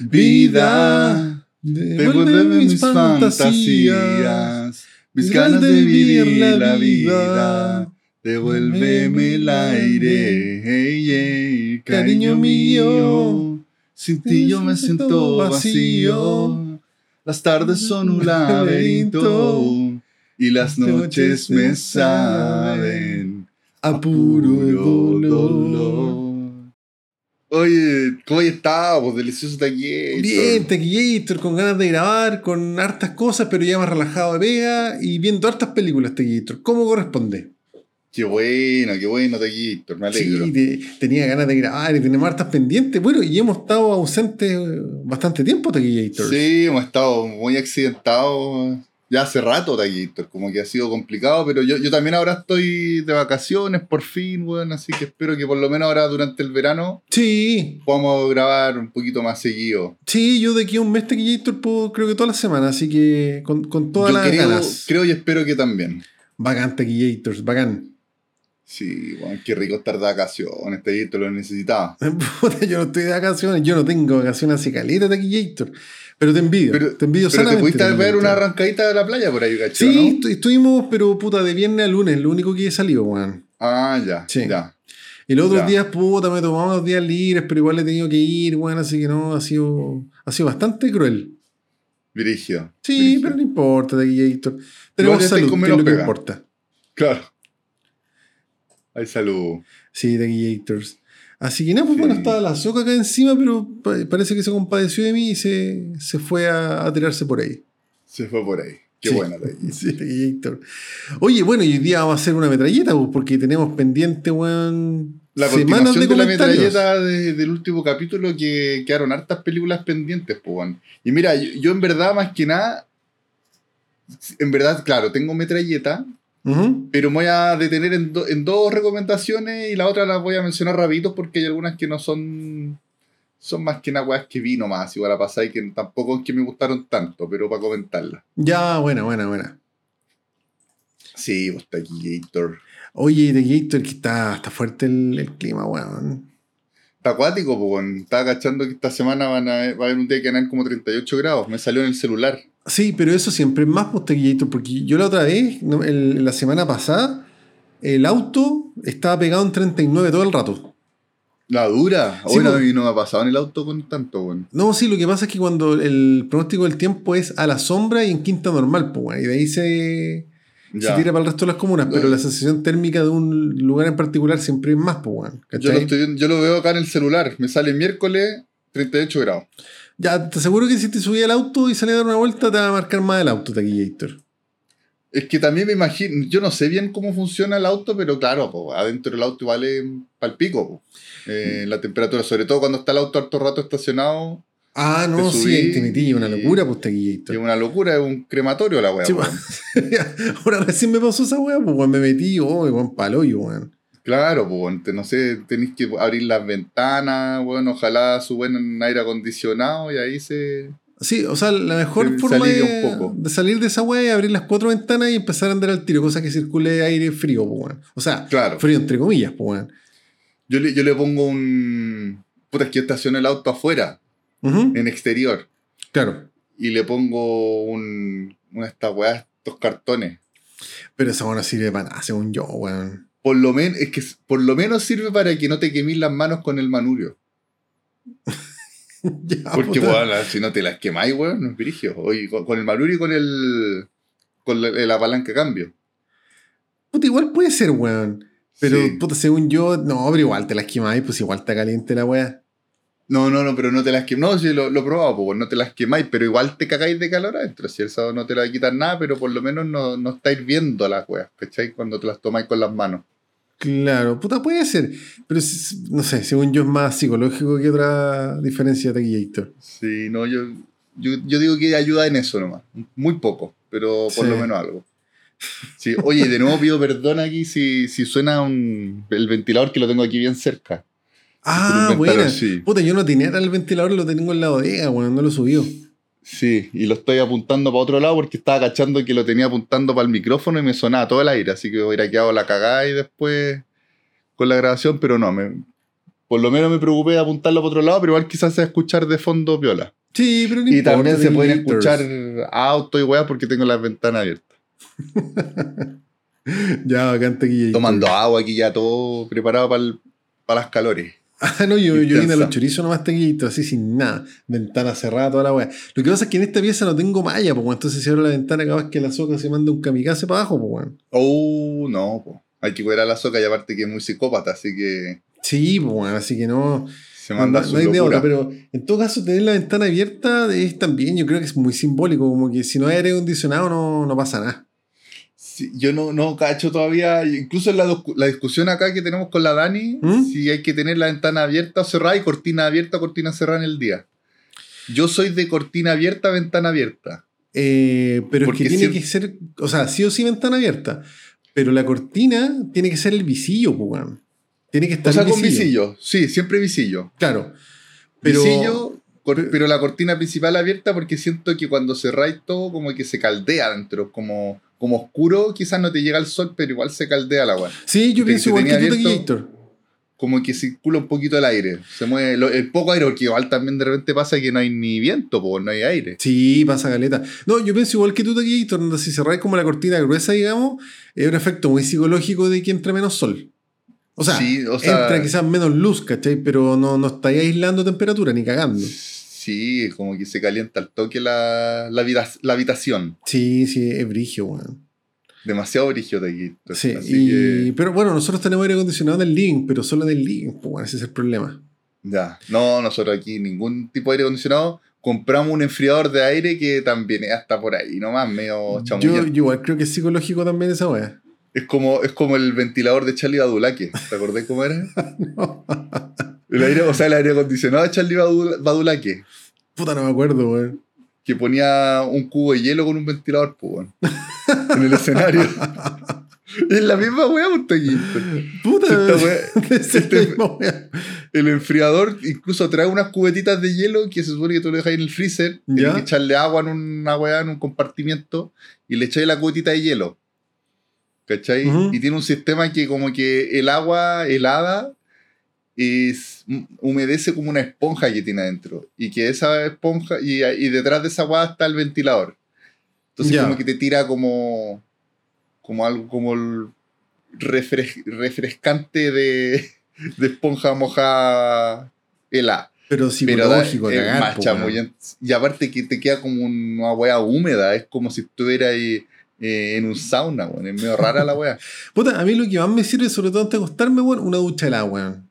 Vida, devuélveme mis fantasías, mis ganas de vivir la vida. Devuélveme el aire, hey, hey, cariño mío. Sin ti yo me siento vacío. Las tardes son un laberinto y las noches me saben a puro dolor. Oye, ¿cómo estás? Pues delicioso taquillator. Bien, taquillator, con ganas de grabar, con hartas cosas, pero ya más relajado de pega y viendo hartas películas, taquillator. ¿Cómo corresponde? Qué bueno, qué bueno, taquillator, me alegro. Sí, tenía ganas de grabar y tenemos hartas pendientes. Bueno, y hemos estado ausentes bastante tiempo, taquillator. Sí, hemos estado muy accidentados ya hace rato, Taquillator, como que ha sido complicado, pero yo, yo también ahora estoy de vacaciones por fin, weón, así que espero que por lo menos ahora durante el verano sí. podamos grabar un poquito más seguido. Sí, yo de aquí a un mes Taquillator puedo, creo que toda la semana, así que con, con todas las creo, ganas. Creo y espero que también. Bacán Taquillators, bacán. Sí, bueno, qué rico estar de vacaciones, Taquillator lo necesitaba. Yo no estoy de vacaciones, yo no tengo vacaciones hace caleta, Taquillator. Pero te envidio, pero, te envidio pero te pudiste ver una arrancadita de la playa por ahí, ¿cachai? Sí, ¿no? estuvimos, pero puta, de viernes a lunes, lo único que he salido, weón. Ah, ya, Sí. ya. Y los otros Ya. días, puta, me tomaba unos días libres, pero igual he tenido que ir, weón, así que no, ha sido, ha sido bastante cruel. Virigio. Sí, pero no importa, Tenemos ya estáis salud, con que es lo que pega. importa. Claro. Ay, salud. Sí, Taquillators. Así que nada, pues bueno, estaba la soca acá encima, pero pa- parece que se compadeció de mí y se, se fue a, a tirarse por ahí. Se fue por ahí. Qué Sí. buena. Sí, Taquillator. Oye, bueno, y hoy día vamos a hacer una metralleta, pues, porque tenemos pendiente, weón, La semanas de de, la metralleta de- del último capítulo que quedaron hartas películas pendientes, pues, weón. Y mira, yo, yo en verdad, más que nada, en verdad, claro, tengo metralleta, Pero me voy a detener en, do- en dos recomendaciones y la otra las voy a mencionar rapiditos porque hay algunas que no son son más que nada que vi nomás, igual a pasar y que tampoco es que me gustaron tanto, pero para comentarlas. Ya, buena, buena, buena. Sí, pues Taquillator. Oye, Taquillator, que está, está fuerte el, el clima, weón. Está acuático, pues. Estaba cachando que esta semana van a, va a haber un día que haber como 38 grados. Me salió en el celular. Sí, pero eso siempre es más Taquillator, porque yo la otra vez, el- la semana pasada, el auto estaba pegado en 39 todo el rato. La dura. Sí, Bueno, pues. a mí no me ha pasado en el auto con tanto, weón. No, sí, lo que pasa es que cuando el pronóstico del tiempo es a la sombra y en quinta normal, pues, y de ahí se, se tira para el resto de las comunas, pero la sensación térmica de un lugar en particular siempre es más, pues, weón, Yo lo, estoy yo lo veo acá en el celular. Me sale miércoles 38 grados. Ya, te aseguro que si te subí al auto y salí a dar una vuelta, te va a marcar más el auto, Taquillator. Es que también me imagino, yo no sé bien cómo funciona el auto, pero claro, po, adentro del auto vale palpico. po. Eh, la temperatura, sobre todo cuando está el auto harto rato estacionado, Ah, no, sí, te metí, una locura, pues, es Taquillator. una locura, es un crematorio la weá. Sí. Ahora recién me pasó esa weá, pues, me metí, oh, weón, paloyo, weón. Claro, pues, no sé, tenéis que abrir las ventanas, bueno, ojalá su buen aire acondicionado y ahí se... Sí, o sea, la mejor Se- forma de, un poco. de salir de esa weá es abrir las cuatro ventanas y empezar a andar al tiro, cosa que circule aire frío, pues, weón. O sea, Claro. frío entre comillas, pues, weón. Yo le, yo le pongo un... Puta, es que estaciono el auto afuera, en exterior, Claro. y le pongo un... Una de estas weas, estos cartones. Pero esa weá no sirve para nada, según yo, weón. Por lo, men es que por lo menos sirve para que no te quemís las manos con el manurio. Ya, Porque, weón, si no te las quemáis, weón, no es virigio. Oye, con, con el manurio y con el... Con la, la palanca cambio. Puta, igual puede ser, weón. Pero, Sí. puta, según yo, no, pero igual te las quemáis, pues igual está caliente la weá. No, no, no, pero no te las quemáis. No, sí, lo, lo he probado, pues no te las quemáis, pero igual te cagáis de calor adentro. Si eso no te la quitar nada, pero por lo menos no, no estáis viendo las weas, ¿cachai? Cuando te las tomáis con las manos. Claro, puta, puede ser. Pero no sé, según yo es más psicológico que otra diferencia de Taquillator. Sí, no, yo, yo, yo digo que ayuda en eso nomás. Muy poco, pero por Sí. lo menos algo. Sí, oye, de nuevo pido perdón aquí si, si suena un, el ventilador que lo tengo aquí bien cerca. Ah, sí. Puta, yo no tenía el ventilador, lo tengo en la bodega, weón, no lo subió. Sí, y lo estoy apuntando para otro lado porque estaba cachando que lo tenía apuntando para el micrófono y me sonaba todo el aire, así que hubiera quedado la cagada y después con la grabación, pero no, me Por lo menos me preocupé de apuntarlo para otro lado, pero igual quizás se va a escuchar de fondo viola. Sí, pero no Y importa, también se pueden escuchar autos y weas porque tengo las ventanas abiertas. Ya, bacán Taquillator. Tomando agua aquí ya todo preparado para las calores. Ah, no, yo, yo vine a los chorizos nomás Taquillator, así sin nada. Ventana cerrada, toda la weá. Lo que pasa es que en esta pieza no tengo malla, pues entonces si abro la ventana, capaz que la soca se manda un kamikaze para abajo, pues weón. Oh, no, po. hay que cuidar a la soca y aparte que es muy psicópata, así que Sí, pues weón, así que no. se manda no, su no hay de otra, pero en todo caso, tener la ventana abierta es también, yo creo que es muy simbólico, como que si no hay aire acondicionado no, no pasa nada. Sí, yo no, no cacho todavía, incluso en la, la discusión acá que tenemos con la Dani, ¿Mm? si hay que tener la ventana abierta o cerrada y cortina abierta o cortina cerrada en el día. Yo soy de cortina abierta, ventana abierta. Eh, pero Porque es que tiene si- que ser, o sea, sí o sí ventana abierta. Pero la cortina tiene que ser el visillo, pues, weón. Tiene que estar O sea, el con visillo, sí, siempre visillo. Claro. Pero, Visillo, pero la cortina principal abierta porque siento que cuando cerráis todo como que se caldea dentro, como, como oscuro, quizás no te llega el sol, pero igual se caldea la agua. sí, yo pienso igual que tú. Taquillator. Como que circula un poquito el aire, se mueve lo- el poco aire, porque igual también de repente pasa que no hay ni viento, pues no hay aire. Sí, pasa caleta. No, yo pienso igual que tú, Taquillator, donde si cerráis como la cortina gruesa, digamos, es un efecto muy psicológico de que entre menos sol. O sea, Sí, o sea- entra quizás menos luz, ¿cachai? Pero no, no estáis aislando temperatura ni cagando. Sí, como que se calienta al toque la, la, habitación. Sí, sí, es brigio, weón. Demasiado brillo de aquí. Sí, Así y- que, pero bueno, nosotros tenemos aire acondicionado en el living, pero solo en el living, pues bueno, ese es el problema. ya. No, nosotros aquí ningún tipo de aire acondicionado. Compramos un enfriador de aire que también es hasta por ahí, nomás, medio Yo, chamullento. yo igual creo que es psicológico también esa weá. Es como, es como el ventilador de Charlie Badulaque. ¿Te acordás cómo era? El aire, o sea, el aire acondicionado de Charlie Badul- Badulaque. Puta, no me acuerdo, weón. Que ponía un cubo de hielo con un ventilador, pues. En el escenario. es la misma weá. Puta, Esta este-. El enfriador incluso trae unas cubetitas de hielo que se supone que tú lo dejas en el freezer. Ya. Tienes que echarle agua en una weá, en un compartimiento, y le echáis la cubetita de hielo. ¿Cachai? Y tiene un sistema que como que el agua helada es, humedece como una esponja que tiene adentro. Y que esa esponja, y, y detrás de esa agua está el ventilador. Entonces Ya. como que te tira como, como algo como el refres- refrescante de, de esponja mojada helada. Pero Pero psicológico, cagar, po. Y aparte que te queda como una wea húmeda, es como si estuvieras ahí, eh, en un sauna, weón. Es medio rara la wea. Puta, a mí lo que más me sirve, sobre todo antes de acostarme, weón, una ducha helada, weón.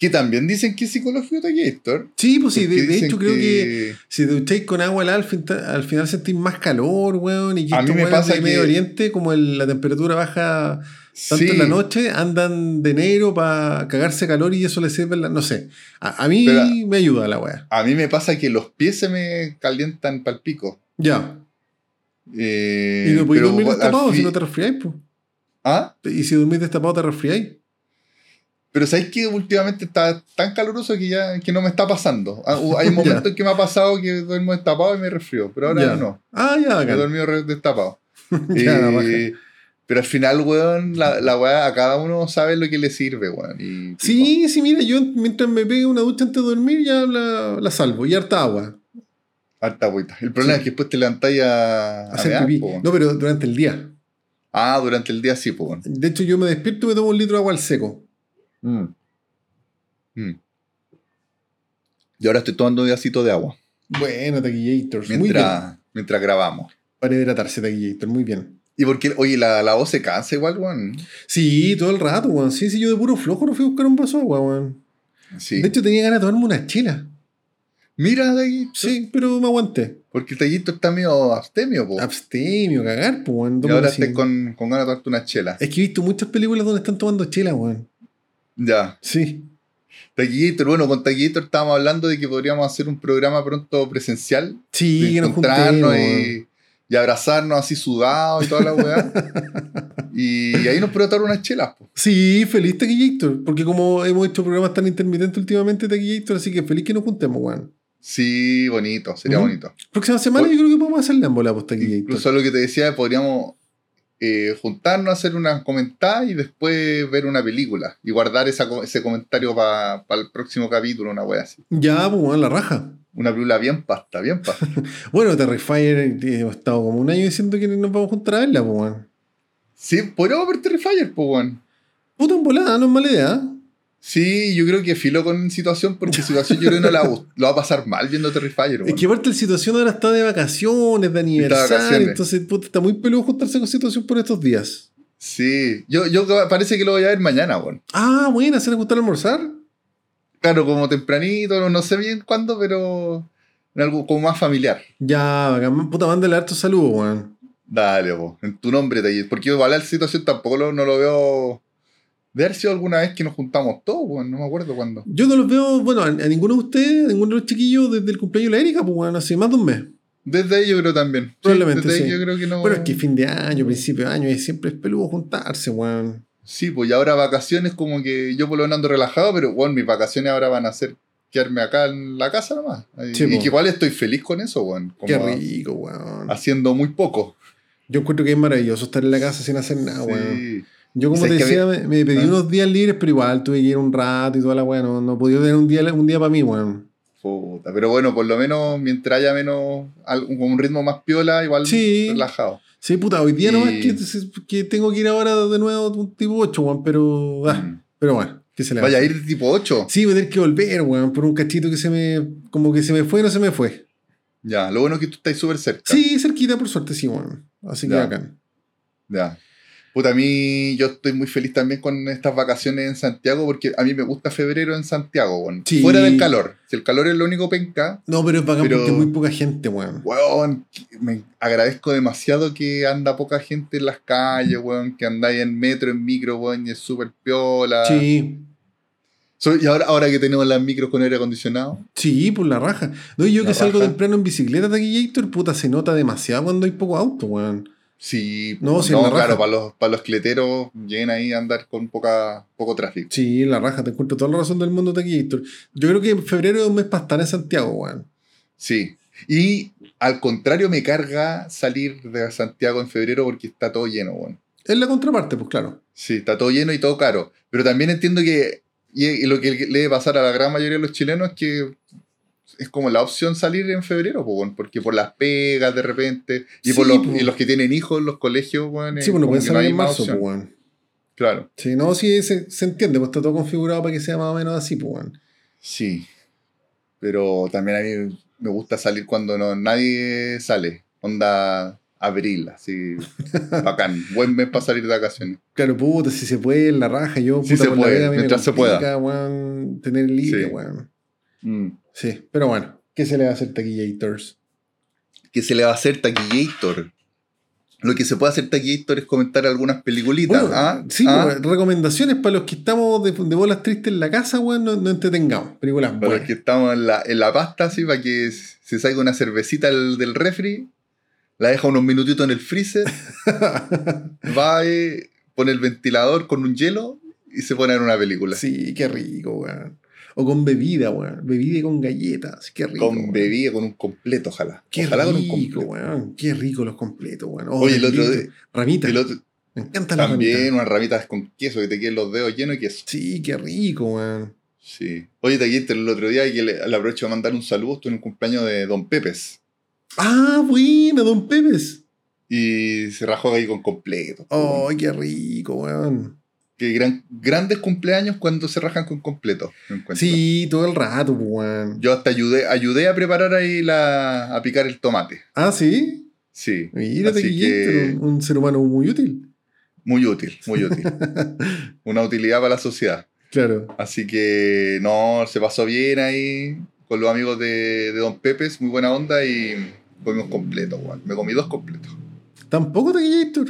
Que también dicen que es psicológico Taquillator. Sí, pues sí, de, de hecho creo que si te ducháis con agua al, al final sentís más calor, weón. Y que A mí me pasa de que- Medio Oriente, como el- la temperatura baja tanto Sí, en la noche, andan de negro para cagarse calor y eso les sirve, la- no sé. A, a mí Pero- me ayuda la weá. A mí me pasa que los pies se me calientan pal pico. Ya. Eh, y no podéis dormir destapado si no te resfriáis, pues. ¿Ah? Y si dormís destapado te resfriáis. Pero sabéis que últimamente está tan caluroso que ya que no me está pasando. Ah, Hay momentos en que me ha pasado que duermo destapado y me resfrío, pero ahora Ya. no. Ah, ya, He bacán. dormido destapado. Eh, pero al final, weón, la, la weá, a cada uno sabe lo que le sirve, weón. Y, Sí, sí, mira, yo mientras me pegue una ducha antes de dormir ya la, la salvo. Y harta agua. harta agüita. El problema Sí. es que después te levantáis a, a Hacer mear, pipí. po. No, pero durante el día. Ah, durante el día sí, pues. De hecho, yo me despierto y me tomo un litro de agua al seco. Mm. Mm. Y ahora estoy tomando un vasito de agua Bueno, taquillators. Muy bien. mientras, mientras grabamos. Para hidratarse, taquillator. Muy bien. Y porque, oye, la, la voz se cansa igual, weón. Sí, todo el rato, weón. Sí, sí, yo de puro flojo no fui a buscar un vaso de agua, weón. Sí. De hecho, tenía ganas de tomarme una chela. Mira. Sí, pero me aguanté. Porque el tallito está medio abstemio, po. Abstemio, cagar, pues, weón. y ahora estás con, con ganas de tomarte una chela. Es que he visto muchas películas donde están tomando chela, weón. Ya. Sí. Taquillator, bueno, con Taquillator estábamos hablando de que podríamos hacer un programa pronto presencial. Sí, de nos encontrarnos weón. y, y abrazarnos así sudados y toda la weá. y, ahí nos dar unas chelas, po. Sí, feliz Taquillator. Porque como hemos hecho programas tan intermitentes últimamente, Taquillator, así que feliz que nos juntemos, weón. Sí, bonito, sería bonito. Próxima semana Por- yo creo que podemos hacerle en bola, pues, Taquillator. Incluso lo que te decía, podríamos eh, juntarnos, hacer una comentada y después ver una película. Y guardar esa ese comentario para el próximo capítulo, una wea así. Ya, pues, la raja. Una película bien pasta, bien pasta. Bueno, Terrifier, eh, hemos estado como un año diciendo que nos vamos a juntar a verla, pues, sí, podríamos ver Terrifier, pues, weón. Puta en volada, no es mala idea. Sí, yo creo que filo con situación, porque situación yo creo que no la, lo va a pasar mal viendo Terrifier, Es weón. que aparte la situación ahora está de vacaciones, de aniversario, vacaciones. entonces puta, está muy peludo juntarse con situación por estos días. Sí, yo, yo parece que lo voy a ver mañana, weón. Ah, bueno, ¿se les gusta almorzar? Claro, como tempranito, no, no sé bien cuándo, pero en algo como más familiar. Ya, bacán. puta, mándale harto saludo, weón. Dale, po, en tu nombre, Taller. Porque igual la situación tampoco lo- no lo veo. De haber sido alguna vez que nos juntamos todos, weón, no me acuerdo cuándo. Yo no los veo, bueno, a, a ninguno de ustedes, a ninguno de los chiquillos desde el cumpleaños de la Erika, pues bueno, hace más de un mes. Desde ahí yo creo también. Sí, Probablemente, desde ahí sí. yo creo que no. Bueno, es que fin de año, principio de año, y siempre es peludo juntarse, weón. Sí, pues y ahora vacaciones como que yo por lo menos ando relajado, pero bueno, mis vacaciones ahora van a ser quedarme acá en la casa nomás. Sí, y po. que igual estoy feliz con eso, weón. Qué rico, weón. Haciendo muy poco. Yo encuentro que es maravilloso estar en la casa sin hacer nada, Sí. weón. Yo, como te ¿Sabes que decía, me, me pedí ¿Ah? unos días libres, pero igual tuve que ir un rato y toda la weón. No, no podía tener un día, un día para mí, weón. Puta, Pero bueno, por lo menos mientras haya menos, con un ritmo más piola, igual Sí. relajado. Sí, puta, hoy día Y- nomás que, que tengo que ir ahora de nuevo un tipo 8, weón, pero. ah, Mm. pero bueno, ¿qué se le va Vaya a ir tipo 8. Sí, voy a tener que volver, weón, por un cachito que se me. Como que se me fue y no se me fue. Ya, lo bueno es que tú estás súper cerca. Sí, cerquita, por suerte, sí, weón. Así que Ya. bacán. Ya. Puta, a mí yo estoy muy feliz también con estas vacaciones en Santiago porque a mí me gusta febrero en Santiago, weón. Sí. Fuera del calor. Si el calor es lo único penca, No, pero es bacán Pero- porque muy poca gente, weón. weón, me agradezco demasiado que anda poca gente en las calles, weón, que andáis en metro, en micro, weón, y es súper piola. Sí, So- y ahora, ahora que tenemos las micros con aire acondicionado, sí, por la raja. No, y yo La que salgo raja. temprano en bicicleta de Gator, puta, se nota demasiado cuando hay poco auto, weón. Sí, No, sí, no, la raja. claro, para los, para los cleteros lleguen ahí a andar con poca, poco tráfico. Sí, la raja, te encuentro toda la razón del mundo de Gator. Yo creo que en febrero es un mes para estar en Santiago, weón. Sí. Y al contrario, me carga salir de Santiago en febrero porque está todo lleno, weón. Es la contraparte, pues claro. Sí, está todo lleno y todo caro. Pero también entiendo que y lo que le debe pasar a la gran mayoría de los chilenos es que es como la opción salir en febrero, po, porque por las pegas de repente y, por los, po. y los que tienen hijos en los colegios, es Sí, bueno, como puede que no salir en marzo, pues, opción. weón. Claro, Sí, no, sí, se, se entiende, pues está todo configurado para que sea más o menos así, pues, weón. sí. Pero también a mí me gusta salir cuando no, nadie sale. Onda abril, así. bacán. Buen mes para salir de vacaciones. Claro, puta, si se puede, en la raja, yo, Sí puta, se la puede, pega a mí me mientras se weón, tener libre, Sí. weón. Mm. Sí, pero bueno, ¿qué se le va a hacer taquillators? que se le va a hacer taquillator. Lo que se puede hacer taquillator es comentar algunas peliculitas. Bueno, ¿ah? sí, ¿Ah? pues, recomendaciones para los que estamos de, de bolas tristes en la casa, weón, no, no entretengamos. Películas Para los que estamos en la, en la pasta, así, para que se salga una cervecita del, del refri, la deja unos minutitos en el freezer, va y pone el ventilador con un hielo y se pone a ver una película. sí, qué rico, weón. O con bebida, weón. Bebida y con galletas. Qué rico. con weón. bebida, con un completo, ojalá. Qué ojalá con un rico, completo. weón. Qué rico los completos, weón. Oh, Oye, el otro día- Ramita. El otro- Me encantan las también ramitas. unas ramitas con queso, que te queden los dedos llenos de queso. Sí, qué rico, weón. Sí. Oye, Taquillator, el otro día que le, le aprovecho de mandar un saludo, estuve en el cumpleaños de Don Pepes. Ah, bueno, Don Pepes. Y se rajó ahí con completo. Oh, qué rico, weón. Que gran, grandes cumpleaños cuando se rajan con completo. Sí, todo el rato, pues, weón. Yo hasta ayudé, ayudé a preparar ahí la. a picar el tomate. Ah, sí. Sí. Mira, Así que- un, un ser humano muy útil. Muy útil, muy útil. Una utilidad para la sociedad. Claro. Así que no, se pasó bien ahí con los amigos de, de Don Pepes, muy buena onda y comimos completo, weón. Me comí dos completos. Tampoco Taquillator.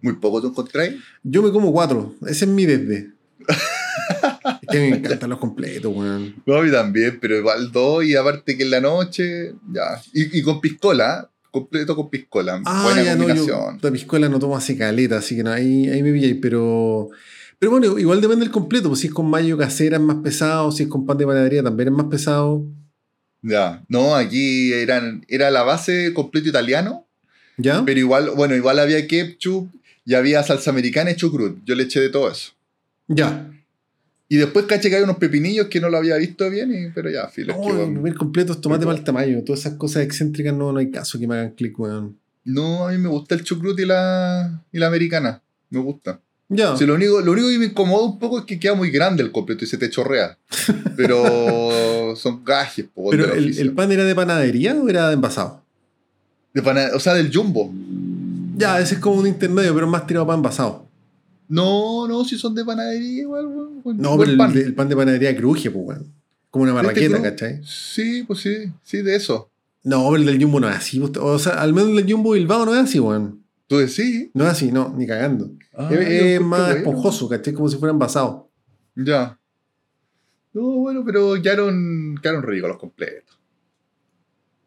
Muy poco te encontré. Yo me como cuatro. Ese es mi desde. es que me encantan los completos, weón. No, a mí también, pero igual dos y aparte que en la noche, ya. Y, y con piscola, completo con piscola. Ah, buena ya no, yo combinación. la piscola no tomo así caleta, así que no, ahí, ahí me pilláis, pero... Pero bueno, igual depende del completo, pues si es con mayo casera es más pesado, si es con pan de panadería también es más pesado. Ya. No, aquí eran, era la base completo italiano, ¿Ya? pero igual, bueno, igual había ketchup y había salsa americana y chucrut. Yo le eché de todo eso. Ya. Y después caché que hay unos pepinillos que no lo había visto bien, y- pero ya, filo. que, No, primer completo es tomate mal tamaño. Todas esas cosas excéntricas no, no hay caso que me hagan clic, weón. no, a mí me gusta el chucrut y la, y la americana. Me gusta. Ya. Sí, lo, único, lo único que me incomoda un poco es que queda muy grande el completo y se te chorrea. Pero son gajes, po, Pero el, el pan era de panadería o era de envasado? De pana- o sea, del jumbo. Ya, ese es como un intermedio, pero más tirado para envasado. No, no, si son de panadería igual, weón. No, pero el, pan. de- el pan de panadería cruje, pues, weón. Como una marraqueta, ¿cachai? Sí, pues sí, sí, de eso. No, pero el del Jumbo no es así. pues, O sea, al menos el del Jumbo Bilbao no es así, weón. Tú decís. No es así, no, ni cagando. Ah, es más bueno. esponjoso, ¿cachai? Como si fuera envasado. Ya. No, bueno, pero quedaron, quedaron ricos los completos.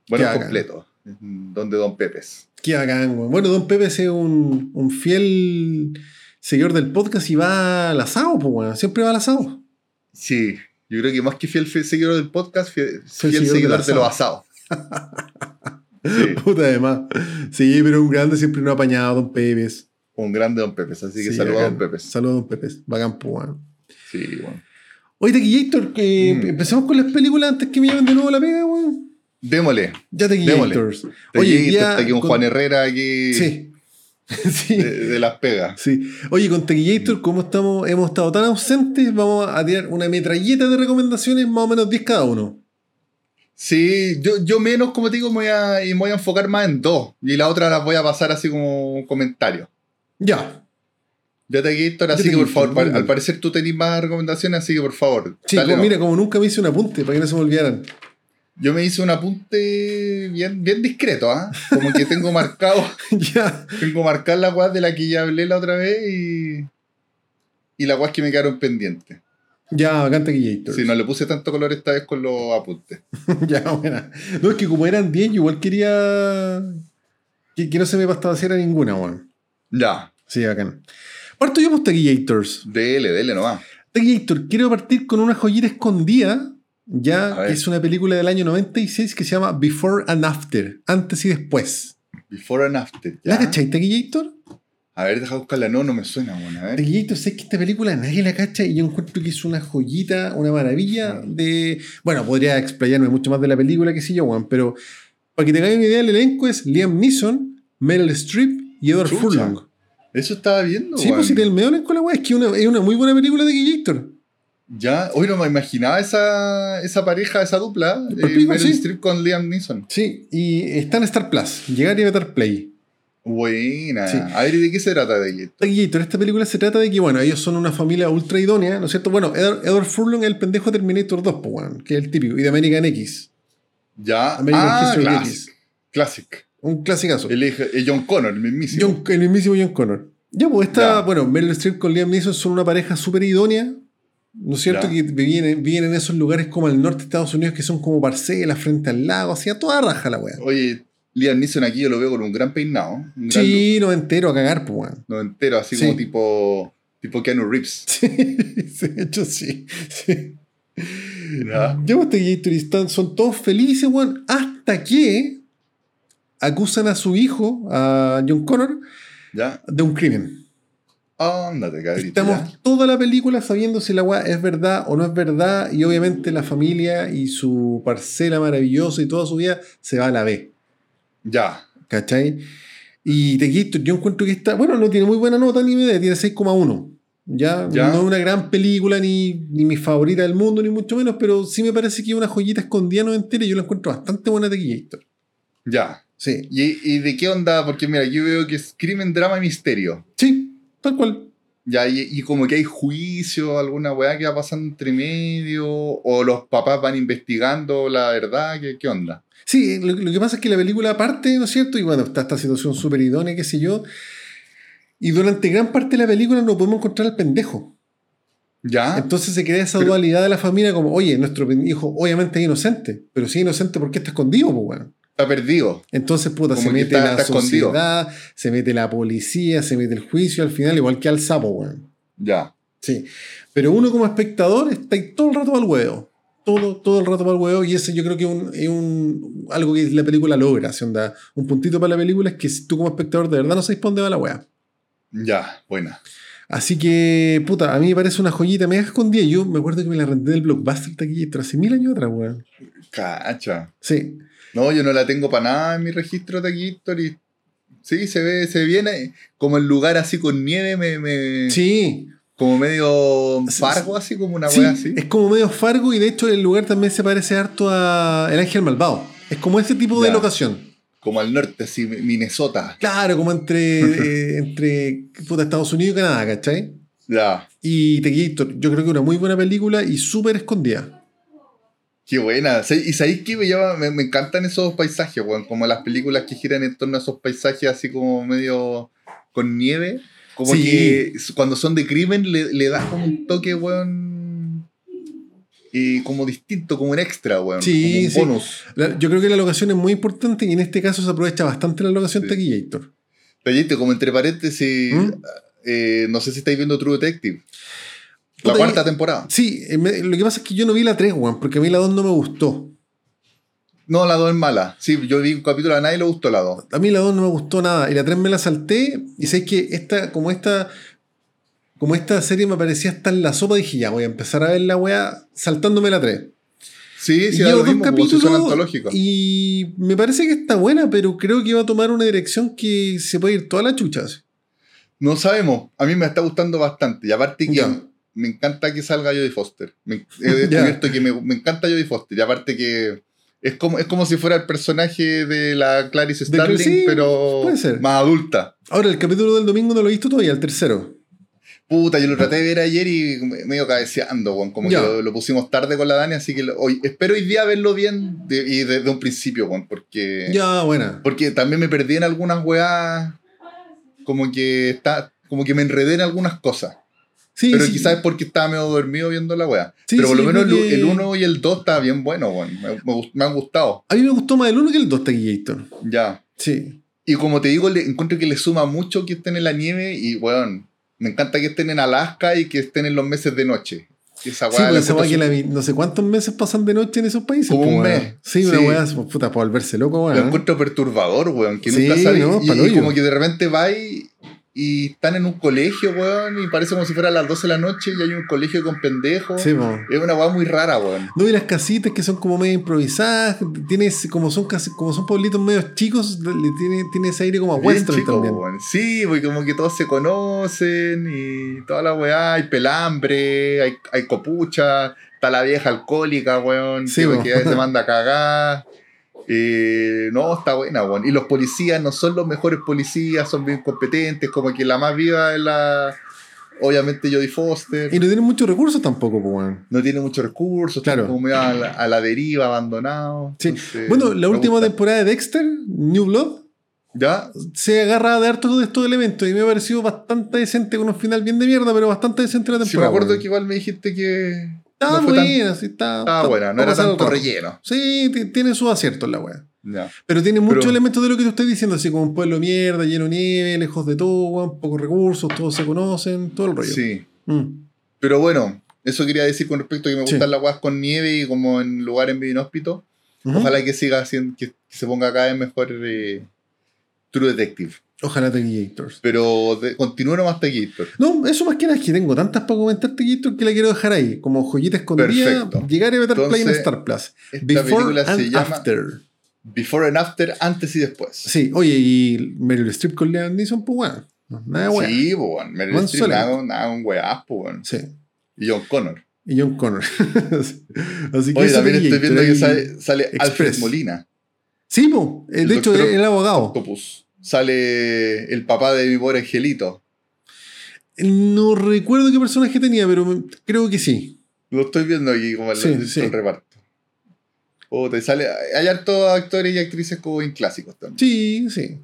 Bueno, completos. Donde Don Pepes. Qué bacán, weón. Bueno, Don Pepe es un, un fiel seguidor del podcast y va al asado, pues, weón. Siempre va al asado. Sí, yo creo que más que fiel, fiel seguidor del podcast, fiel, seguidor seguidor de los asados. Sí, Puta, además. Sí, pero un grande siempre no ha apañado, Don Pepe. un grande Don Pepes, así que Sí, saludos a. Don Pepes. Saludos a Don Pepe. Bacán, pues, weón. Sí, bueno. Oye, Tequillator, que Mm. empezamos con las películas antes que me lleven de nuevo la pega, weón. Démosle. Ya Tequillators. Oye, Oye, ya está aquí un con- Juan Herrera aquí Sí. sí. de, de las pegas. Sí. Oye, con Tequillator, como estamos, hemos estado tan ausentes, vamos a tirar una metralleta de recomendaciones, más o menos 10 cada uno. Sí, yo, yo menos, como te digo, me voy, a, y me voy a enfocar más en dos. Y la otra las voy a pasar así como un comentario. Ya. Ya te así te que por favor, al parecer tú tenés más recomendaciones, así que por favor. Sí, dale, como- no. mira, como nunca me hice un apunte, para que no se me olvidaran. Yo me hice un apunte bien, bien discreto, ¿ah? Como que tengo marcado, ya. tengo marcada la weá de la que ya hablé la otra vez y. Y la weá que me quedaron pendientes. Ya, bacán Tequillator. Sí, no le puse tanto color esta vez con los apuntes. ya, buena. No, es que como eran 10, yo igual quería que, que no se me pasaera ninguna, weón. Ya, Sí, bacán. Parto yo por Tequillators. dele, dele nomás. Tequillator, quiero partir con una joyita escondida, ya que es una película del año 96 que se llama Before and After, antes y después. Before and after. ¿La ¿ya? cachai, Tequillator? A ver, deja buscarla. No, no me suena, bueno, a ver. Sé que esta película nadie la cacha y yo encuentro que es una joyita, una maravilla de... Bueno, podría explayarme mucho más de la película, que sé yo, Juan, pero para que te hagas una idea, el elenco es Liam Neeson, Meryl Streep y Edward. Furlong. Eso estaba viendo, Sí, pues si te el medio elenco la weá, es que una- es una muy buena película de Tequillator. Ya, hoy no me imaginaba esa, esa pareja, esa dupla. Eh, Meryl sí. Streep con Liam Neeson. Sí, y está en Star Plus, llegar y meter play. Buena. Sí. A ver, ¿y de qué se trata de esto? Tequillator, esta película se trata de que, bueno, ellos son una familia ultra idónea, ¿no es cierto? Bueno, Edward, Edward Furlong es el pendejo de Terminator 2, pues, weón, que es el típico, y de American X. Ya. American ah, Classic. X. Classic. Un clasicazo. El, el John Connor, el mismísimo. John- el mismísimo John Connor. Ya, pues esta, Ya. bueno, Meryl Streep con Liam Neeson son una pareja súper idónea, ¿no es cierto? Que viven, en- viven en esos lugares como el norte de Estados Unidos que son como parcelas frente al lago, así a toda raja la weá. Oye, Liam Neeson aquí yo lo veo con un gran peinado. Un gran Sí, no entero a cagar, pues, weón. no entero, así Sí. como tipo, tipo Keanu Reeves. Sí, de hecho sí. sí. Ya. Ya pues, Tequillator y están- son todos felices, weón, hasta que acusan a su hijo, a John Connor, Ya. de un crimen. Ándate, cabrito. Estamos toda la película sabiendo si la weá es verdad o no es verdad, y obviamente la familia y su parcela maravillosa y toda su vida se va a la B. Ya. ¿Cachai? Y Tequillator, yo encuentro que está, bueno, no tiene muy buena nota ni idea, tiene 6,1. ¿Ya? Ya. No es una gran película ni, ni mi favorita del mundo, ni mucho menos, pero sí me parece que es una joyita escondida no entera y yo la encuentro bastante buena Tequillator. Ya. Sí. ¿Y, ¿Y de qué onda? Porque mira, yo veo que es crimen, drama y misterio. Sí, tal cual. Ya, y, y como que hay juicio, alguna weá que va pasando entre medio, o los papás van investigando la verdad, ¿qué, qué onda? Sí, lo, lo que pasa es que la película parte, ¿no es cierto? Y bueno, está esta situación súper idónea, qué sé yo. Y durante gran parte de la película no podemos encontrar al pendejo. ¿Ya? Entonces se crea esa Pero- dualidad de la familia como, oye, nuestro hijo obviamente es inocente, pero si es inocente, ¿por qué está escondido, pues, weón? Está perdido. Entonces, puta, Como se mete está- la está escondido. sociedad, se mete la policía, se mete el juicio, al final igual que al sapo, weón. Ya. Sí. Pero uno como espectador está ahí todo el rato al huevo. Todo, todo el rato al huevo. Y ese yo creo que es, un, es un- algo que la película logra. así onda, un puntito para la película es que si tú como espectador de verdad no sabes para dónde va la wea. Ya, buena. Así que, puta, a mí me parece una joyita mega escondida. Yo me acuerdo que me la renté del Blockbuster Taquillator hace mil años atrás, weón. Cacha. Sí. No, yo no la tengo para nada en mi registro de Taquillator y sí, se ve, se viene como el lugar así con nieve, me, me- Sí. como medio fargo, así como una Sí, wea así. es como medio Fargo y de hecho el lugar también se parece harto a El Ángel Malvado. Es como ese tipo de locación. Como al norte, así, Minnesota. Claro, como entre, eh, entre puta, Estados Unidos y Canadá, ¿cachai? Ya. Y Taquillator, yo creo que una muy buena película y súper escondida. Qué buena. Y sabéis que me, llama- me, me encantan esos paisajes, weón. Como las películas que giran en torno a esos paisajes así como medio con nieve. Como Sí. que cuando son de crimen le, le da como un toque, weón. Y como distinto, como un extra, weón. Sí, sí. como un bonus. La- yo creo que la locación es muy importante y en este caso se aprovecha bastante la locación Sí. Taquillator. Tallito, como entre paréntesis, ¿Mm? eh, no sé si estáis viendo True Detective. La cuarta temporada. Sí, eh, lo que pasa es que yo no vi la 3, weón, porque a mí la 2 no me gustó. No, la 2 es mala. Sí, yo vi un capítulo, a nadie le gustó la 2. A mí la 2 no me gustó nada. Y la 3 me la salté. Y sé que esta, como esta. Como esta serie me parecía estar en la sopa, dije ya voy a empezar a ver la weá saltándome la 3. Sí, Y sí, lo dos mismo, son capítulos y me parece que está buena, pero creo que va a tomar una dirección que se puede ir toda la chucha. No sabemos. A mí me está gustando bastante. Y aparte que. Me encanta que salga Jodie Foster. Me, he descubierto que me, me encanta Jodie Foster. Y aparte que es como, es como si fuera el personaje de la Clarice Starling, sí, pero más adulta. Ahora, el capítulo del domingo no lo he visto todavía, el tercero. Puta, yo lo traté de ver ayer y me- medio cabeceando, weón. Como Ya. que lo, lo pusimos tarde con la Dani, así que lo- hoy, espero hoy día verlo bien de- y desde un principio, weón. Porque, Ya, buena. porque también me perdí en algunas weas. Como que está. Como que me enredé en algunas cosas. Sí, Pero sí. quizás es porque estaba medio dormido viendo la wea. Sí, Pero por sí, lo menos creo el- que- el 1 y el 2 está bien bueno, weón. Me, me me han gustado. A mí me gustó más el 1 que el 2 Taquillator. Ya. Sí. Y como te digo, le, encuentro que le suma mucho que estén en la nieve y, weón, me encanta que estén en Alaska y que estén en los meses de noche. Esa Sí, weá pues la esa weá que la no sé cuántos meses pasan de noche en esos países. Como pues, un weón. mes. Sí, una Sí. weá, pues, puta, para volverse loco, Lo weón. encuentro perturbador, weón, que Sí, nunca sabes. no, y, pa'l y hoyo. como que de repente va y, y están en un colegio, weón, y parece como si fuera a las 12 de la noche y hay un colegio con pendejos. Sí. Es una weá muy rara, weón. No, y las casitas que son como medio improvisadas, tienes, como son como son pueblitos medio chicos, le tiene, tiene ese aire como a Bien western chico, también. weón. Sí, porque como que todos se conocen y toda la weá, hay pelambre, hay, hay copucha, está la vieja alcohólica, weón, Sí, que, veces manda a cagar. Eh, no, está buena, weón. Y los policías no son los mejores policías, son bien competentes, como que la más viva es la, obviamente, Jodie Foster. Y no tienen muchos recursos tampoco, pues, weón. No tiene muchos recursos, Claro. como medio a la, a la deriva, abandonado. Sí. Entonces, Bueno, la última gusta. temporada de Dexter, New Blood, ¿Ya? se agarra de hartos de estos elementos y me ha parecido bastante decente, con un final bien de mierda, pero bastante decente la Sí, me temporada. acuerdo que igual me dijiste que. Estaba no fue tan- buena, sí, Estaba está- buena, no era tanto relleno. Sí, ti- tiene sus aciertos la weá. Pero tiene muchos Pero- elementos de lo que tú estás diciendo, así como un pueblo de mierda, lleno de nieve, lejos de todo, weón, pocos recursos, todos se conocen, todo el rollo. Sí. Mm. Pero bueno, eso quería decir con respecto a que me Sí. gustan las guas con nieve y como en lugares medio inhóspitos. Ujú. Ojalá que siga haciendo, que, se ponga cada vez mejor eh, True Detective. Ojalá Taquillators. Pero de, continúe nomás Taquillator. No, eso más que nada es que tengo tantas para comentar Taquillators que la quiero dejar ahí, como joyita escondida, Perfecto. llegar y meter play en Entonces, Star Plus. Esta Before película se and llama After. Before and After, antes y después. Sí, oye, y Meryl Streep con Liam Neeson, pues bueno, no, nada de. Sí, pues, bueno. Meryl Streep, nada, nada, un weá, pues, bueno. Sí. Y John Connor. Y John Connor. Así que Oye, también estoy viendo que sale, sale. Alfred Molina. Sí, po, eh, de hecho, el abogado. Octopus. Sale el papá de mi pobre angelito. No recuerdo qué personaje tenía, pero creo que sí. Lo estoy viendo aquí como el, Sí, el- sí. el reparto. Oh, te sale, hay hartos actores y actrices como bien clásicos también. Sí, sí.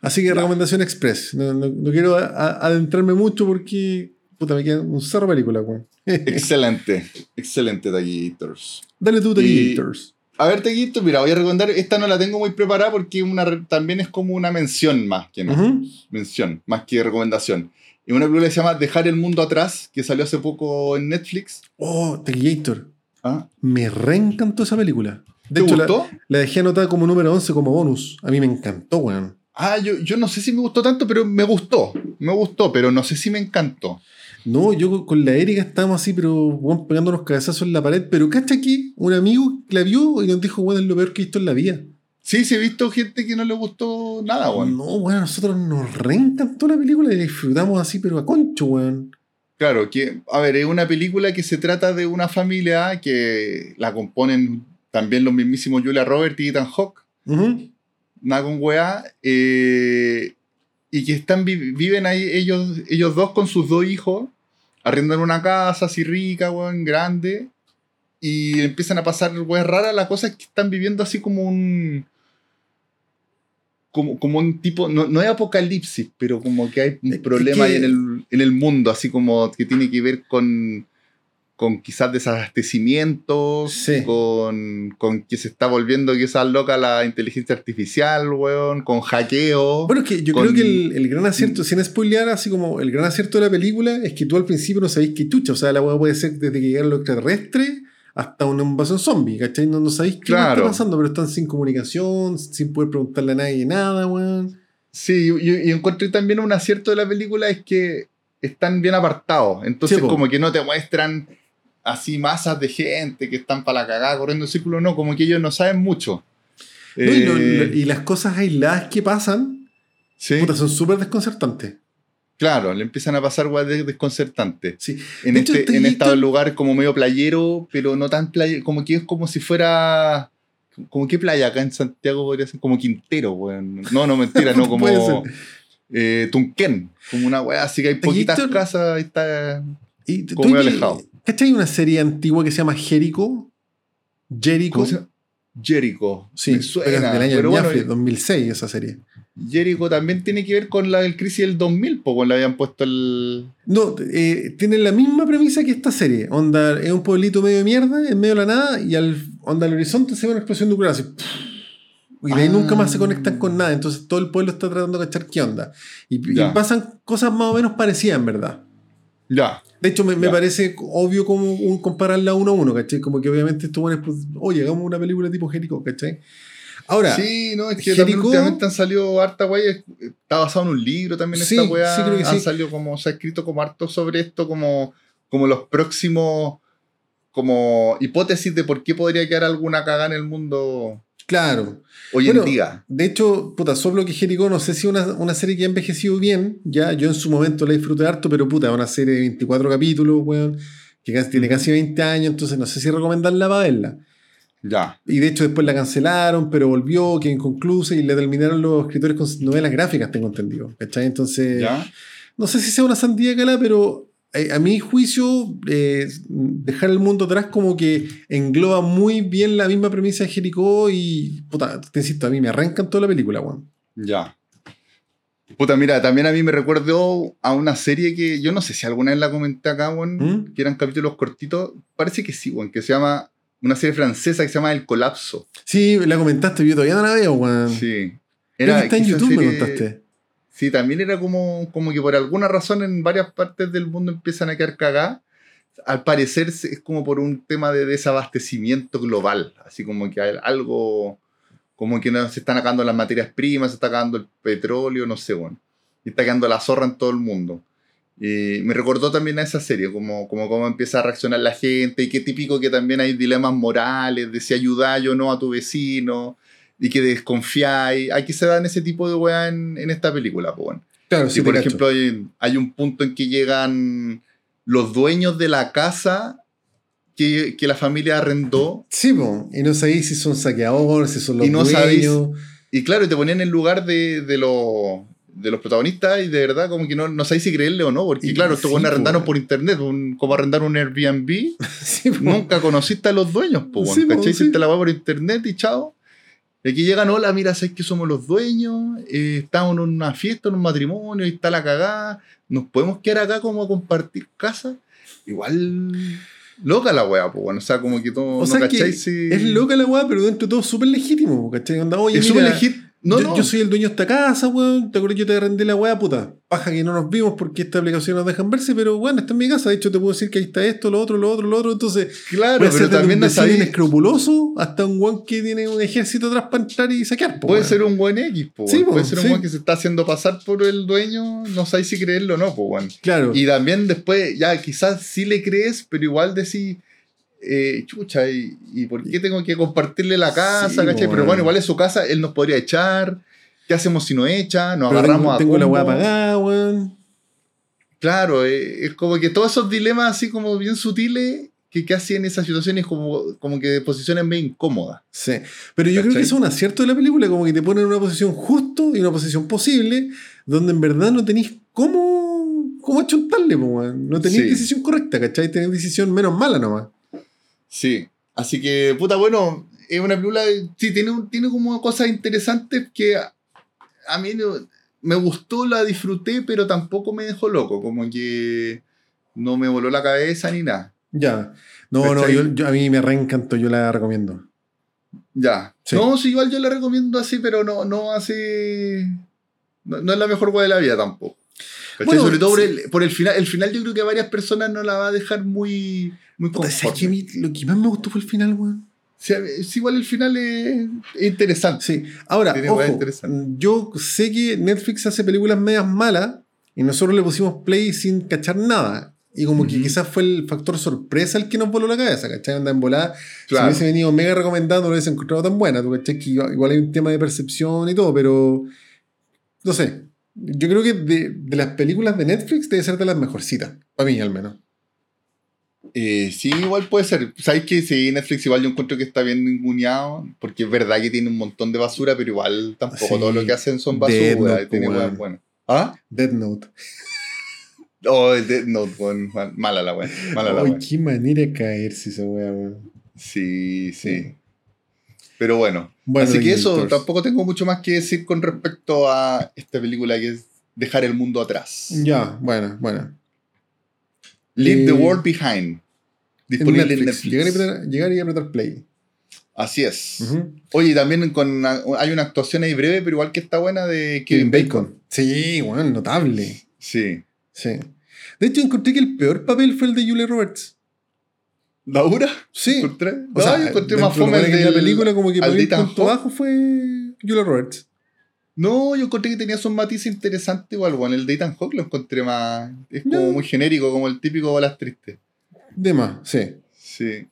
Así que Ya. recomendación express. No, no- no quiero a- a- adentrarme mucho porque puta, me queda un cerro película, weón. Excelente, excelente Taquillators. Dale tú, Taquillators. A ver, Taquillito, mira, voy a recomendar, esta no la tengo muy preparada porque una, también es como una mención más que nada. Ujú. mención, más que recomendación. Y una película que se llama Dejar el mundo atrás, que salió hace poco en Netflix. Oh, Taquillator. ¿Ah? Me reencantó esa película. De ¿Te hecho, gustó? la dejé anotada como número 11 como bonus. A mí me encantó, weón. Ah, yo, yo no sé si me gustó tanto, pero me gustó. Me gustó, pero no sé si me encantó. No, yo con la Erika estábamos así, pero bueno, pegándonos cabezazos en la pared. Pero cacha aquí, un amigo la vio y nos dijo, bueno, es lo peor que he visto en la vida. Sí, sí, he visto gente que no le gustó nada, weón. No, bueno, nosotros nos reencantó la película y la disfrutamos así, pero a concho, weón. Claro, que, a ver, es una película que se trata de una familia que la componen también los mismísimos Julia Roberts y Ethan Hawke. Ujú. nada con weá, eh, y que están, vi- viven ahí ellos, ellos dos con sus dos hijos, arriendan una casa así rica, weón, grande, y empiezan a pasar weas raras, la cosa es que están viviendo así como un... Como, como un tipo, no, no es apocalipsis, pero como que hay un problema que- ahí en el, en el mundo, así como que tiene que ver con, con quizás desabastecimientos, Sí. con, con que se está volviendo quizás loca la inteligencia artificial, weón, con hackeo. Bueno, es que yo Con- creo que el, el gran acierto, sin spoilear, así como el gran acierto de la película, es que tú al principio no sabéis qué chucha. O sea, la hueá puede ser desde que llegan los extraterrestres hasta una invasión zombie, ¿cachai? No, no sabéis qué Claro. está pasando, pero están sin comunicación, sin poder preguntarle a nadie nada, weón. Sí, y, y encontré también un acierto de la película es que están bien apartados. Entonces, Sí, como que no te muestran así masas de gente que están para la cagada corriendo en círculo, no, como que ellos no saben mucho. No, y, lo- Eh, lo- y las cosas aisladas que pasan, sí, puta, son súper desconcertantes. claro, le empiezan a pasar de- desconcertantes. Sí. En, De hecho, este, ¿te en este lugar como medio playero, pero no tan playero, como que es como si fuera... Como qué playa acá en Santiago podría ser, como Quintero, weón. No, no, mentira, no, como eh, Tunquén, como una weá, así que hay poquitas Héctor? casas, ahí está... Y como medio alejado. ¿Cachai una serie antigua que se llama Jericho? Jericho. Jericho. Sí, me suena. es del año pero bueno, Biafre, 2006 esa serie. Jericho también tiene que ver con la del crisis del 2000, pues cuando le habían puesto el... No, eh, tiene la misma premisa que esta serie. Onda, es un pueblito medio de mierda, en medio de la nada, y al, onda, al horizonte se ve una explosión nuclear así. Y de ahí Ah. nunca más se conectan con nada. Entonces todo el pueblo está tratando de cachar qué onda. Y, y pasan cosas más o menos parecidas, en verdad. Ya. De hecho, me, me parece obvio como un, compararla uno a uno, ¿cachai? Como que obviamente esto bueno, pues, oye, hagamos una película tipo Jericho, ¿cachai? Ahora, Sí, no, es que también Jericho- últimamente han salido harta weá, está basado en un libro también Sí, esta weá. sí, creo que han sí. salido como, se ha escrito como harto sobre esto, como, como los próximos, como hipótesis de por qué podría quedar alguna cagada en el mundo claro. hoy Bueno, en día. De hecho, puta, soplo que Jericho, no sé si una, una serie que ha envejecido bien, ya, yo en su momento la disfruté harto, pero puta, es una serie de 24 capítulos, weón, que casi- tiene casi 20 años, entonces no sé si recomendarla para verla. Ya. Y de hecho después la cancelaron, pero volvió, que inconclusa, y le terminaron los escritores con novelas gráficas, tengo entendido, ¿cachai? Entonces, Ya. no sé si sea una sandía cala, pero eh, a mi juicio, eh, dejar el mundo atrás como que engloba muy bien la misma premisa de Jericho y, puta, te insisto, a mí me arrancan toda la película, weón. Ya. Puta, mira, también a mí me recuerdo a una serie que yo no sé si alguna vez la comenté acá, weón, ¿Mm? que eran capítulos cortitos. Parece que sí, weón, que se llama una serie francesa que se llama El Colapso. Sí, la comentaste, yo todavía no la veo, weón. Sí. Creo que está en YouTube, me contaste. Sí, también era como, como que por alguna razón en varias partes del mundo empiezan a quedar cagadas. Al parecer es como por un tema de desabastecimiento global. Así como que hay algo, como que no, se están acabando las materias primas, se está acabando el petróleo, no sé, bueno. Y está quedando la zorra en todo el mundo. Y me recordó también a esa serie, como, como cómo empieza a reaccionar la gente y qué típico que también hay dilemas morales de si ayudáis o no a tu vecino y que desconfiáis. Aquí se dan ese tipo de weá en, en esta película, pues bueno. Claro, Y sí, por ejemplo, hay, hay un punto en que llegan los dueños de la casa que, que la familia arrendó. Sí, po, y no sabéis si son saqueadores, si son los Y no dueños. sabéis- Y claro, te ponían en lugar de, de, los, de los protagonistas y de verdad como que no, no sabéis si creerle o no. Porque Y claro, estos sí, buenos po, arrendaron por internet, un- como arrendar un Airbnb. Sí. Nunca conociste a los dueños, weón, Sí, ¿cachai? Hiciste la weá por internet y chao. Y aquí llegan, hola, mira, sabes que somos los dueños, eh, estamos en una fiesta, en un matrimonio, y está la cagada, nos podemos quedar acá como a compartir casa. Igual loca la weá, pues bueno, o sea, como que todo, O no sea que si- es loca la weá, pero dentro de todo súper legítimo, ¿cachai? Onda, oye, Es súper legit- No, yo, no. yo soy el dueño de esta casa, weón. Te acuerdas que yo te rendí la weá, puta. Paja que no nos vimos porque esta aplicación nos dejan verse, pero bueno, está en mi casa. De hecho, te puedo decir que ahí está esto, lo otro, lo otro, lo otro. Entonces, Claro, puede pero ser también desde un inescrupuloso hasta un weón que tiene un ejército atrás para entrar y saquear, po, Puede weón. ser un buen X, po, Sí, weón. po, Puede ser un sí. buen que se está haciendo pasar por el dueño, no sabéis si creerlo o no, po, weón. Claro. Y también después, ya quizás sí le crees, pero igual decís, eh, chucha, ¿y, y por qué tengo que compartirle la casa? Sí. Pero bueno, igual es su casa, él nos podría echar. ¿Qué hacemos si no echa? Nos Pero agarramos tengo, a tengo la weá pagada, weón. Claro, eh, es como que todos esos dilemas así como bien sutiles que, que hacen esas situaciones como, como que de posiciones medio incómodas. Sí. Pero yo creo que eso es un acierto de la película, como que te ponen en una posición justo y una posición posible, donde en verdad no tenéis cómo, cómo achuntarle, po. No tenéis Sí. decisión correcta, ¿cachai? Tenéis decisión menos mala nomás. Sí. Así que, puta, bueno, es una película, sí, tiene, un- tiene como cosas interesantes que a, a mí no- me gustó, la disfruté, pero tampoco me dejó loco, como que no me voló la cabeza ni nada. Ya. No, no, yo, yo- a mí me reencantó, yo la recomiendo. Ya. Sí. No, sí, igual yo la recomiendo así, pero no, no así. No, no es la mejor weá de la vida tampoco. Bueno, Sobre todo por, sí. el, por el final. El final yo creo que a varias personas no la va a dejar muy, muy Puta, ¿sabes conforme. que mí lo que más me gustó fue el final, weón? Sí, es igual el final es, es interesante. Sí. Ahora, ojo, interesantes. yo sé que Netflix hace películas medias malas y nosotros le pusimos play sin cachar nada. Y como que Ujú. quizás fue el factor sorpresa el que nos voló la cabeza, ¿cachai? Anda en volada. Claro. Si hubiese venido mega recomendando, no lo hubiese encontrado tan buena. ¿tú cachai? Que igual hay un tema de percepción y todo, pero no sé. Yo creo que de, de las películas de Netflix debe ser de las mejorcitas. Para mí, al menos. Eh, sí, igual puede ser. Sabes que sí, Netflix igual yo encuentro que está bien ninguneado, porque es verdad que tiene un montón de basura, pero igual tampoco Sí. todo lo que hacen son basura. Tiene weón. buenas. ¿Ah? Dead Note. Oh, Death Note, weón, mal- mala la wea. Mala la qué manera de caerse esa wea, weón. Sí, sí. Pero bueno. Bueno, Así que eso, tampoco tengo mucho más que decir con respecto a esta película que es Dejar el mundo atrás. Ya, bueno, bueno. Leave Eh, the World Behind. En Disponible Netflix. en Netflix. Llegar, y apretar, llegar y apretar play. Así es. Ujú. Oye, también con hay una actuación ahí breve, pero igual que está buena de Kevin Bacon. Sí, bueno, notable. Sí. Sí. De hecho, encontré que el peor papel fue el de Julia Roberts. ¿Laura? Sí. O No, sea, yo encontré más de fome del- la película, como que para mí de el punto bajo fue Julia Roberts. No, yo encontré que tenía sus matices interesantes igual, bueno, el de Ethan Hawke lo encontré más... Es como No. muy genérico, como el típico Balas Tristes. De más, sí. Sí.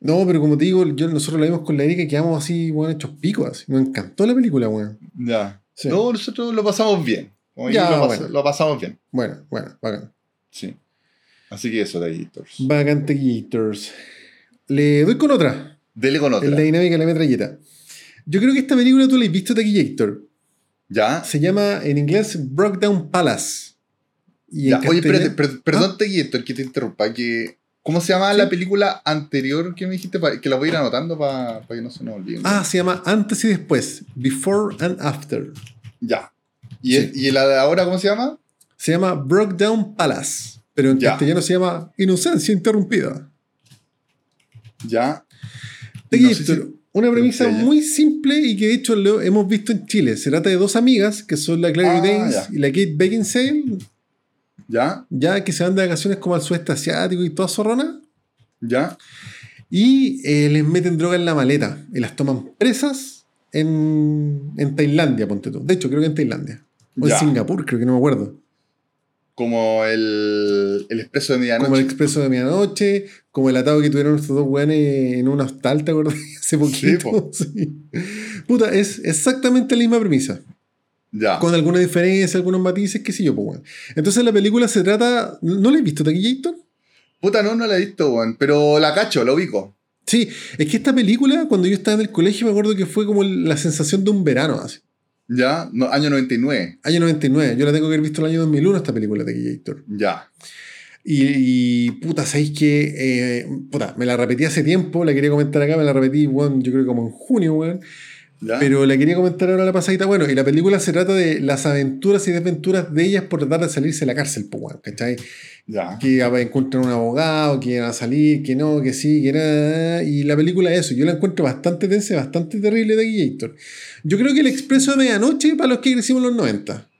No, pero como te digo, yo, nosotros la vimos con la Erika y quedamos así, bueno, hechos picos. Así. Nos encantó la película, weón. Ya. Sí. No, nosotros lo pasamos bien. Como Ya, yo lo, pas- bueno. lo pasamos bien. Bueno, bueno, bacán. Sí. Así que eso, Editors. Bacante Gators. Le doy con otra. Dele con otra. En la dinámica de la metralleta. Yo creo que esta película tú la has visto, Taquillator. ¿Ya? Se llama en inglés Broke Down Palace. Y Ya. en Oye, castellano- espérate, per- perdón, Editors, que te interrumpa. Que, ¿Cómo se llama Sí. la película anterior que me dijiste? Que la voy a ir anotando para que no se nos olvide. Ah, se llama Antes y Después. Before and After. Ya. ¿Y, Sí. el- ¿Y la de ahora cómo se llama? Se llama Broke Down Palace. Pero en Ya. castellano se llama Inocencia Interrumpida. Ya. Te No si- Una premisa muy simple y que de hecho lo hemos visto en Chile. Se trata de dos amigas, que son la Clary Ah, Danes ya. y la Kate Beckinsale, ¿Ya? ya que se van de vacaciones como al sudeste asiático y toda zorrona. ¿Ya? Y eh, les meten droga en la maleta y las toman presas en, en Tailandia, ponte tú. De hecho, creo que en Tailandia. O Ya. en Singapur, creo que no me acuerdo. Como el, el expreso de medianoche. Como el expreso de medianoche, como el atado que tuvieron estos dos weones en un hostal, ¿te acuerdas? Hace poquito. po. Sí. Puta, es exactamente la misma premisa. Ya. Con alguna diferencia, algunos matices, qué sé yo, pues, weón. Entonces la película se trata. ¿No la has visto, Taquillator? Puta, no, no la he visto, weón. Pero la cacho, la ubico. Sí, es que esta película, cuando yo estaba en el colegio, me acuerdo que fue como la sensación de un verano, así. Ya. No, año 99. Año 99. Yo la tengo que haber visto el año 2001, esta película, Taquillator. Ya. Y, y, puta, ¿sabéis que eh, Puta, me la repetí hace tiempo, la quería comentar acá, me la repetí, weón, yo creo que como en junio, weón. ¿Ya? Pero la quería comentar ahora la pasadita. Bueno, y la película se trata de las aventuras y desventuras de ellas por tratar de salirse de la cárcel, pues, ¿cachai? Ya. Que encuentran un abogado, que van a salir, que no, que sí, que nada. Y la película es eso. Yo la encuentro bastante tensa, bastante terrible de Gator. Yo creo que el expreso de medianoche para los que crecimos en los 90.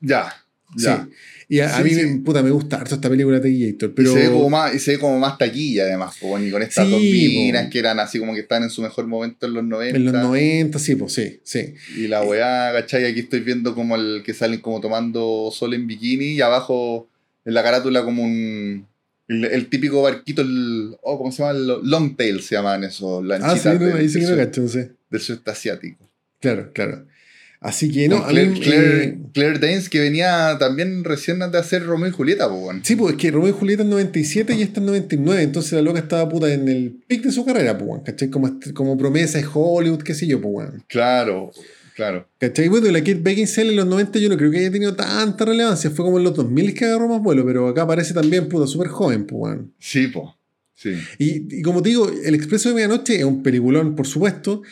Ya. Ya. Sí. Y a, a Sí, mí, sí. me- puta, me gusta harto esta película de Gator. Y, Pero... se ve como más, y se ve como más taquilla, además, po, y con estas Sí, dos minas que eran así como que están en su mejor momento en los 90. En los 90, sí, pues sí, sí. Y la weá, ¿cachai? Aquí estoy viendo como el que salen como tomando sol en bikini y abajo en la carátula como un. El, el típico barquito, el. Oh, ¿cómo se llama? El long tail se llaman esos. Ah, sí, no, ahí sí que sud- cacho, no sé. Del sudeste asiático. Claro, claro. Así que no, a Claire, mí, Claire, eh, Claire Danes que venía también recién de hacer Romeo y Julieta, pues. Sí, pues es que Romeo y Julieta es 97 y esta es 99, entonces la loca estaba puta en el pic de su carrera, pues, weón, ¿cachai? Como, como promesa de Hollywood, qué sé yo, pues, weón. Claro, claro. ¿Cachai? Bueno, y la Kate Beckinsale en los 90 yo no creo que haya tenido tanta relevancia, fue como en los 2000 que agarró más vuelo, pero acá aparece también, puta, súper joven, pues. Sí, pues. Sí. Y, y como te digo, El Expreso de Medianoche es un peliculón, por supuesto,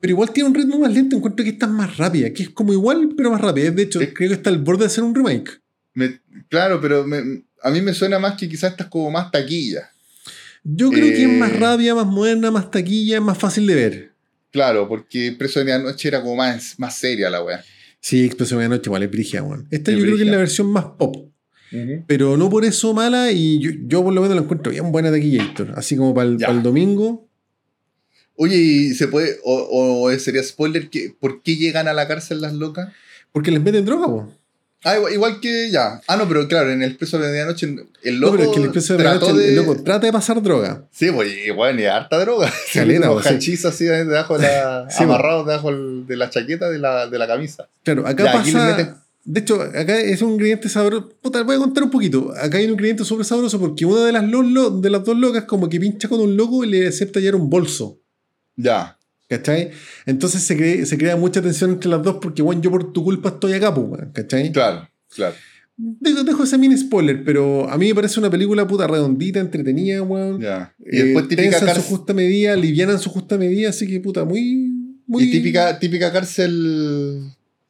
pero igual tiene un ritmo más lento, encuentro que esta es más rápida, que es como igual, pero más rápida. De hecho, Es- creo que está al borde de ser un remake. Me- claro, pero me- a mí me suena más que quizás estás como más taquilla. Yo creo que es más Eh. rápida, más moderna, más taquilla, es más fácil de ver. Claro, porque Preso de Medianoche era como más, más seria la weá. Sí, Expreso de Medianoche, vale, es brígida, weón. Esta Es yo creo que es la versión más pop. Pero no por eso mala y yo, yo por lo menos la encuentro bien buena Taquillator. Así como para el, para el domingo. Oye, ¿y se puede, o, o sería spoiler, que, ¿por qué llegan a la cárcel las locas? Porque les meten droga, po. Ah, igual, igual que ya. Ah, no, pero claro, en el Expreso de Medianoche, el No, loco pero es que el Expreso de Medianoche, de... el loco trata de pasar droga. Sí, pues, y bueno, y harta droga. Unos pues, sí. así debajo de la... Sí, amarrados debajo de la chaqueta de la, de la camisa. Claro, acá Ya, pasa. meten- De hecho, acá es un ingrediente sabroso. Puta, voy a contar un poquito. Acá hay un ingrediente súper sabroso porque una de las, de las dos locas, como que pincha con un loco y le acepta hallar un bolso. Ya. ¿Cachai? Entonces se, cre- se crea mucha tensión entre las dos porque, bueno, yo por tu culpa estoy acá, pues, weón, ¿cachai? Claro, claro. Dejo, dejo ese mini spoiler, pero a mí me parece una película puta redondita, entretenida, weón. Ya. Y Eh, después típica tensa en su cárcel. justa medida, liviana en su justa medida, así que puta, muy. muy... Y típica, típica cárcel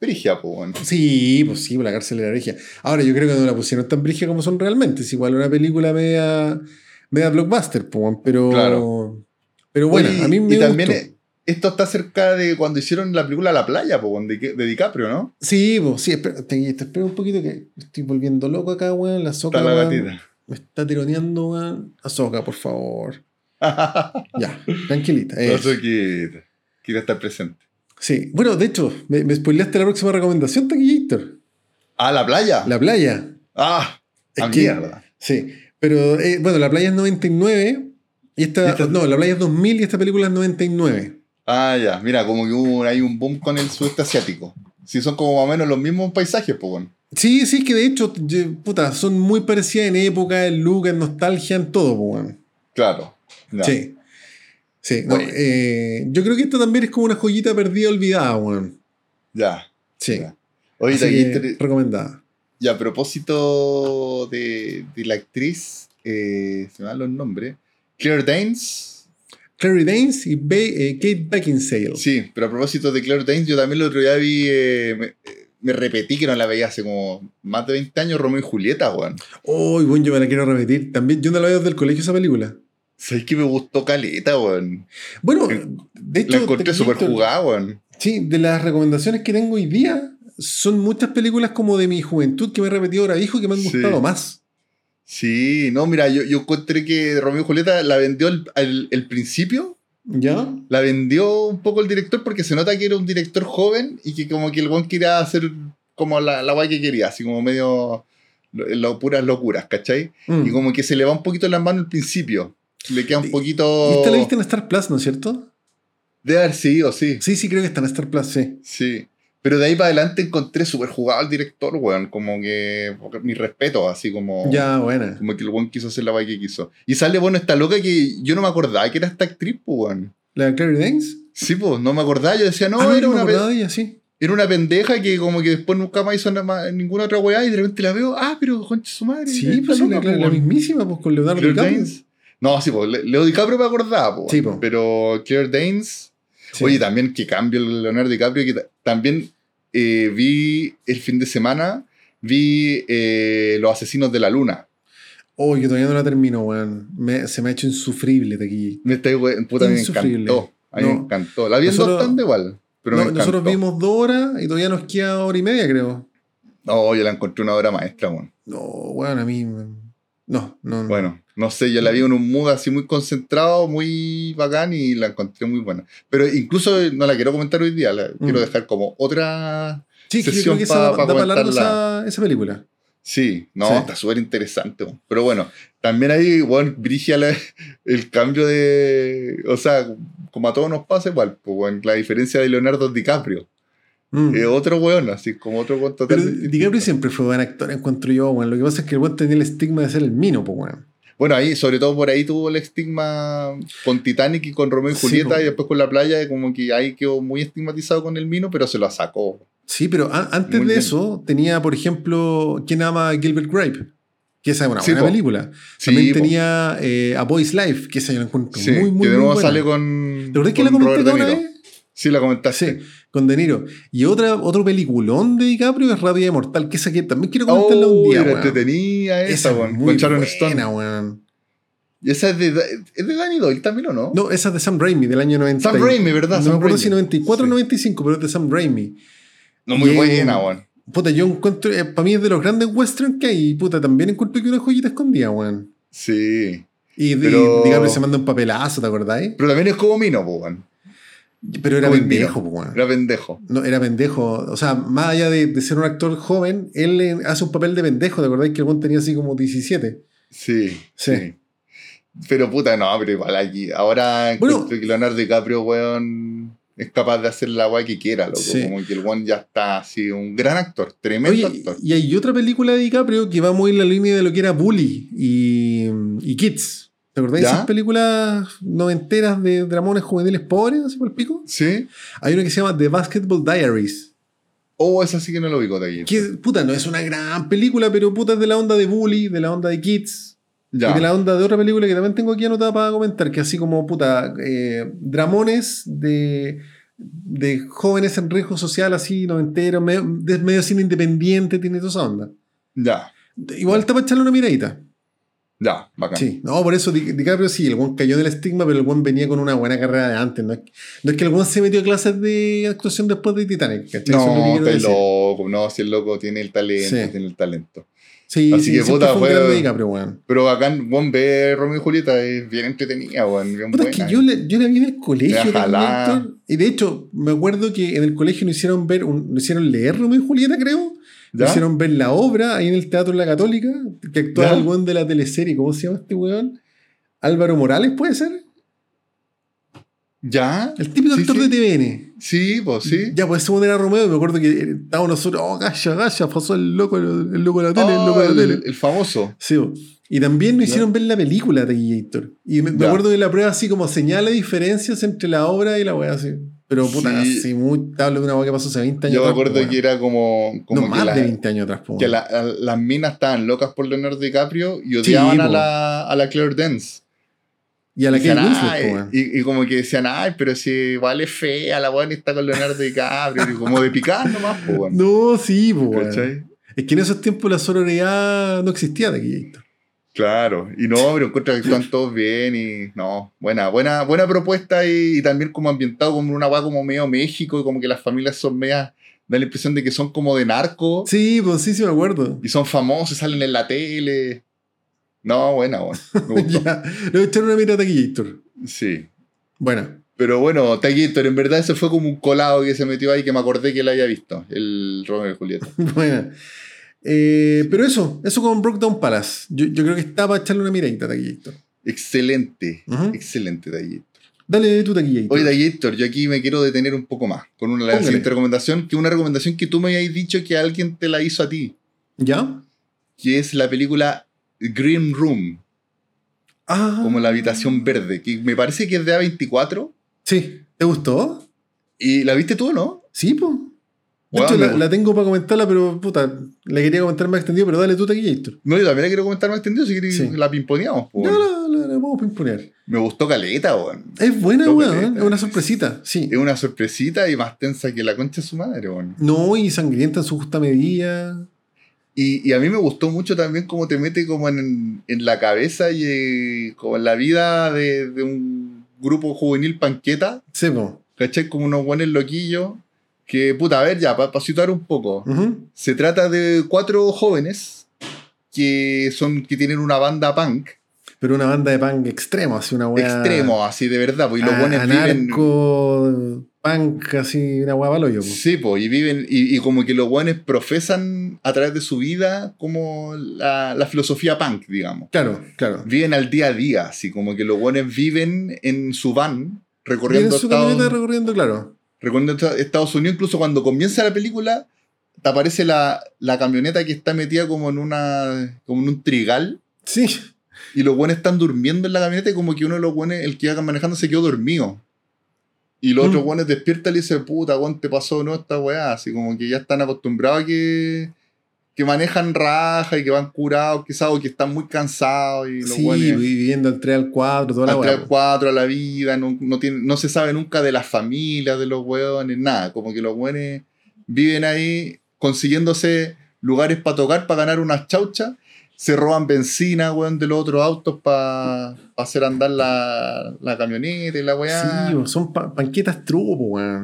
brigia, pues, bueno. Sí, pues sí, la cárcel de la regia. Ahora, yo creo que no la pusieron tan brigia como son realmente. Es igual una película media, media blockbuster, pues, weón, pero. Claro. Pero bueno, Oye, a mí me y también gustó. eh, esto está cerca de cuando hicieron la película La Playa, bueno, de, de DiCaprio, ¿no? Sí, pues sí, espera, te- te espera un poquito que estoy volviendo loco acá, weón. La soca, Está la weón, gatita. me está tironeando, weón. La soca, por favor. Ya, tranquilita. No qué. Quiere estar presente. Sí, bueno, de hecho, me, me spoileaste la próxima recomendación, Taquillator. Ah, la playa. La playa. Ah, Es a que- mierda. Sí, pero eh, bueno, la playa es 99 y esta, no, la playa es 2000 y esta película es 99. Ah, ya. Mira, como que hubo, hay un boom con el sudeste asiático. Sí, son como más o menos los mismos paisajes, pues, bueno. Sí, sí, que de hecho, puta, son muy parecidas en época, en look, en nostalgia, en todo, pues, weón. Claro. Sí. Sí, no, Bueno. eh, yo creo que esta también es como una joyita perdida, olvidada, weón. Ya. Sí. Ya. Oye, recomendada. y a propósito de, de la actriz, eh, se me dan los nombres. Claire Danes. Clary Danes y eh, Kate Beckinsale. Sí, pero a propósito de Claire Danes, yo también el otro día vi. eh, me, eh, me repetí que no la veía hace como más de 20 años, Romeo y Julieta, weón. Oh, bueno, yo me la quiero repetir. También, yo no la veo desde el colegio esa película. ¿Sabes que me gustó Caleta, weón? Bueno, de hecho. La encontré súper jugada, weón. Sí, de las recomendaciones que tengo hoy día, son muchas películas como de mi juventud que me he repetido ahora viejo que me han Sí. gustado más. Sí, no, mira, yo, yo encontré que Romeo y Julieta la vendió al, al- el principio, ¿Ya? la vendió un poco el director porque se nota que era un director joven y que como que el buen quería hacer como la, la guay que quería, así como medio lo, lo- puras locuras, ¿cachai? Mm. Y como que se le va un poquito las manos al principio. Le queda un poquito... Y esta la viste en Star Plus, ¿no es cierto? Debe haber sido, sí. Sí, sí, creo que está en Star Plus, sí. Sí. Pero de ahí para adelante encontré súper jugado al director, weón. Como que. Mi respeto, así como. Ya, buena. Como que el weón quiso hacer la guay que quiso. Y sale, bueno, esta loca que yo no me acordaba que era esta actriz, pues, weón. ¿La de Clary Danes? Sí, pues, no me acordaba. Yo decía, no, ah, era, no me una acordaba pe- de ella, sí. era una pendeja que como que después nunca más hizo nada más- ninguna otra weá y de repente la veo, ah, pero concha su madre. Sí, pues sí, la, la- la mismísima, pues con Leonardo Claire DiCaprio. Danes. No, sí, pues, Le- Leo DiCaprio me acordaba, po, Sí, po. Pero Claire Danes. Sí. Oye, también que cambio el Leonardo DiCaprio, que ta- también eh, vi el fin de semana, vi eh, Los Asesinos de la Luna. Oh, que todavía no la termino, weón. Me- se me ha hecho insufrible de Me está, puta, me Insufrible. encantó. A mí me encantó. La vi en dos Nosotros- tandas igual, pero me nosotros vimos dos horas y todavía nos queda hora y media, creo. No, yo la encontré una obra maestra, weón. No, weón, a mí. me- no. no. Bueno, no sé, yo la vi en un mood así muy concentrado, muy bacán y la encontré muy buena. Pero incluso no la quiero comentar hoy día, la quiero Mm. dejar como otra sí, sesión pa- pa para largo comentarla. esa, esa película. Sí, no, Sí. está súper interesante. Pero bueno, también ahí, bueno, brigia el cambio de. O sea, como a todos nos pasa igual, pues, weón, la diferencia de Leonardo DiCaprio. Mm. Es otro weón, así como otro weón Pero totalmente. DiCaprio siempre fue buen actor, encuentro yo, weón. Lo que pasa es que el weón tenía el estigma de ser el mino, pues, weón. Bueno, ahí, sobre todo por ahí tuvo el estigma con Titanic y con Romeo y Julieta, y después con la playa, como que ahí quedó muy estigmatizado con el mino, pero se lo sacó. Sí, pero antes Muy de bien. eso tenía, por ejemplo, ¿Quién ama a Gilbert Grape? Que esa es una Sí, buena po. película. También tenía eh, A Boy's Life, que esa yo la encuentro muy, muy, que de muy nuevo buena. sale con. ¿Te acordás que la comenté una vez? Sí, la comentaste. Sí, con De Niro. Y otra, otro peliculón de DiCaprio es y Mortal, que esa que también quiero comentarla un Oh, día, era entretenida esa, Esa es weón, muy con Sharon buena, Stone. weón. Y esa es de, es de Danny Doyle también, ¿o no? No, esa es de Sam Raimi, del año 90. Sam Raimi, ¿verdad? No Sam me acuerdo Raimi. si 94 o Sí. 95, pero es de Sam Raimi. No, muy Y- buena, weón. Puta, yo encuentro, eh, para mí es de los grandes western que hay, puta, también encuentro que una joyita escondida, weón. Sí. Y, DiCaprio se manda un papelazo, ¿te acordáis? Pero también es como Mino, weón. Pero era pendejo, weón. Era pendejo. No, era pendejo. O sea, más allá de, de ser un actor joven, él eh, hace un papel de pendejo, ¿te acordáis que el weón tenía así como 17? Sí. Sí. Sí. Pero puta, no, pero igual aquí. Ahora Bueno. que Leonardo DiCaprio, weón, es capaz de hacer la weá que quiera, loco. Sí. Como que el weón ya está así, un gran actor, tremendo Oye, actor. y hay otra película de DiCaprio que va muy en la línea de lo que era Bully y, y Kids. ¿Te acordáis de esas películas noventeras de dramones juveniles pobres, así por el pico? ¿Sí? Hay una que se llama The Basketball Diaries. Oh, esa sí que no lo ubico de ahí. Que, puta, no es una gran película, pero puta es de la onda de Bully, de la onda de Kids. Ya. Y de la onda de otra película que también tengo aquí anotada para comentar, que así como, puta, eh, dramones de, de jóvenes en riesgo social, así, noventeros, medio, medio cine independiente, tiene toda esa onda. Ya. Igual está para echarle una miradita. Ya, bacán. Sí, no, por eso Di- DiCaprio sí, el buen cayó del estigma, pero el buen venía con una buena carrera de antes. No es, no es que el buen se metió a clases de actuación después de Titanic, ¿cachai? No, está loco. No, si el loco tiene el talento, Sí. tiene el talento. Sí, Así sí, que, puta, fue fue- DiCaprio, weón. Pero bacán, buen ver Romeo y Julieta es bien entretenida, weón. Bien Puta, es buena. que yo, le- yo la vi en el colegio. También, y de hecho, me acuerdo que en el colegio nos hicieron ver, un- nos hicieron leer Romeo y Julieta, creo. ¿Ya? Hicieron ver la obra ahí en el Teatro La Católica, que actuaba ¿Ya? el weón de la teleserie. ¿Cómo se llama este weón? Álvaro Morales, ¿puede ser? ¿Ya? El típico Sí, actor sí. de TVN. Sí, pues sí. Ya, pues ese weón era Romeo me acuerdo que estábamos nosotros, oh, galla, galla, pasó el loco, el loco de la tele, el Oh, loco de la el, tele. el famoso. Sí, y también nos hicieron ver la película de Gator. Y me, acuerdo de la prueba así como señala diferencias entre la obra y la weá así. Pero puta, Sí. así muy. De una weá que pasó hace 20 años Yo me acuerdo po, que era como, como No, que, más la- de 20 años atrás, po, que la- a- las minas estaban locas por Leonardo DiCaprio y odiaban a, po. la, a la Claire Dance. Y a la po, weón. y, y como que decían, ay, pero si es fea, la buena está con Leonardo DiCaprio. y como de picar nomás, weón. No, sí, po. Es que en esos tiempos la sororidad no existía de Gator. Claro, y no, pero encuentro que actúan todos bien y no, buena, buena, buena propuesta y, y también como ambientado como una weá como medio México y como que las familias son medias, da la impresión de que son como de narco Sí, pues sí, sí me acuerdo. y son famosos, salen en la tele. No, buena. Me gustó. ya, le voy a echar una mirada a Gator. Sí. Bueno, Pero bueno, Taquillator, en verdad ese fue como un colado que se metió ahí que me acordé que él había visto, el Romeo y Julieta. bueno. Eh, pero eso, eso con Brokedown Palace. Yo, yo creo que está para echarle una miradita Taquillator. Excelente, Ujú. excelente Taquillator. Dale tu Taquillator. Oye, Taquillator, yo aquí me quiero detener un poco más con una Póngale. siguiente recomendación, que es una recomendación que tú me habías dicho que alguien te la hizo a ti, ¿Ya? que es la película Green Room, Ah. como la habitación verde, que me parece que es de A24. Sí. ¿Te gustó? ¿Y la viste tú, no? Sí, pues. De hecho, la, tengo para comentarla, pero puta, la quería comentar más extendido, pero dale tú, Taquillator. No, yo también la quiero comentar más extendido si Sí. la pimponeamos. po, No, la, la, la podemos pimponear. Me gustó Caleta, weón. Es buena, weón. Es una sorpresita, sí. Es una sorpresita y más tensa que la concha de su madre, weón. No, y sangrienta en su justa medida. Y, y a mí me gustó mucho también cómo te mete como en, en la cabeza y eh, como en la vida de, de un grupo juvenil panqueta, Sí, po. ¿cachai? Como unos buenos loquillos. Que, puta, a ver ya, para situar un poco. Se trata de cuatro jóvenes que son que tienen una banda punk Pero una banda de punk extremo, así una weá. extremo, así de verdad, pues, y los a- buenos viven. anarco, punk, así, una weá paloyo, po. Sí, pues, y viven, y, y como que los buenos profesan a través de su vida como la, la filosofía punk, digamos. Claro, claro. Viven al día a día, así como que los buenos viven en su van, recorriendo, su Estados, camioneta recorriendo, claro. Esta- Estados Unidos, incluso cuando comienza la película, te aparece la, la camioneta que está metida como en una como en un trigal, Sí. y los buenos están durmiendo en la camioneta y como que uno de los buenos, el que iba manejando, se quedó dormido. Y los Mm. otros buenos despiertan y le dicen, puta, weón, te pasó no esta weá. Así como que ya están acostumbrados a que, que manejan raja y que van curados, quizás, o que están muy cansados. Y los Sí, buenos viviendo al 3 al 4, toda la al weá. 3 al 4 a la vida, no, no, tienen- no se sabe nunca de las familias de los weones, nada. Como que los weones viven ahí consiguiéndose lugares para tocar, para ganar unas chauchas. Se roban benzina, weón, de los otros autos para hacer andar la, la camioneta y la weá. Sí, son pa- panquetas truco, po, weón.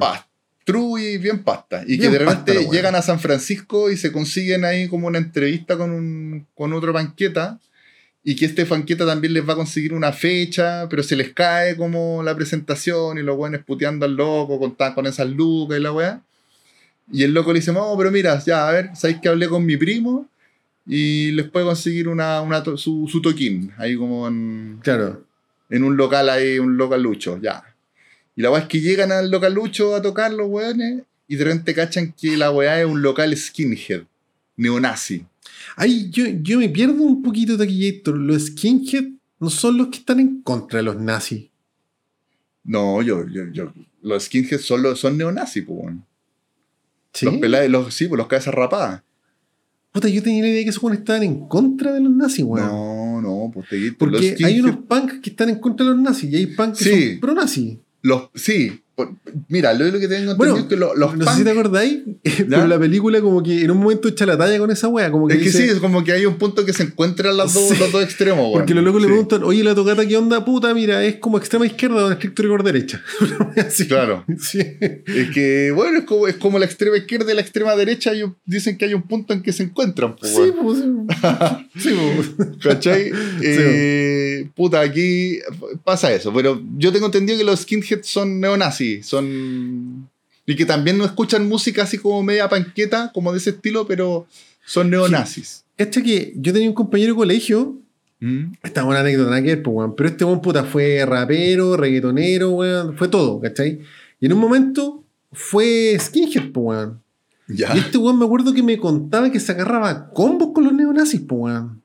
True y bien pasta. Y Bien que de repente llegan a San Francisco y se consiguen ahí como una entrevista con, un, con otro banqueta. Y que este banqueta también les va a conseguir una fecha, pero se les cae como la presentación y los buenos puteando al loco con, con esas lucas y la weá. Y el loco le dice, no, pero mira, ya, a ver, ¿sabéis que hablé con mi primo? Y les puede conseguir una, una to- su, su toquín, ahí como en, Claro. en un local ahí, un localucho, ya. Y la weá es que llegan al localucho a tocar los weones y de repente cachan que la weá es un local skinhead, neonazi. Ay, yo, yo me pierdo un poquito, Taquillator. Los skinhead no son los que están en contra de los nazis. No, yo, yo, yo, los skinheads son, los- son neonazis, pues, weón. ¿Sí? Los pelados, los, sí, pues los cabezas rapadas. Puta, yo tenía la idea de que esos weones estaban en contra de los nazis, weón. No, no, pues te los Porque hay skinhead- unos punks que están en contra de los nazis y hay punks que Sí. son pro nazis. Los, sí, por- mira, lo, lo que tengo entendido Bueno, es que lo- los no sé si te acordáis, pero la película como que en un momento echa la talla con esa wea, como que es que dice- sí, es como que hay un punto que se encuentran los dos, Sí. los dos extremos, weón. Porque los locos le Sí, preguntan, oye, la tocata, ¿qué onda? Puta, mira, es como extrema izquierda o en estricto rigor derecha. Así. Claro. Sí. Es que, bueno, es como, es como la extrema izquierda y la extrema derecha. Ellos dicen que hay un punto en que se encuentran. pues, Sí, pues. Sí, pues. ¿Cachai? Eh, puta, aquí pasa eso. Pero yo tengo entendido que los skinheads son neonazis. Son. Y que también no escuchan música así como media panqueta, como de ese estilo, pero son neonazis. Cacha que yo tenía un compañero de colegio, ¿Mm? esta es una anécdota que pues, pero este weón puta fue rapero, reggaetonero, weón, fue todo, ¿cachai? Y en un momento fue skinhead, pues, weón. Ya. Y este weón me acuerdo que me contaba que se agarraba combos con los neonazis, pues, weón.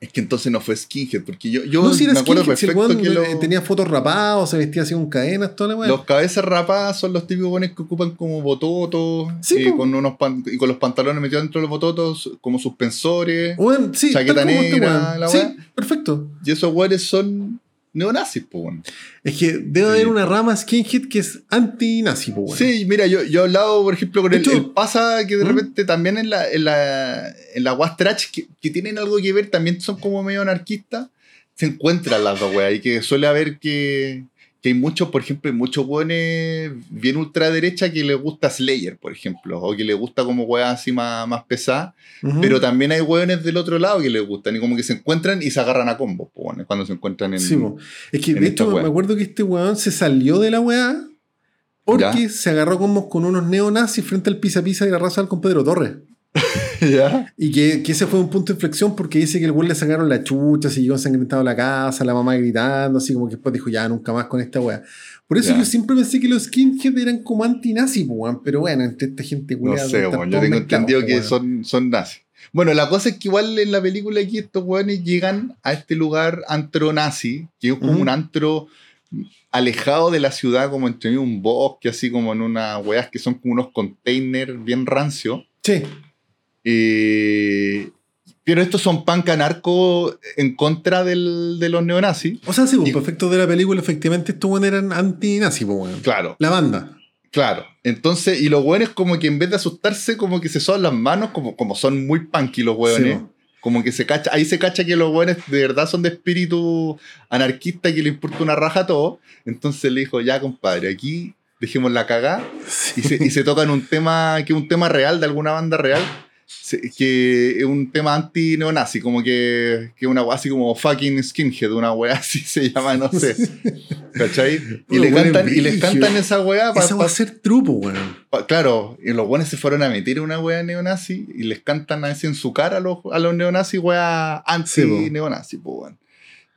Es que entonces no fue skinhead, porque yo, yo No, si me acuerdo skinhead, si perfecto weón que lo- eh, tenía fotos rapados, se vestía así con cadenas, toda la weón. Los cabezas rapadas son los típicos buenos que ocupan como bototos Sí, con unos pan- y con los pantalones metidos dentro de los bototos como suspensores. Weón, sí, chaqueta este negra, weón. la Sí, weá. perfecto. Y esos güeyes son neonazis, po, weón. Es que debe Sí. haber una rama skinhead que es anti-nazi, weón. Sí, mira, yo, yo he hablado, por ejemplo, con el, hecho- el Pasa, que de ¿Mm? repente también en la, en la, en la que, que tienen algo que ver, también son como medio anarquistas, se encuentran las dos weas. Y que suele haber que, que hay muchos, por ejemplo, hay muchos weones bien ultraderecha que les gusta Slayer, por ejemplo, o que les gusta como weas así más, más pesadas. Ujú. Pero también hay weones del otro lado que les gustan y como que se encuentran y se agarran a combos, cuando se encuentran en. Sí, po. es que de hecho me acuerdo que este weón se salió de la weá porque Ya. se agarró como con unos neonazis frente al pisa pisa de la raza del compadre Torres. ¿Ya? Y que, que ese fue un punto de inflexión porque dice que el weón le sacaron la chucha, se llegó ensangrentado a la casa, la mamá gritando, así como que después dijo, ya nunca más con esta weá. Por eso Ya. yo siempre pensé que los skinheads eran como anti-nazi, po, weón. Pero bueno, entre esta gente No culiada, sé, weón, yo tengo entendido po, que weón. son, son nazis. Bueno, la cosa es que igual en la película aquí estos weones llegan a este lugar antro nazi, que es como un antro alejado de la ciudad, como entre un bosque, así como en unas weas que son como unos containers bien rancio. Sí. Eh, pero estos son punk anarco en contra del- de los neonazis. O sea, sí, pues, Y- por efectos de la película, efectivamente, estos buenos eran anti-nazi, pues, weón. Claro, La banda. claro. Entonces, y los hueones como que en vez de asustarse, como que se soban las manos, como, como son muy punky los hueones. Sí, po. Como que se cacha, ahí se cacha que los buenos de verdad son de espíritu anarquista que le importa una raja a todo. Entonces le dijo, ya compadre, aquí dejemos la cagada. Y se, y se tocan un tema que es un tema real de alguna banda real. Que es un tema anti-neonazi, como que, que una weá así como fucking skinhead, una weá así se llama, no sé. ¿Cachai? Y, le cantan, y les cantan esa weá pa- Esa va a ser trupo, weón. Claro, y los buenos se fueron a meter una wea neonazi y les cantan así en su cara a los, a los neonazis, wea anti-neonazi, pues, weón.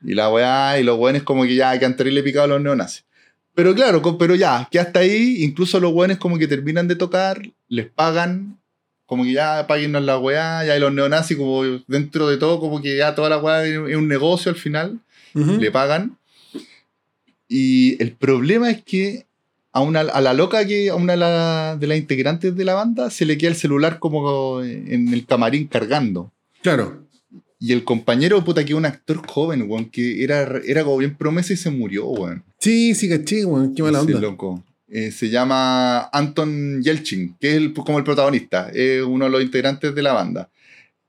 Y la wea, y los buenos como que ya que han terrible picado a los neonazis. Pero claro, pero ya, que hasta ahí, incluso los buenos como que terminan de tocar, les pagan, como que ya paguennos la weá, ya y los neonazis como dentro de todo, como que ya toda la weá es un negocio al final le pagan. Y el problema es que a, una, a la loca que a una de, la- de las integrantes de la banda se le queda el celular como en el camarín cargando. Claro. Y el compañero, puta, que un actor joven, weón, que era, era como bien promesa y se murió, weón. Sí, sí, caché, weón. Qué mala Ese onda. loco. Eh, se llama Anton Yelchin, que es el- como el protagonista, es uno de los integrantes de la banda.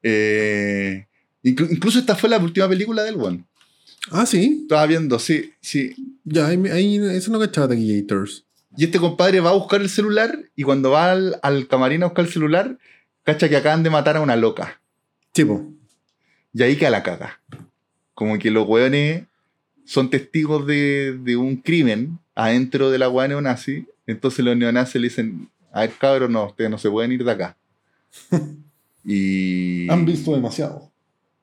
Eh, inclu- incluso esta fue la última película del weón. Ah, sí. Estaba viendo, sí, sí. Ya, ahí, ahí- eso no cachaba Taquillators. Y este compadre va a buscar el celular y cuando va al, al camarín a buscar el celular, cacha que acaban de matar a una loca. Tipo. Y ahí queda la caga. Como que los hueones son testigos de, de un crimen adentro de la hueá neonazi. Entonces los neonazis le dicen, a ver cabros, no, ustedes no se pueden ir de acá. y, Han visto demasiado.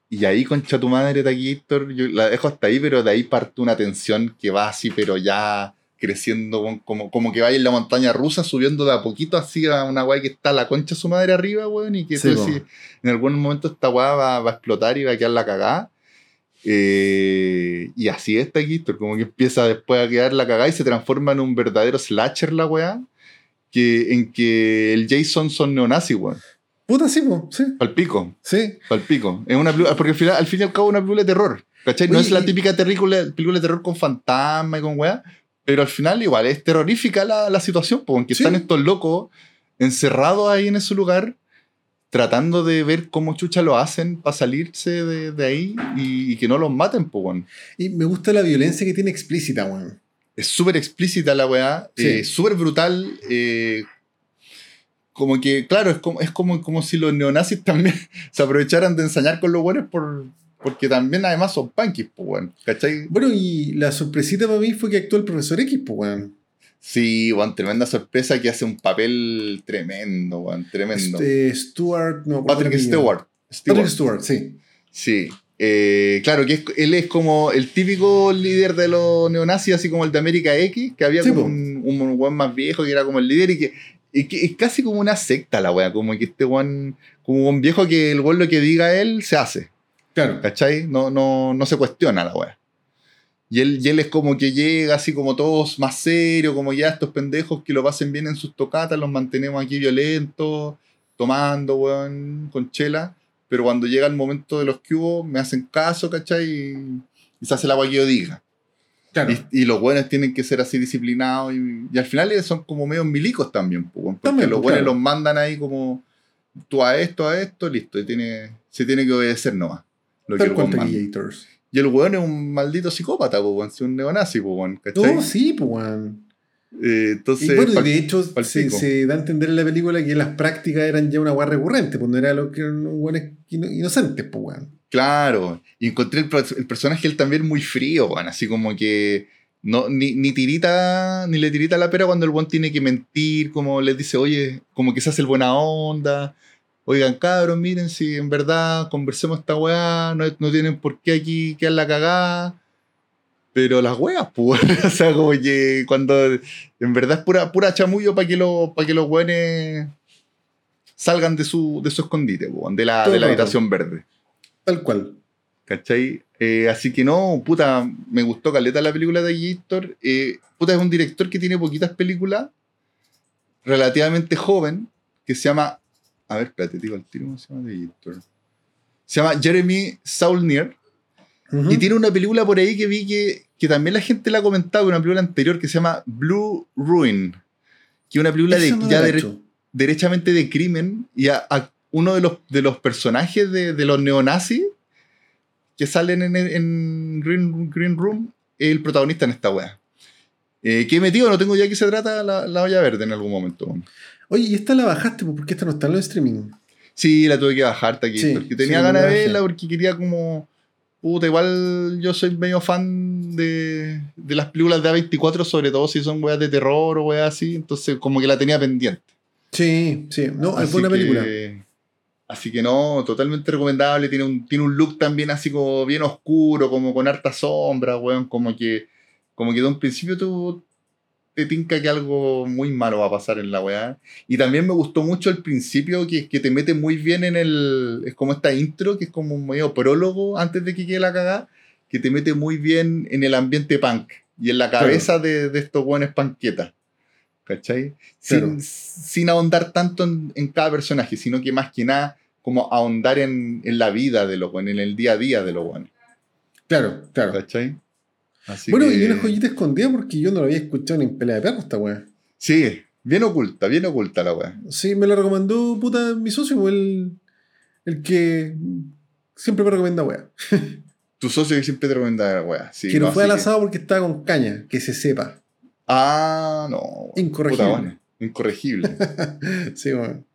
y ahí, concha tu madre, Taquillator, yo la dejo hasta ahí, pero de ahí parte una tensión que va así, pero ya creciendo, como, como que vaya en la montaña rusa, subiendo de a poquito así a una weá que está la concha de su madre arriba, weón, y que Sí, tú po. decís, en algún momento esta weá va, va a explotar y va a quedar la cagada. Eh, y así es Taquillator, como que empieza después a quedar la cagada y se transforma en un verdadero slasher la weá, que, en que el Jason son neonazis, weón, Puta, sí, po. Sí. palpico. Sí. Palpico. Es una película- porque al, final, al fin y al cabo es una película de terror. ¿Cachai? No es la típica película, película de terror con fantasma y con weá. Pero al final igual es terrorífica la, la situación, porque Sí. están estos locos encerrados ahí en ese lugar, tratando de ver cómo chucha lo hacen para salirse de, de ahí y, y que no los maten, pues, weón. Y me gusta la violencia que tiene explícita, weón. Es súper explícita la weá, Sí. eh, súper brutal. eh, como que, claro, es como, es como, como si los neonazis también se aprovecharan de ensañar con los buenos por, porque también además son punkis, pues, weón. ¿Cachai? Bueno, y la sorpresita para mí fue que actuó el profesor X, pues, weón. Sí, weón, tremenda sorpresa que hace un papel tremendo, weón, tremendo. Este, Stuart, no, ¿cuál Patrick? Stewart. Stewart. Patrick Stewart, sí. Sí. Eh, claro, que es- él es como el típico líder de los neonazis, así como el de América X, que había Sí, como un, un weón más viejo que era como el líder y que, y que es casi como una secta la weá, como que este weón, como un viejo que el weón lo que diga él se hace, Claro. ¿cachai? No, no, no se cuestiona la weá. Y él, y él es como que llega así como todos más serios, como ya estos pendejos que lo pasen bien en sus tocatas, los mantenemos aquí violentos, tomando, weón, con chela. Pero cuando llega el momento de los que hubo, me hacen caso, ¿cachai? Y, y se hace la agua que yo diga. Claro. Y, y los buenos tienen que ser así disciplinados. Y, y al final son como medio milicos también, pues, weón, porque También, los buenos claro. los mandan ahí como tú a esto, a esto, listo. Y tiene, se tiene que obedecer nomás. Lo que Tal el weón. Y el weón es un maldito psicópata, weón, es un neonazi, weón, ¿cachai? No, sí, pues, weón. Eh, entonces, Y bueno, de hecho se, da a entender en la película que las prácticas eran ya una weá recurrente, pues no era lo que eran weones ino- inocentes, pues weón. Claro, y encontré el, el personaje él también muy frío, weón, así como que no, ni, ni tirita, ni le tirita la pera cuando el buen tiene que mentir, como les dice, oye, como que se hace el buena onda, oigan cabros, miren si en verdad conversemos esta weá, no, no tienen por qué aquí quedar la cagada. Pero las weas, pues, o sea, como que cuando en verdad es pura, pura chamullo para que, lo, pa' que los weones salgan de su, de su escondite, weón, de la, Todo de la habitación verde. Tal cual. ¿Cachai? Eh, así que no, puta, me gustó caleta la película de Gator. Eh, puta, es un director que tiene poquitas películas, relativamente joven, que se llama. A ver, espérate, digo el tiro, ¿cómo se llama Gator? Se llama Jeremy Saulnier. Y tiene una película por ahí que vi que, que también la gente la ha comentado, una película anterior que se llama Blue Ruin. Que es una película de, no ya dere- derechamente de crimen. Y a, a uno de los, de los personajes de, de los neonazis que salen en, en Green, Green Room es el protagonista en esta wea. Eh, que he metido, no tengo idea de qué se trata, la, la olla verde en algún momento. Oye, ¿y esta la bajaste? porque esta no está en los streaming? Sí, la tuve que bajar aquí. Sí, porque tenía sí, ganas de verla porque quería como. Puta, igual yo soy medio fan de, de las películas de A24, sobre todo si son weas de terror o weas así. Entonces, como que la tenía pendiente. Sí, sí. No, es buena que- película. Así que no, totalmente recomendable. Tiene un, tiene un look también así como bien oscuro, como con harta sombra, weón. Como que, como que de un principio tú te tinca que algo muy malo va a pasar en la weá. Y también me gustó mucho el principio que, que te mete muy bien en el. Es como esta intro, que es como un medio prólogo antes de que quede la cagada, que te mete muy bien en el ambiente punk y en la cabeza de, de estos weones panquetas. ¿Cachai? Sin, Claro. sin ahondar tanto en, en cada personaje, sino que más que nada como ahondar en, en la vida de los buenos, en el día a día de los buenos. Claro, claro. ¿Cachai? Así bueno, que- y una joyita escondida porque yo no la había escuchado ni en pelea de perros esta weá. Sí, bien oculta, bien oculta la weá. Sí, me la recomendó puta mi socio, el, el que siempre me recomienda weá. Tu socio que siempre te recomienda weá. Sí, que no, fue al que- asado porque estaba con caña, que se sepa. Ah, no. Incorregible. Puta, bueno, Incorregible. Sí, weón.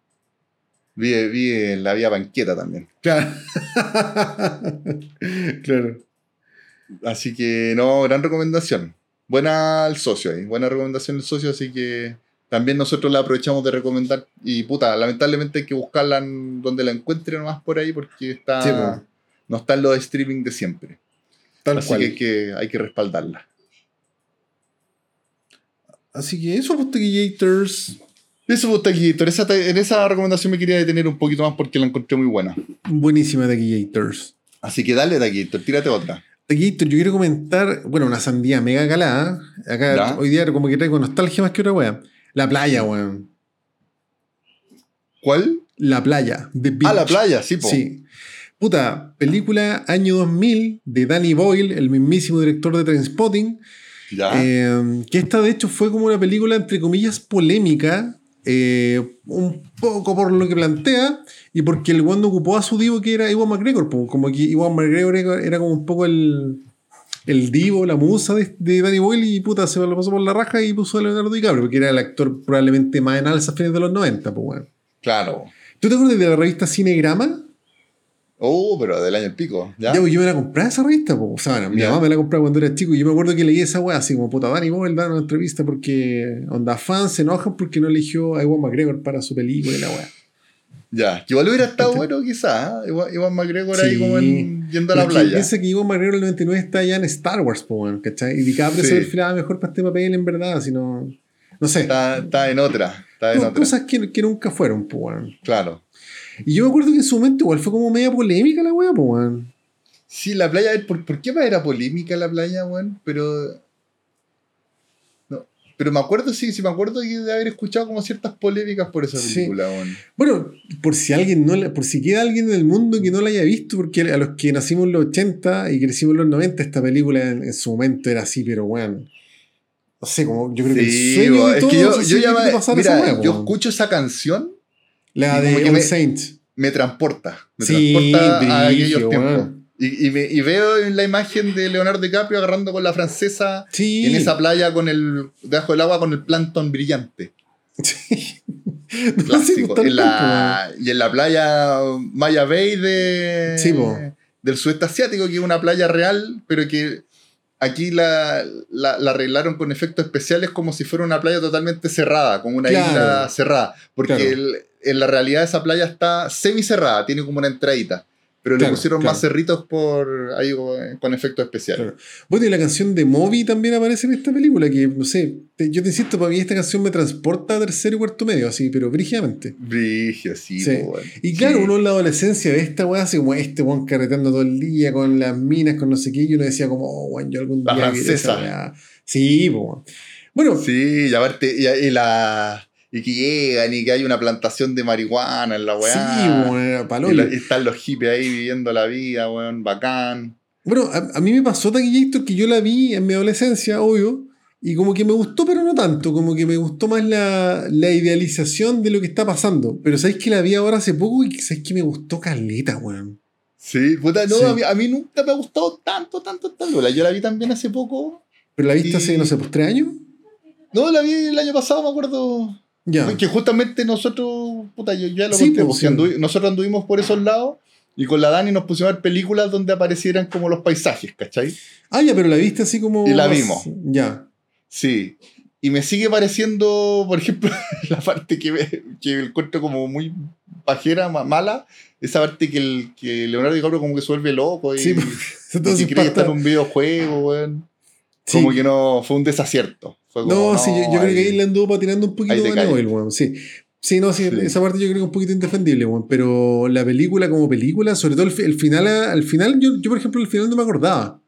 vi, vi en la vía banqueta también. Claro. claro. Así que, no, gran recomendación. Buena al socio ahí, buena recomendación del socio, así que también nosotros la aprovechamos de recomendar. Y puta, lamentablemente hay que buscarla en donde la encuentre nomás por ahí porque está, Sí, no está en los streaming de siempre. Tal así cual. que hay, que hay que respaldarla. Así que eso, Tequillators. Eso Taquillator. Esa, en esa recomendación me quería detener un poquito más porque la encontré muy buena. Buenísima Tequillators. Así que dale, Taquillator, tírate otra. Tequillator, yo quiero comentar, bueno, una sandía mega calada. Acá Ya. hoy día como que traigo nostalgia más que otra weá. La playa, weón. ¿Cuál? La playa. The Beach. Ah, la playa, sí, po. Sí. Puta, película año 2000 de Danny Boyle, el mismísimo director de Trainspotting. Ya. Eh, que esta de hecho fue como una película entre comillas polémica, eh, un poco por lo que plantea y porque el one ocupó a su divo que era Iwan McGregor, como que Iwan McGregor era, era como un poco el, el divo, la musa de, de Danny Boyle y puta se lo pasó por la raja y puso a Leonardo DiCaprio, porque era el actor probablemente más en alza a fines de los 90, pues bueno. Claro. ¿Tú te acuerdas de la revista Cinegrama? Oh, pero del año el pico. Ya. Ya, pues yo me la compré esa revista, pues. O sea, bueno, mi Ya. mamá me la compró cuando era chico y yo me acuerdo que leí esa weá así como puta Danny Boyle dando una entrevista porque onda fans se enojan porque no eligió a Ewan McGregor para su película y la weá. Ya. Que igual hubiera estado bueno, quizás. Igual, igual McGregor ahí como en- yendo a la playa. Piensa que Ewan McGregor el 99 está ya en Star Wars, pues, weón, ¿cachai? Y DiCaprio Sí. se perfilaba mejor para este papel en verdad, si no. Sé. Está, está en otra. Está en Co- otra. cosas que, que nunca fueron, pues, weón. Claro. Y yo me acuerdo que en su momento igual fue como media polémica la weá, pues, weón. Sí, la playa, ¿por, ¿por qué era polémica la playa, weón? Pero. No. Pero me acuerdo, sí, sí, me acuerdo de haber escuchado como ciertas polémicas por esa Sí. película, weón. Bueno, por si alguien no la- por si queda alguien en el mundo que no la haya visto, porque a los que nacimos en los 80 y crecimos en los 90, esta película en, en su momento era así, pero weón. No sé, como yo creo que el Sí, sueño de es que yo, yo ya me- mira, yo escucho esa canción, La y de All me- Saints. me transporta. Me Sí, transporta a aquellos tiempos. Y, y me- y veo la imagen de Leonardo DiCaprio agarrando con la francesa Sí. en esa playa con el debajo del agua con el plancton brillante. Sí. No, en la, y en la playa Maya Bay de, Sí, del sudeste asiático, que es una playa real, pero que aquí la, la- la arreglaron con efectos especiales como si fuera una playa totalmente cerrada, como una Claro. isla cerrada. Porque Claro. el- en la realidad esa playa está semi cerrada, tiene como una entradita. Pero Claro, le pusieron claro. más cerritos por ahí con- con efectos especiales. Claro. Bueno, y la canción de Moby también aparece en esta película, que no sé, te- yo te insisto, para mí esta canción me transporta a tercero y cuarto medio, así, pero brígidamente. Brigio, sí, Sí. Y claro, Sí. uno en la adolescencia ve esta weá así como este weón carreteando todo el día con las minas, con no sé qué, y uno decía como, oh, weón, yo algún La día esa francesa. weá. Sí, po. Bueno, Sí, y aparte, y, y la. Y que llegan y que hay una plantación de marihuana en la weá. sí, weón, era y, palolo. la- y están los hippies ahí viviendo la vida, weón, bacán. Bueno, a, a mí me pasó Taquillator que yo la vi en mi adolescencia, obvio, y como que me gustó, pero no tanto, como que me gustó más la, la idealización de lo que está pasando. Pero sabéis que la vi ahora hace poco y sabéis que me gustó Caleta, weón. Sí, puta, no, Sí. A, mí, a mí nunca me ha gustado tanto, tanto, tanto. Yo la vi también hace poco. Pero la viste Y- hace, no sé, pues tres años. No, la vi el año pasado, me acuerdo. Que justamente nosotros, puta, yo ya lo Sí, conté, pues, sí. nosotros anduvimos por esos lados y con la Dani nos pusimos a ver películas donde aparecieran como los paisajes, ¿cachai? Ah, ya, pero la viste así como. Y la vimos. Ya. Sí. Y me sigue pareciendo, por ejemplo, la parte que, me, que encuentro como muy pajera, ma- mala, esa parte que, el, que Leonardo DiCaprio como que se vuelve loco y, Sí, y entonces que cree que está en un videojuego, weón. Sí. Como que no, fue un desacierto. Fue como, No, sí, yo, yo creo que ahí le anduvo patinando un poquito cae. Noel, weón. Sí. Sí, no, sí, Sí. esa parte yo creo que es un poquito indefendible, weón. Pero la película como película, sobre todo el, fi- el final, al final, yo, yo, por ejemplo, el final no me acordaba.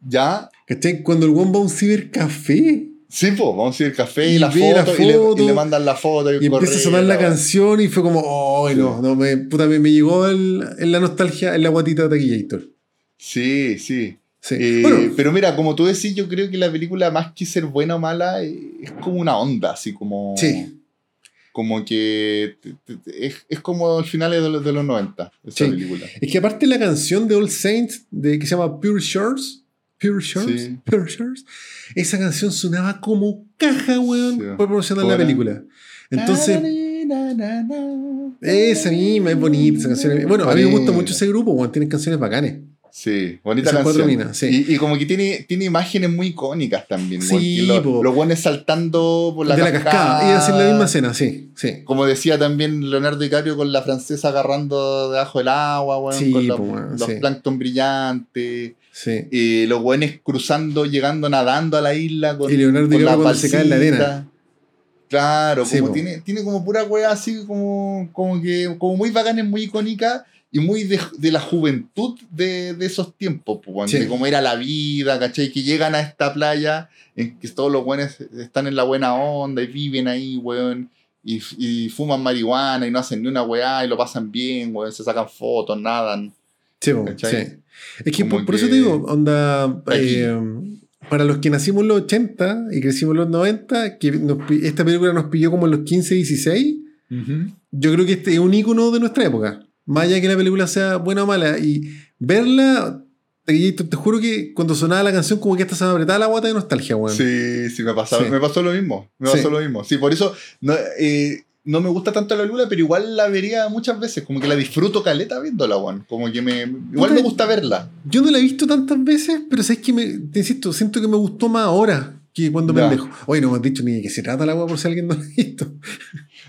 Ya, ¿Cachai? Cuando el weón va a un cibercafé sí, pues, vamos a ir al café y, Y la, ve la foto, y, le, foto, y le mandan la foto. y empieza a sonar la canción y fue como, oh, no, no, me, puta, me, me llegó el- en la nostalgia, en la guatita de Taquillator. Sí, sí. Sí. Eh, bueno, pero mira, como tú decís, yo creo que la película, más que ser buena o mala, eh, es como una onda, así como. Sí. Como que. es, es como el final de los, de los 90, esa Sí. película. es que aparte la canción de All Saints, de, que se llama Pure Shores, Pure Shores, Sí. Pure Shores, esa canción sonaba como caja, weón, por promocionar la película. Entonces, Na, na, na, na. esa misma es bonita esa canción. Bueno, a mí me gusta mucho ese grupo, weón, tienen canciones bacanes. Sí, bonita Esas canción. minas, sí. y, y como que tiene, tiene imágenes muy icónicas también. Sí, porque lo- los buenos saltando por la de la cascada. cascada, y así la misma escena, sí, sí. Como decía también Leonardo DiCaprio con la francesa agarrando debajo del agua, weón, Sí, con los, po, los sí. plancton brillantes. sí. Y los buenos cruzando, llegando nadando a la isla con, Y Leonardo con DiCaprio cuando se cae en la arena. Claro, como po. tiene, tiene como pura wea así como, como que como muy bacanes, muy icónica y muy de, de la juventud de, de esos tiempos, po, weón, Sí. de cómo era la vida, ¿cachai? Que llegan a esta playa en que todos los buenos están en la buena onda y viven ahí, weón. Y, y fuman marihuana y no hacen ni una weá y lo pasan bien, weón, se sacan fotos, nadan. Sí, ¿Cachai? sí. Es que por, por eso te digo, onda, eh, para los que nacimos en los 80 y crecimos en los 90, que nos esta película nos pilló como en los 15, 16, yo creo que este es un icono de nuestra época. Más allá que la película sea buena o mala. Y verla, te, te juro que cuando sonaba la canción, como que hasta se me apretaba la guata de nostalgia, weón. Sí, sí, me pasó, Sí. me pasó lo mismo. Me Sí. pasó lo mismo. Sí, por eso no, eh, no me gusta tanto la película, pero igual la vería muchas veces. Como que la disfruto caleta viéndola, weón. Como que me. Igual me gusta verla. Yo no la he visto tantas veces, pero sabes que me, te insisto, siento que me gustó más ahora que cuando Ya. pendejo. Oye, no me has dicho ni de qué se trata la weá por si alguien no la ha visto.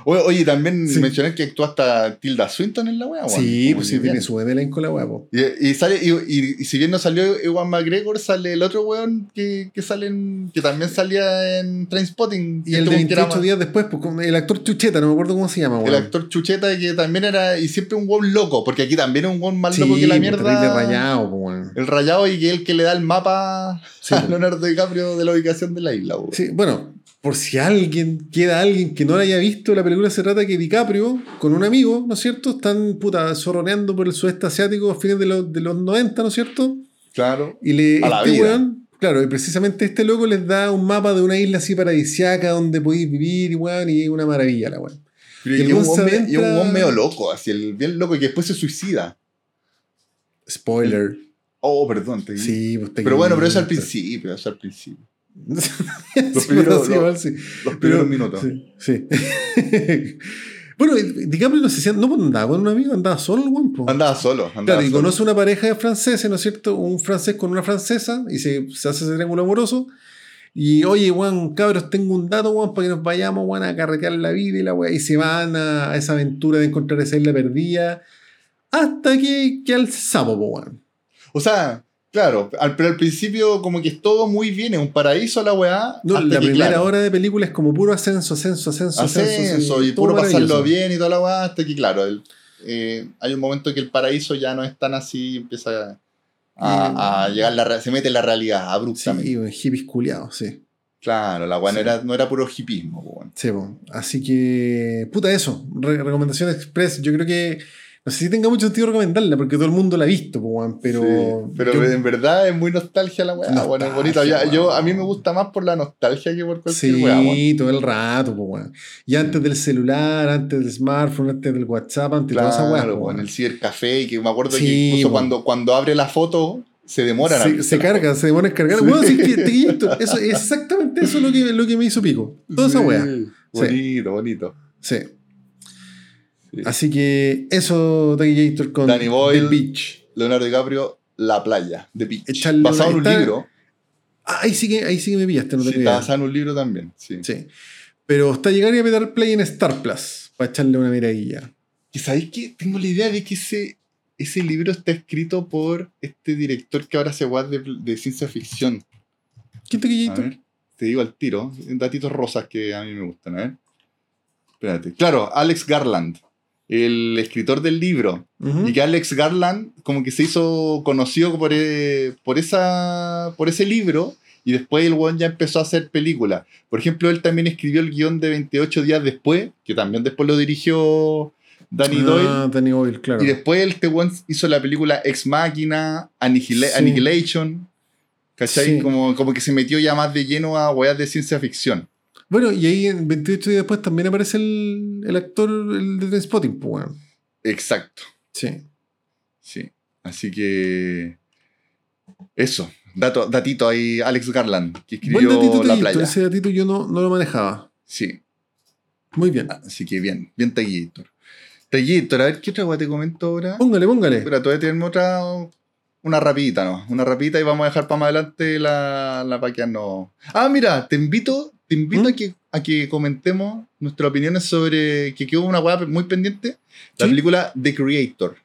Oye, oye, también Sí. mencioné que actúa hasta Tilda Swinton en la wea, weón. sí, pues sí, tiene su elenco la weá, po. Y, y sale, y, y- y si bien no salió Ewan McGregor, sale el otro weón que, que sale en- que también salía en Trainspotting. Y el de tuvo que era 28 más- días después, pues, el actor Chucheta, no me acuerdo cómo se llama, El weón. actor Chucheta, que también era, y siempre un weón loco, porque aquí también es un weón más sí, loco que la pues, mierda. terrible rayado, pues, weón. El rayado y que es el que le da el mapa Sí, a. Leonardo DiCaprio de la ubicación de la isla. weón. Sí, bueno, por si alguien, queda alguien que no la haya visto, la película se trata que DiCaprio, con un amigo, ¿no es cierto? Están, puta, zorroneando por el sudeste asiático a fines de los, de los 90, ¿no es cierto? Claro. Y le, A la este vida. weón, claro, y precisamente este loco les da un mapa de una isla así paradisiaca donde podéis vivir y weón, y es una maravilla la weón. Pero Y y un me- y un medio loco, así, el bien loco y que después se suicida. Spoiler. Oh, perdón. te- Sí, pues te Pero bueno, pero eso al principio, eso al principio. Los primeros- sí, los- sí. Los primeros Pero- minutos. Sí. bueno, DiCaprio no sé si no andaba con un amigo, andaba solo el weón, po. Andaba solo. Andaba Claro, y conoce una pareja de franceses, ¿no es cierto? Un francés con una francesa y se, se hace ese triángulo amoroso. Y oye, Juan, cabros, tengo un dato, Juan, para que nos vayamos, Juan, a carretear la vida y la weá. Y se van a, a esa aventura de encontrar esa isla perdida. hasta que, que al sapo, weón. O sea, claro, al, pero al principio como que es todo muy bien, es un paraíso la weá. No, la que, primera claro, hora de película es como puro ascenso, ascenso, ascenso, ascenso. ascenso y todo puro pasarlo bien y toda la weá, hasta que claro, el- eh, hay un momento que el paraíso ya no es tan así, empieza a, a llegar la se mete en la realidad abruptamente. Sí, weón, hippies culiados, sí. Claro, la weá no, era, no era puro hipismo, weón. Sí, po. Así que, puta, eso. Re- recomendación express. Yo creo que, no sé si tenga mucho sentido recomendarla, porque todo el mundo la ha visto, pero... Sí, pero yo- en verdad es muy nostalgia la weá, bueno, es bonito. Nostalgia, Ya- yo, a mí me gusta más por la nostalgia que por cualquier weá, weón. Sí, todo el rato, weón. Y antes del celular, antes del smartphone, antes del WhatsApp, antes de toda esa weá, Claro, en el cibercafé, que me acuerdo Sí, que incluso cuando, cuando abre la foto, se demoran a Se, se carga, se demora en cargar. Sí. Bueno, sí, que, te eso, exactamente eso es lo que, lo que me hizo pico. Toda esa Sí, weá. Bonito, bonito. Sí. Sí. Así que eso, Taquillator con Danny Boyle. The Beach. Leonardo DiCaprio, La playa, de Beach. Echarle basado en un está- libro. Ah, ahí sí que, ahí sí que me pillaste, no Sí, te está creas. basado en un libro también. Sí. Sí. Pero está llegando a meter play en Star Plus para echarle una miradilla. Y sabéis que tengo la idea de que ese, ese libro está escrito por este director que ahora se guarda de, de ciencia ficción. ¿Quién Taquillator? te digo al tiro. Datitos rosas que a mí me gustan. A ver. Espérate. Claro, Alex Garland, el escritor del libro. Y que Alex Garland como que se hizo conocido por, eh, por, esa, por ese libro y después el weón ya empezó a hacer películas. Por ejemplo, él también escribió el guion de 28 días después, que también después lo dirigió Danny Doyle. Ah, Danny Boyle, claro. Y después el este weón hizo la película Ex Machina, Annihila- Sí. Annihilation. ¿Cachai? Sí. Como, como que se metió ya más de lleno a weas de ciencia ficción. Bueno, y ahí en 28 días después también aparece el, el actor el de Trainspotting, pues, weón. Exacto. Sí. Sí. Así que. Eso. Dato, datito ahí, Alex Garland, que Buen escribió datito, La playa. Ese datito yo no, no lo manejaba. Sí. Muy bien. Así que bien, bien Taguillator. Taguillator, a ver qué otra te comento ahora. Póngale, póngale. Espera, todavía tenemos otra. Una rapidita, ¿no? Una rapidita y vamos a dejar para más adelante la, la pa' que no. Ah, mira, te invito, te invito ¿Mm? a, que, a que comentemos nuestras opiniones sobre que quedó una weá muy pendiente. La ¿Sí? película The Creator.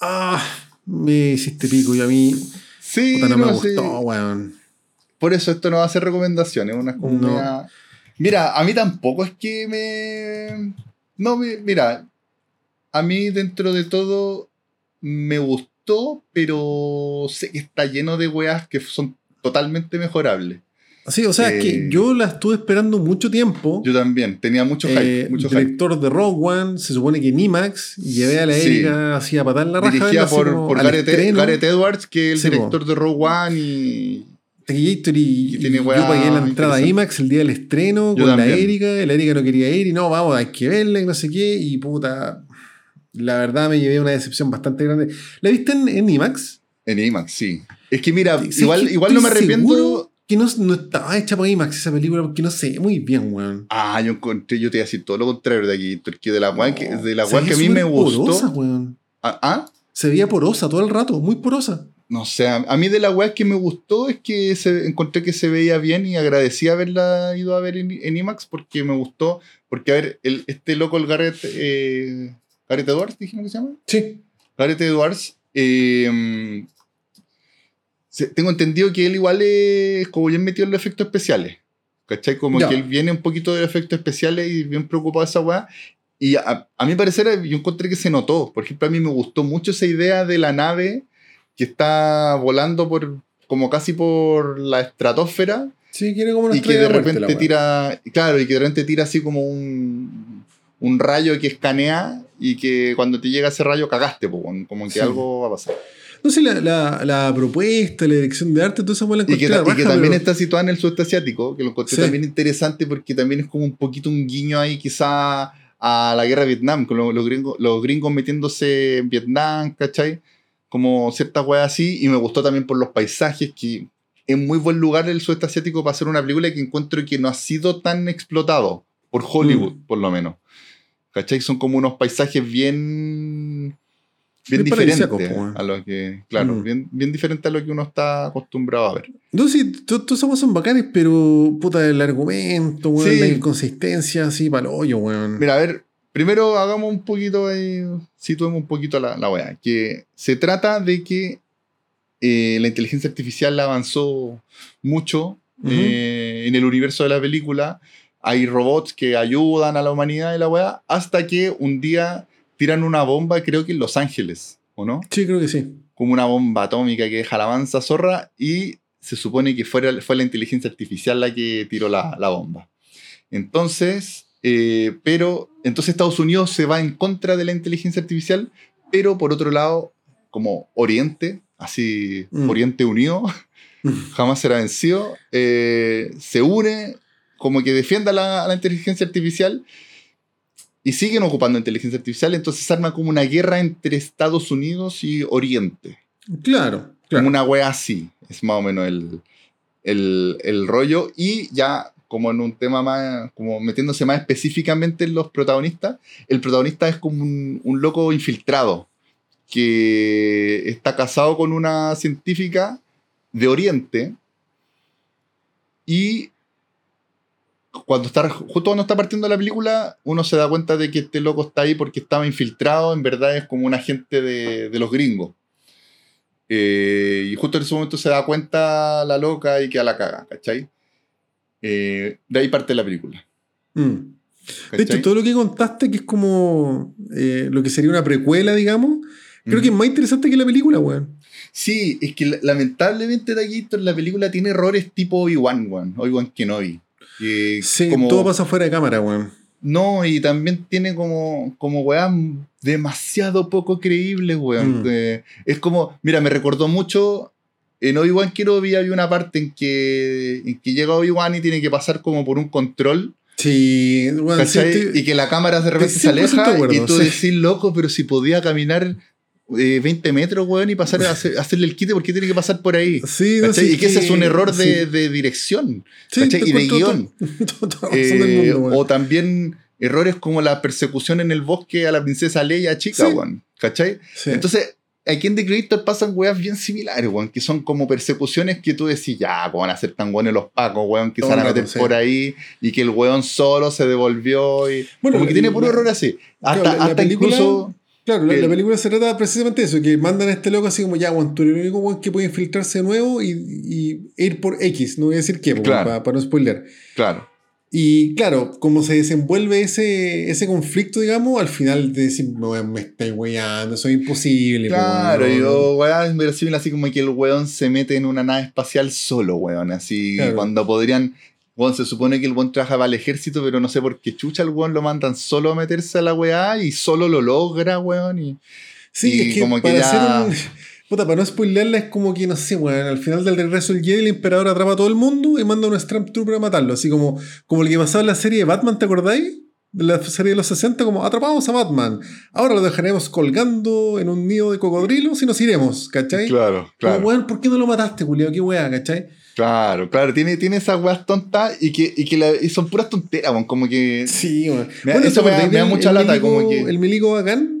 Ah, me hiciste pico y a mí Sí, puta, no me sé. gustó, weón. Por eso esto no va a ser recomendaciones, una No. Mira, a mí tampoco es que me. No, me- mira, a mí dentro de todo me gustó, pero sé que está lleno de weas que son totalmente mejorables. Sí, o sea, es Eh, que yo la estuve esperando mucho tiempo. Yo también, tenía mucho hype, Eh, mucho hype. director de Rogue One, se supone que en IMAX, y llevé a la. Erika así a patar la raja. Dirigida por, por Gareth, estreno. Gareth Edwards, que es el Sí, po. director de Rogue One y. Y, Y tiene y yo pagué la entrada a. IMAX el día del estreno Yo con también. la Erika. La Erika no quería ir y no, vamos, hay que verla y no sé qué. Y puta, la verdad me llevé una decepción bastante grande. ¿La viste en, en IMAX? En IMAX, sí. Es que mira, Sí, igual, que igual no me arrepiento. seguro Que no, no estaba hecha para IMAX esa película porque no sé muy bien, weón. Ah, yo encontré, yo te iba a decir todo lo contrario de aquí, porque de la weá que, de la que a mí me gustó. Porosa, weón. Ah, ah, Se veía porosa todo el rato, muy porosa. no sé, a mí de la weá que me gustó es que se, encontré que se veía bien y agradecí haberla ido a ver en, en IMAX porque me gustó, porque a ver, el, este loco, el Garrett, eh, Garrett Edwards, dijimos que se llama. Sí. Gareth Edwards, eh, tengo entendido que él igual es como bien metido en los efectos especiales. ¿Cachai? Como que él viene un poquito de los efectos especiales y bien preocupado de esa weá. Y a, a mi parecer yo encontré que se notó. Por ejemplo, a mí me gustó mucho esa idea de la nave que está volando por como casi por la estratosfera Sí, quiere como una y que de muerte, repente weá. tira, claro, y que de repente tira así como un, un rayo que escanea y que cuando te llega ese rayo cagaste, po, como que Sí. algo va a pasar. No sé, la, la, la propuesta, la dirección de arte, toda esa la Y que, ta- y que también pero- está situada en el sudeste asiático, que lo encontré Sí. también interesante porque también es como un poquito un guiño ahí quizá a la guerra de Vietnam, con los, los gringos, los gringos metiéndose en Vietnam, ¿cachai? Como ciertas weas así, y me gustó también por los paisajes, que es muy buen lugar el sudeste asiático para hacer una película que encuentro que no ha sido tan explotado por Hollywood, Mm. por lo menos. ¿Cachai? Son como unos paisajes bien bien weón. a lo que, claro, Mm. bien, bien diferente a lo que uno está acostumbrado a ver. No, sí, to- todas esas son bacanes, pero puta, el argumento, weón, Sí. la inconsistencia, así, para el hoyo, weón. Mira, a ver, primero hagamos un poquito ahí, situemos un poquito la, la weá. Que se trata de que eh, la inteligencia artificial avanzó mucho eh, en el universo de la película. Hay robots que ayudan a la humanidad y la weá, hasta que un día tiran una bomba, creo que en Los Ángeles, ¿o no? Sí, creo que sí. Como una bomba atómica que deja la mansa zorra y se supone que fuera, fue la inteligencia artificial la que tiró la, la bomba. Entonces, eh, pero, entonces Estados Unidos se va en contra de la inteligencia artificial, pero por otro lado, como Oriente, así, Mm. Oriente Unido, jamás será vencido, eh, se une como que defienda la, la inteligencia artificial y siguen ocupando inteligencia artificial, entonces se arma como una guerra entre Estados Unidos y Oriente. Claro, claro. Como una wea así, es más o menos el, el, el rollo. Y ya como en un tema más, como metiéndose más específicamente en los protagonistas, el protagonista es como un, un loco infiltrado que está casado con una científica de Oriente y cuando está, justo cuando está partiendo la película, uno se da cuenta de que este loco está ahí porque estaba infiltrado, en verdad es como un agente de, de los gringos. Eh, y justo en ese momento se da cuenta la loca y queda la caga, ¿cachai? Eh, de ahí parte la película. Mm. De hecho, todo lo que contaste, que es como eh, lo que sería una precuela, digamos, creo que es más interesante que la película, weón. Sí, es que la- lamentablemente Taquito la película tiene errores tipo Obi-Wan, weón. Obi-Wan Kenobi. Que Sí, como- todo pasa fuera de cámara, weón. No, y también tiene como, como weón, demasiado poco creíbles, weón. Mm. Eh, es como, mira, me recordó mucho. En Obi-Wan Kenobi había una parte en que, en que llega Obi-Wan y tiene que pasar como por un control, Sí, te- y que la cámara de repente se 100% aleja acuerdo, y tú sí. decís, loco, pero si podía caminar eh, 20 metros, weón, y pasar a hacer- hacerle el quite, ¿por qué tiene que pasar por ahí? Sí, no, sí, y que ese es un error de, sí. de dirección. Sí, Y de guion. Eh, mundo, o también errores como la persecución en el bosque a la princesa Leia chica, weón. ¿Cachai? Sí. Entonces, aquí en The Creator pasan weas bien similares, weón, que son como persecuciones que tú decís, ya, ¿cómo van a ser tan buenos los pacos, weón, que se van a meter por ahí y que el weón solo se devolvió y. Bueno, como que tiene puro error así. Hasta, Claro, la- la hasta película- incluso. Claro, la, el- la película se trata precisamente de eso, que mandan a este loco así como ya, weón, tú eres el único weón que puede infiltrarse de nuevo y, y ir por X, no voy a decir qué, Claro. para no spoiler. Claro. Y claro, como se desenvuelve ese, ese conflicto, digamos, al final te decís, weón, me estáis weyando, eso es imposible. po, Claro, weón, yo, weón, verosímil así como que el weón se mete en una nave espacial solo, weón. Así, Claro. cuando podrían. Weón, se supone que el weón trabaja para el ejército, pero no sé por qué chucha el weón lo mandan solo a meterse a la weá y solo lo logra, weón. Y, Sí, Y es que, como que para ya- hacer un. Puta, para no spoilearla es como que, no sé, weón, al final del regreso del Jedi el emperador atrapa a todo el mundo y manda a un Stormtrooper a matarlo. Así como, como el que pasaba en la serie de Batman, ¿te acordáis? De la serie de los 60, como atrapamos a Batman. Ahora lo dejaremos colgando en un nido de cocodrilos y nos iremos, ¿cachai? claro, Como, weón, ¿por qué no lo mataste, Julio? ¿Qué weá, cachai? Claro, claro, tiene, tiene esas weas tontas y que, y que la- y son puras tonteras, weón. Como que. Sí. Me da- eso ¿te me da- me mucha el lata, milico- como que- El milico bacán.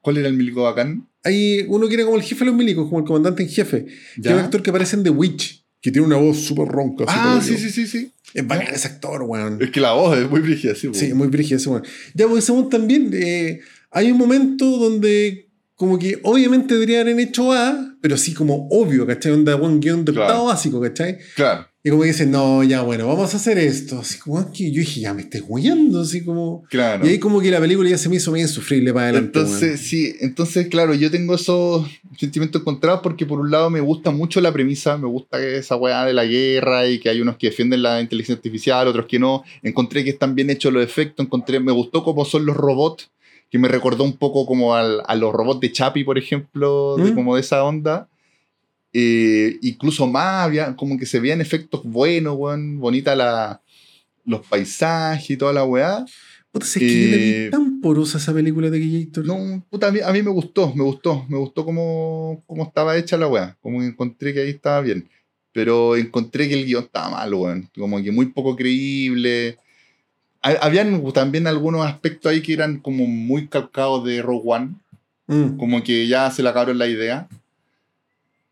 ¿Cuál era el milico bacán? Hay uno que era como el jefe de los milicos, como el comandante en jefe. Que ¿Ya? es un actor que aparece en The Witch, que tiene una voz súper ronca. Ah, sí, sí, sí, sí. Es bacán ese actor, weón. Es que la voz es muy brígida, sí, Sí, weón. muy brígido ese weón. Ya, pues ese weón también. eh, hay un momento donde, como que obviamente debería haber hecho A, pero sí como obvio, ¿cachai? Onda, buen guion de Claro. octavo básico, ¿cachai? Claro, Y como que dicen, no, ya, bueno, vamos a hacer esto. Así como que yo dije, ya me estoy huyendo, así como. claro. Y ahí como que la película ya se me hizo bien sufrible para adelante. Entonces, sí, entonces, claro, yo tengo esos sentimientos encontrados porque por un lado me gusta mucho la premisa, me gusta esa weá de la guerra y que hay unos que defienden la inteligencia artificial, otros que no. Encontré que están bien hechos los efectos, encontré, me gustó cómo son los robots, que me recordó un poco como al- a los robots de Chapi, por ejemplo, de, ¿Mm? como de esa onda. Eh, incluso más, había, como que se veían efectos buenos, weón, bonita la, los paisajes y toda la weá. Puta, si es que yo la eh, vi tan porosa esa película de Gator. No, puta, a mí, a mí me gustó, me gustó, me gustó cómo, cómo estaba hecha la weá. Como que encontré que ahí estaba bien. Pero encontré que el guion estaba mal, weón. Como que muy poco creíble. Ha- Habían también algunos aspectos ahí que eran como muy calcados de Rogue One. Mm. Como que ya se le acabaron la idea.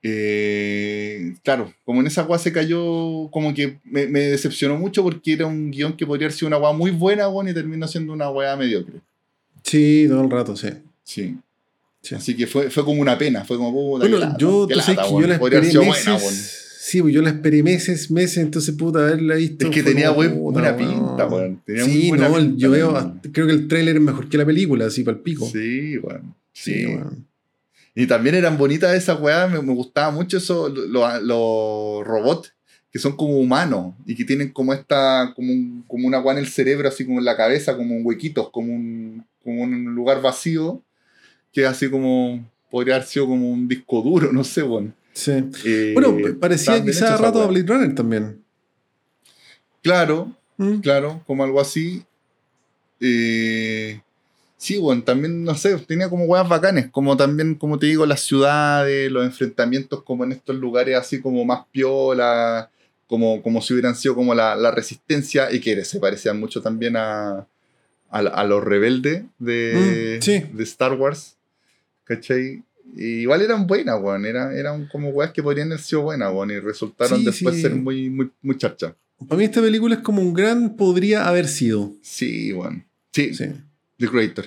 Eh, claro, como en esa agua se cayó, como que me, me decepcionó mucho porque era un guion que podría haber sido una agua muy buena, bueno, y terminó siendo una agua mediocre. Sí, todo el rato, sí. Sí. Sí. Así que fue, fue como una pena, fue como puta. Bueno, lata, yo, tú sabes lata, que yo la esperé meses. Weón. sí, pues yo la esperé meses, meses, entonces puta haberla visto. Es que tenía como, buen- puta, buena weón. pinta, weón. Tenía sí, buena no, pinta, yo veo, weón. creo que el tráiler es mejor que la película, así para el pico. Sí, bueno. Sí, Sí, weón. Y también eran bonitas esas weas, me, me gustaba mucho eso, los robots que son como humanos y que tienen como esta, como, un- como una wea en el cerebro, así como en la cabeza, como un huequitos, como un, como un lugar vacío, que así como podría haber sido como un disco duro, no sé, bueno. Sí. Eh, Bueno, parecía quizá a rato a. Blade Runner también. Claro, ¿Mm? claro, como algo así. Eh, sí, bueno, también, no sé, tenía como weas bacanes, como también, como te digo, las ciudades, los enfrentamientos como en estos lugares así como más piola, como, como si hubieran sido como la, la resistencia, y que se parecían mucho también a, a, a los rebeldes de, Mm, sí. de Star Wars, ¿cachai? Y igual eran buenas, weón, era- eran como weas que podrían haber sido buenas, weón, y resultaron Sí, después sí. ser muy, muy, muy charcha. Para mí esta película es como un gran podría haber sido. Sí, bueno. Sí, Sí. The Creator.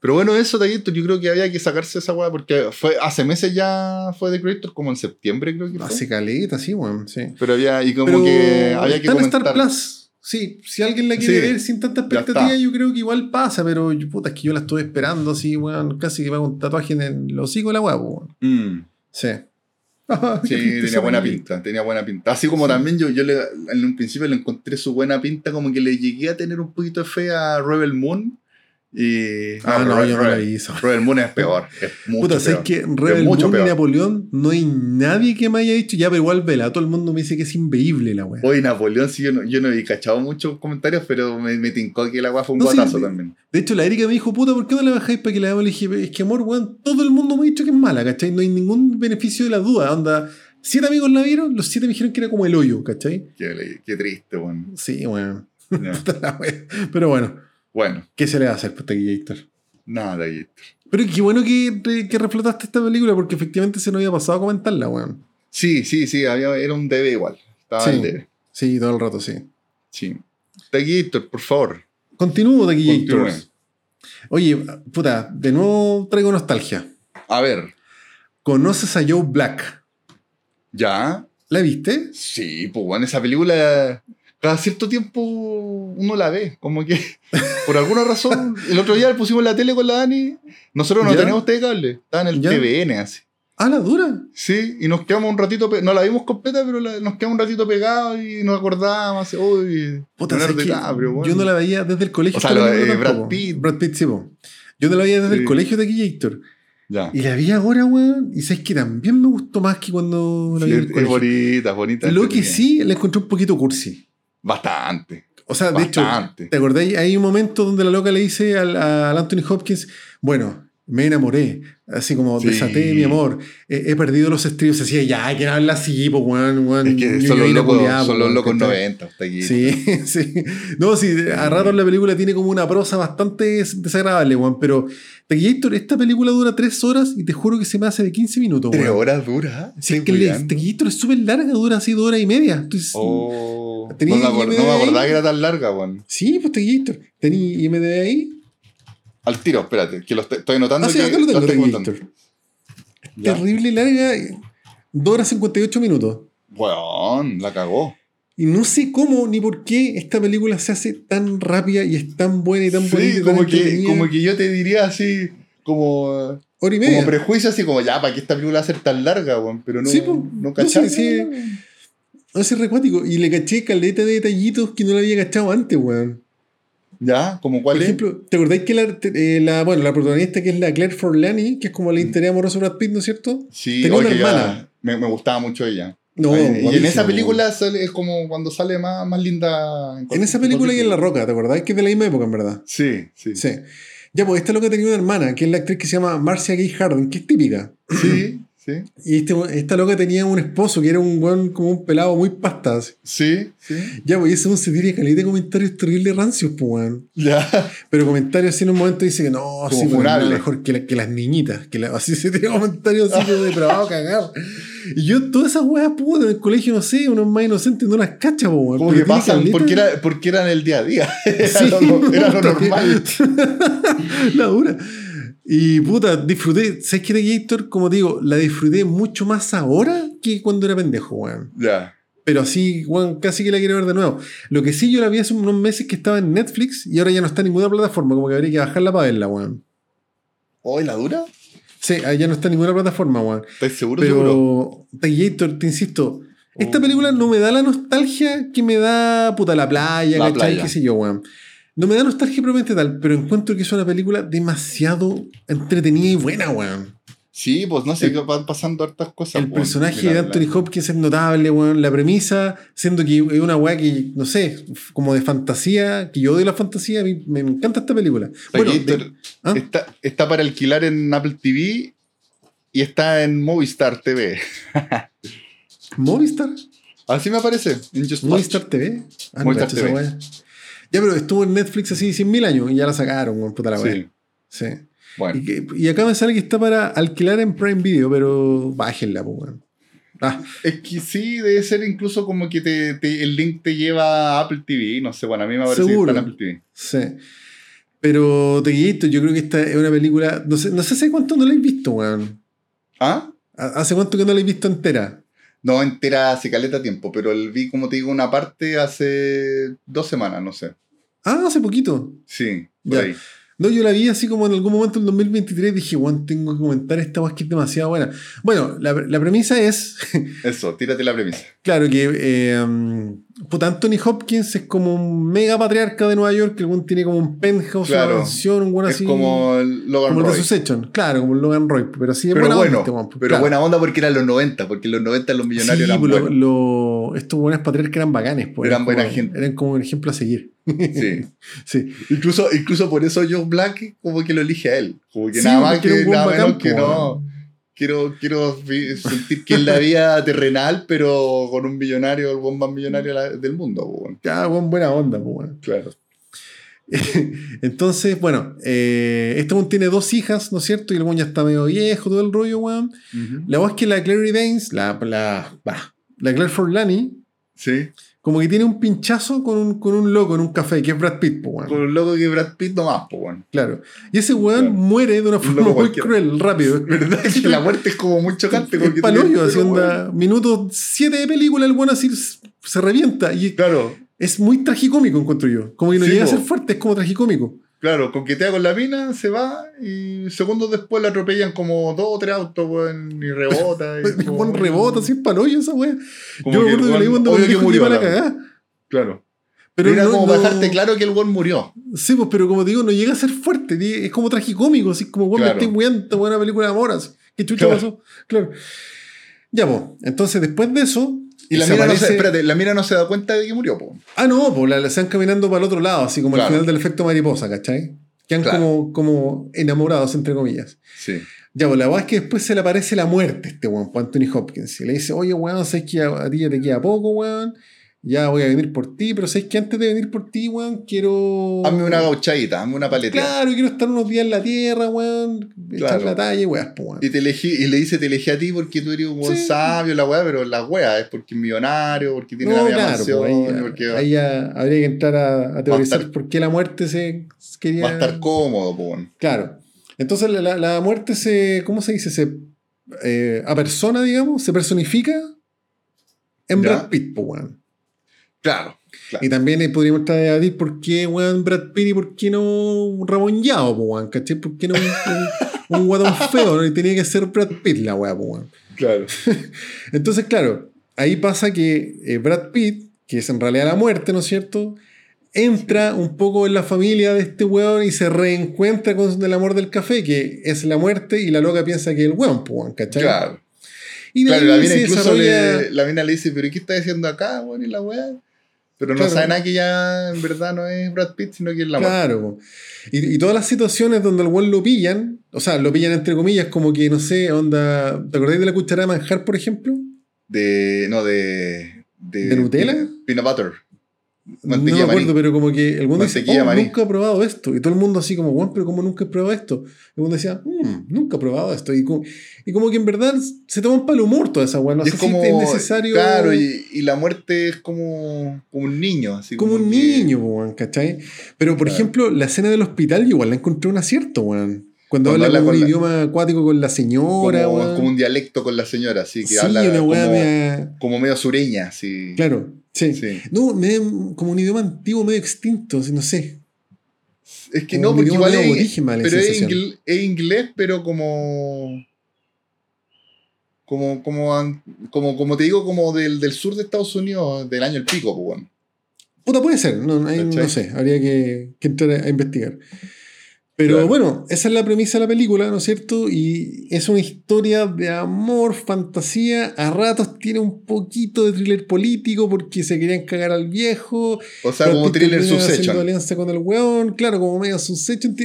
Pero bueno, eso, Taquito, yo creo que había que sacarse esa weá porque fue hace meses ya fue The Creator, como en septiembre creo que fue. Hace caleta, sí, weón. Sí. Pero había, y como Pero que había que comentar. Star Plus. Sí, si alguien la quiere Sí, ver sin tanta expectativa, yo creo que igual pasa, pero yo, puta, es que yo la estuve esperando así, weón, casi que va con un tatuaje en el hocico de la weá, weón. Mm, Sí. sí, tenía buena pinta, tenía buena pinta. Así como Sí. también yo, yo le, en un principio le encontré su buena pinta, como que le llegué a tener un poquito de fe a Rebel Moon. Y. Ah, no, yo no la eso. Rebel Moon es peor. Es mucho Puta, ¿sabes que Rebel Moon y. Napoleón no hay nadie que me haya dicho, ya, pero igual vela, todo el mundo me dice que es inveíble la weá. Hoy Napoleón, sí, yo no, yo no he cachado muchos comentarios, pero me, me tincó que la weá fue un No, guatazo sí. también. De hecho, la Erika me dijo, puta, ¿por qué no la bajáis para que la veamos? Le dije, es que amor, weón, todo el mundo me ha dicho que es mala, ¿cachai? No hay ningún beneficio de la duda, onda. Siete amigos la vieron, los siete me dijeron que era como el hoyo, ¿cachai? Qué, qué triste, weón. Sí, weón. Pero bueno, Bueno, ¿qué se le va a hacer, puta Héctor? nada, ahí. Pero qué bueno que, que reflotaste esta película porque efectivamente se nos había pasado a comentarla, weón. Sí, sí, sí, había, era un debe igual. Estaba Sí. el debe. Sí, todo el rato, sí. Sí. Taquito, por favor. Continúo. Héctor. Oye, puta, de nuevo traigo nostalgia. A ver, ¿Conoces a Joe Black? ¿ya? ¿La viste? Sí, pues bueno, esa película cada cierto tiempo uno la ve. Como que, por alguna razón, el otro día le pusimos la tele con la Dani. Nosotros no ¿Ya? teníamos TV cable, estaba en el ¿Ya? TVN así. Ah, la dura. Sí, y nos quedamos un ratito, no la vimos completa, pero la- nos quedamos un ratito pegados y nos acordábamos, uy, Puta. DiCaprio, bueno. Yo no la veía desde el colegio. O sea, lo- eh, Brad. Pitt. Brad Pitt, sí, po. Yo no la veía desde Sí. el colegio de aquí, Héctor. Ya. Y la vi ahora, weón. Y sabes que también me gustó más que cuando la Sí, vi en el es colegio. bonita, bonita. Lo que sí, la encontré un poquito cursi. Bastante. O sea, de hecho, Bastante. ¿te acordáis? Hay un momento donde la loca le dice al, al Anthony Hopkins, bueno, me enamoré, así como Sí. desaté mi amor, he, he perdido los estribos. Decía, ya, que habla así, pues, weón, weón. Es que son los locos, napoleado, son los locos ¿cachai? 90. Hasta aquí. Sí, sí. No, sí, a ratos la película tiene como una prosa bastante desagradable, weón. Pero, Tequillator, esta película dura tres horas y te juro que se me hace de 15 minutos, Tres weón. horas dura. Sí, es que. Tequillator es súper larga, dura así dos horas y media. Entonces, Oh, no, me acord- IMDb no me acordaba que era tan larga, weón. Sí, pues Tequillator. Tení IMDb ahí. Al tiro, espérate, que lo estoy, estoy notando Ah, sí, acá lo tengo. Ya. Terrible larga, 2 horas 58 minutos. Weón, la cagó. Y no sé cómo ni por qué esta película se hace tan rápida y es tan buena y tan bonita. Sí, y tan como que, como yo te diría así, como, Hora y como media. prejuicio, así como ya, ¿para qué esta película va a ser tan larga, weón? Pero no, Sí, no sí. No, sí, es recuático. Y le caché caleta de detallitos que no le había cachado antes, weón. ¿Ya? ¿Como cuál Por es? ejemplo, ¿te acordáis que la, eh, la, bueno, la protagonista que es la Claire Forlani, que es como la interés amorosa de Brad Pitt, ¿no es cierto? Sí, tenía una hermana. me, me gustaba mucho ella. No, Ay, y en esa película sale- es como cuando sale más, más linda. En esa película y en La Roca, ¿te acordás? Que es de la misma época, en verdad. Sí, sí. Sí. Ya, pues esta loca tenía una hermana, que es la actriz que se llama Marcia Gay Harden, que es típica. Sí, Sí, Y este, esta loca tenía un esposo que era un weón como un pelado muy pasta. así. sí, sí. Ya, pues ese se tiene calidad de comentarios terribles rancios, pues weón. Ya. Pero comentarios así en un momento dice que no, Como sí, pues, no, mejor que, la- que las niñitas. Que la- así se tiene comentarios así como depravado a cagar. Y yo, todas esas weas, puta, en el colegio, no sé, unos más inocentes no las cacha, po, weón. Como que pasan, caleta- porque, era, porque eran el día a día. Era, Sí, lo, era lo normal. la dura. Y puta, disfruté. ¿Sabes qué, The Gator? Como digo, la disfruté mucho más ahora que cuando era pendejo, weón. Ya. Pero así, weón, casi que la quiero ver de nuevo. Lo que sí yo la vi hace unos meses que estaba en Netflix y ahora ya no está en ninguna plataforma, como que habría que bajarla para verla, weón. ¿Hoy la dura? Sí, ahí ya no está en ninguna plataforma, weón. ¿Estás seguro? seguro? Pero, The Gator, te insisto, esta Oh. película no me da la nostalgia que me da, puta, la playa, La ¿cachai? playa. qué sé yo, weón. No me da nostalgia propiamente tal, pero encuentro que es una película demasiado entretenida y buena, weón. Sí, pues no sé, El- van pasando hartas cosas. El weón. personaje de Anthony la- Hopkins es notable, weón. La premisa, siendo que es una weá que, no sé, como de fantasía, que yo odio la fantasía, a mí me encanta esta película. Bueno, de- ¿ah? está, está para alquilar en Apple TV y está en Movistar TV. Movistar. Así me aparece. En Just Watch. Movistar TV. Ah, no Movistar esa TV. Ya, pero estuvo en Netflix así 100.000 años y ya la sacaron, puta la weá. Sí. Sí. Bueno. Y, que- y acá me sale que está para alquilar en Prime Video, pero bájenla, pues, weón. Ah, Es que sí, debe ser incluso como que te, te- el link te lleva a Apple TV. No sé, bueno, a mí me parece Seguro. que está en Apple TV. sí. Pero The Gator, yo creo que esta es una película. No sé, no sé hace cuánto no la he visto, weón. ¿Ah? ¿Ha- ¿Hace cuánto que no la he visto entera? No entera hace caleta tiempo, pero el vi, como te digo, una parte hace dos semanas, no sé. Ah, hace poquito. Sí, por Ya. ahí. No, yo la vi así como en algún momento en 2023 dije, weón, tengo que comentar esta weá que es demasiado buena. Bueno, la, la premisa es, Eso, tírate la premisa. claro, que eh, puta, Anthony Hopkins es como un mega patriarca de Nueva York, que algún tiene como un penthouse, Claro. una mansión, un es así. como el Logan como el de Roy. Claro, como el Logan Roy, pero sí es Pero buena onda bueno, este weón, pues, pero claro. buena onda porque eran los 90, porque en los 90 los millonarios Sí, eran pues, lo- buenos. lo- estos buenos patriarcas eran bacanes, pues, Eran buena como- gente. Eran como un ejemplo a seguir. Sí. Sí. Incluso, incluso por eso Joe Black como que lo elige a él. Como que Sí, nada más porque que era un buen nada bacán, menos que pues, no. Quiero, quiero sentir que es la vida terrenal, pero con un millonario, el buen más millonario del mundo. bueno. Ya, weón, buena onda. Claro. Entonces, bueno, eh, este weón tiene dos hijas, ¿no es cierto? Y el weón ya está medio viejo, todo el rollo, weón. La voz es que la Clary Danes, la, la, bah, la Claire Forlani, Sí. Como que tiene un pinchazo con un, con un loco en un café, que es Brad Pitt, pues, weón. Con un loco que Brad Pitt nomás, pues, bueno. Claro. Y ese weón Claro. muere de una Un forma muy cualquiera. cruel, rápido. ¿Verdad? Que la muerte es como muy chocante. Es porque palollo, tiene- así pero, onda. Minuto 7 de película, el weón así se revienta. Y Claro, es muy tragicómico, encuentro yo. Como que no Sí, llega a po. ser fuerte, es como tragicómico. Claro, coquetea con la mina, se va y segundos después la atropellan como dos o tres autos, weón, y rebota. y El como- weón rebota, así es palollo esa como Yo me acuerdo que weón- leí cuando que murió. iba a la cagada. Claro. Pero Era no, como no- para dejarte claro que el weón murió. Sí, pues, pero como te digo, no llega a ser fuerte. Es como tragicómico, así como, weón, Claro. me estoy weando, buena película de amor. así. ¿Qué chucha Claro. pasó? Claro. Ya, pues. Entonces, después de eso. Y la se mina, no se, espérate, la mina no se da cuenta de que murió, po. Ah, no, pues la, la están caminando para el otro lado, así como al final del efecto mariposa, ¿cachai? Quedan Claro. como, como enamorados, entre comillas. Sí. Ya, pues la verdad es que después se le aparece la muerte a este weón, Anthony Hopkins. Y le dice, oye, weón, sabes que a ti ya te queda poco, weón. Ya voy a venir por ti, pero sabes que antes de venir por ti, weón, quiero. Hazme una gauchadita, hazme una paleta. Claro, quiero estar unos días en la tierra, weón. Echar Claro. la talla weón, weón. Y, te elegí, y le dice, te elegí a ti porque tú eres un buen Sí. sabio, la weá, pero la weá es porque es millonario, porque tiene la No, misma claro, mansión, pues, ahí, porque ahí ya habría que entrar a, a teorizar estar- por qué la muerte se quería. va a estar cómodo, weón. Claro. Entonces la, la- la muerte se. ¿Cómo se dice? Se eh, apersona, digamos, se personifica en Ya. Brad Pitt, weón. Claro. claro. Y también podríamos traer a decir por qué, weón, Brad Pitt y por qué no Ramón Yao, weón, ¿cachai? ¿Por qué no un, un, un guatón feo? ¿no? Y tenía que ser Brad Pitt la weá, weón. Claro. Entonces, claro, ahí pasa que eh, Brad Pitt, que es en realidad la muerte, ¿no es cierto? Entra un poco en la familia de este weón y se reencuentra con el amor del café, que es la muerte, y la loca piensa que es el weón, weón, ¿cachai? Claro. Y de Claro, ahí la mina incluso desarrolla- le, la mina le dice, pero ¿y qué estás haciendo acá, weón? Y la weá. Pero no Claro. sabe nada que ya en verdad no es Brad Pitt, sino que es la muerte. Claro. Y, y todas las situaciones donde el weón lo pillan, o sea, lo pillan entre comillas, como que, no sé, onda. ¿Te acordáis de la cuchara de manjar, por ejemplo? De. No, de. ¿De, ¿De Nutella? Peanut butter. No Mantequilla me maní. acuerdo, pero como que el weón dice, oh, nunca he probado esto. Y todo el mundo así como, weón, pero ¿cómo nunca he probado esto? El weón decía, "Mm, nunca he probado esto. Y como, y como que en verdad se toman para el humor toda esa weón. No sé es como. si es necesario. Claro, y, y la muerte es como, como un niño. Así como un que- niño, weón, ¿cachai? Pero, por Claro. ejemplo, la escena del hospital, igual la encontré un acierto, weón. Cuando, Cuando habla habla con un la- idioma acuático con la señora, como, como un dialecto con la señora, así que sí, habla una como, media- como medio sureña, así. Claro, sí. Sí. No, medio- como un idioma antiguo, medio extinto, así, no sé. Es que Como no, porque igual es, da la pero es, sensación. ingl- es inglés, pero como. Como, como, como, como te digo, como del, del sur de Estados Unidos, del año el pico, pues bueno. Puta, puede ser, no, no sé, habría que, que entrar a investigar. Pero Claro. bueno, esa es la premisa de la película, ¿no es cierto? Y es una historia de amor, fantasía. A ratos tiene un poquito de thriller político porque se querían cagar al viejo. O sea, como thriller Succession. alianza con el weón, claro, como medio Succession.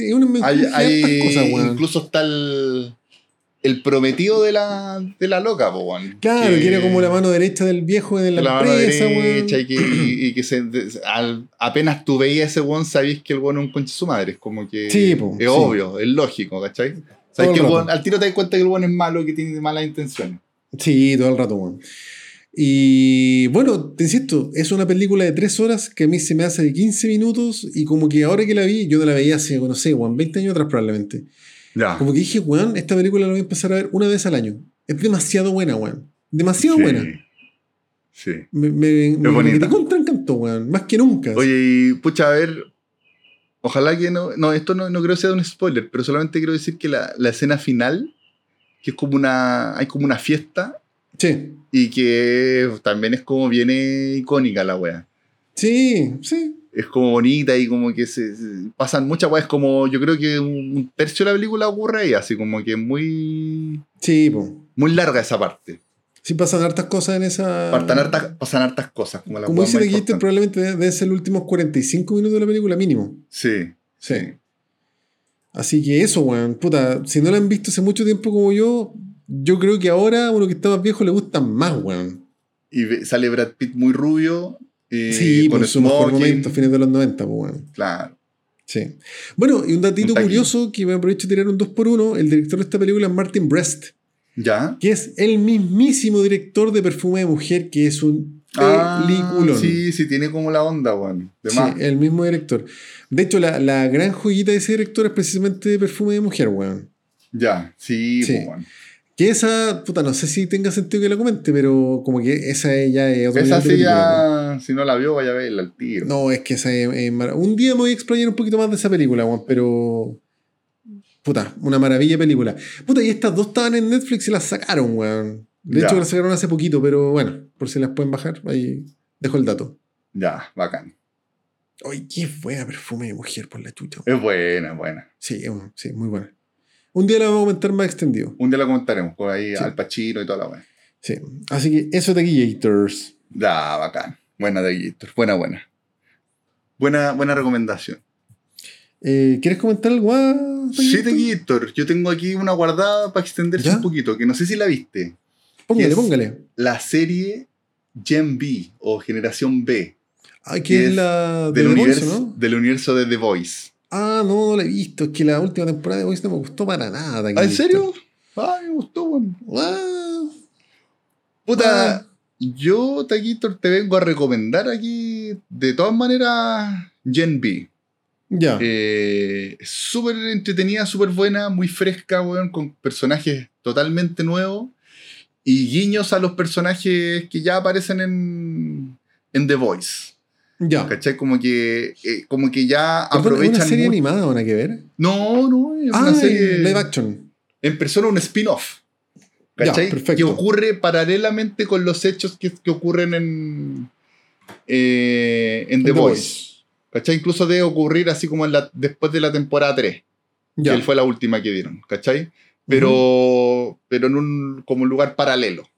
Hay, hay- cosas, weón. incluso está el, el prometido de la, de la loca, pues bueno. Claro, que era como la mano derecha del viejo de la, la mano empresa, derecha weón. y que, y- y que se, al- apenas tú veías ese weón sabías que el weón es un conche su madre. Es como que Sí, po, es sí. obvio, es lógico, ¿cachai? Sabes que el al tiro te das cuenta que el weón es malo, que tiene malas intenciones. Sí, todo el rato, weón. Y bueno, te insisto, es una película de tres horas que a mí se me hace de 15 minutos y como que ahora que la vi, yo no la veía hace, no sé, weón, 20 años atrás probablemente. Ya. Como que dije, weón, esta película la voy a empezar a ver una vez al año. Es demasiado buena, weón. Demasiado Sí. buena. Sí. Me, me, me, bonita. me contra encantó, weón. Más que nunca. Oye, y pucha, a ver. Ojalá que no. No, esto no, no creo sea un spoiler, pero solamente quiero decir que la, la escena final, que es como una. Hay como una fiesta Sí, y que también es como viene icónica la wea. sí, sí. Es como bonita y como que se, se- pasan muchas weas. Como yo creo que un, un tercio de la película ocurre ahí, así como que muy. Sí, po. Muy larga esa parte. Sí pasan hartas cosas en esa... Pasan hartas, pasan hartas cosas. Como, la Como dice importante. probablemente deben ser los últimos 45 minutos de la película mínimo. Sí. Sí. Así que eso, weón. Puta, si no la han visto hace mucho tiempo como yo, yo creo que ahora a uno que está más viejo le gustan más, weón. Y sale Brad Pitt muy rubio. Eh, sí, con por su mejor momento, fines de los 90, pues, weón. Claro. Sí. Bueno, y un datito Un curioso que me aprovecho de tirar un 2x1, el director de esta película es Martin Brest, ¿Ya? que es el mismísimo director de Perfume de Mujer, que es un Ah, peliculón. sí, sí, tiene como la onda, weón. De Sí, más. el mismo director. De hecho, la, la gran joyita de ese director es precisamente de Perfume de Mujer, weón. Ya, sí, Sí. pues, weón. Que esa, puta, no sé si tenga sentido que la comente, pero como que esa ya es otro Esa sí ya, si no la vio, vaya a verla al tiro. No, es que esa es, es Un día me voy a explayar un poquito más de esa película, weón, pero. Puta, una maravilla película. Puta, y estas dos estaban en Netflix y las sacaron, weón. De Ya. hecho, las sacaron hace poquito, pero bueno, por si las pueden bajar, ahí dejo el dato. Ya, bacán. Ay, qué buena perfume de mujer por la chucha. Es buena, buena. Sí, es sí, muy buena. Un día la vamos a comentar más extendido. Un día la comentaremos, con ahí Sí. al Pachino y toda la weá. Sí. Así que eso de Gators. Ya, bacán. Buena de Gator. Buena, buena. Buena, buena recomendación. Eh, ¿Quieres comentar algo más? Sí, Gator. Yo tengo aquí una guardada para extenderse ¿Ya? un poquito, que no sé si la viste. Póngale, póngale. La serie Gen B o Generación B Ay, Que es la de del, universo, ¿no? del universo de The Voice. Ah, no, no la he visto. Es que la última temporada de Voice no me gustó para nada. ¿Ah, ¿En serio? Ay, me gustó, weón. Ah, Puta, Ah. yo, Taquitor, te vengo a recomendar aquí, de todas maneras, Gen B. ya. Eh, súper entretenida, súper buena, muy fresca, weón, con personajes totalmente nuevos y guiños a los personajes que ya aparecen en, en The Voice. Ya. ¿Cachai? Como que, eh, como que ya Perdón, ¿Es aprovechan. una serie mu- animada o nada que ver? No, no, es Ah, una serie. live action. En persona, un spin-off. ¿Cachai? Ya, perfecto. Que ocurre paralelamente con los hechos que, que ocurren en, eh, en The The Voice. ¿Cachai? Incluso debe ocurrir así como en la, después de la temporada 3. Ya. Que fue la última que dieron. ¿Cachai? Pero, pero en un como un lugar paralelo.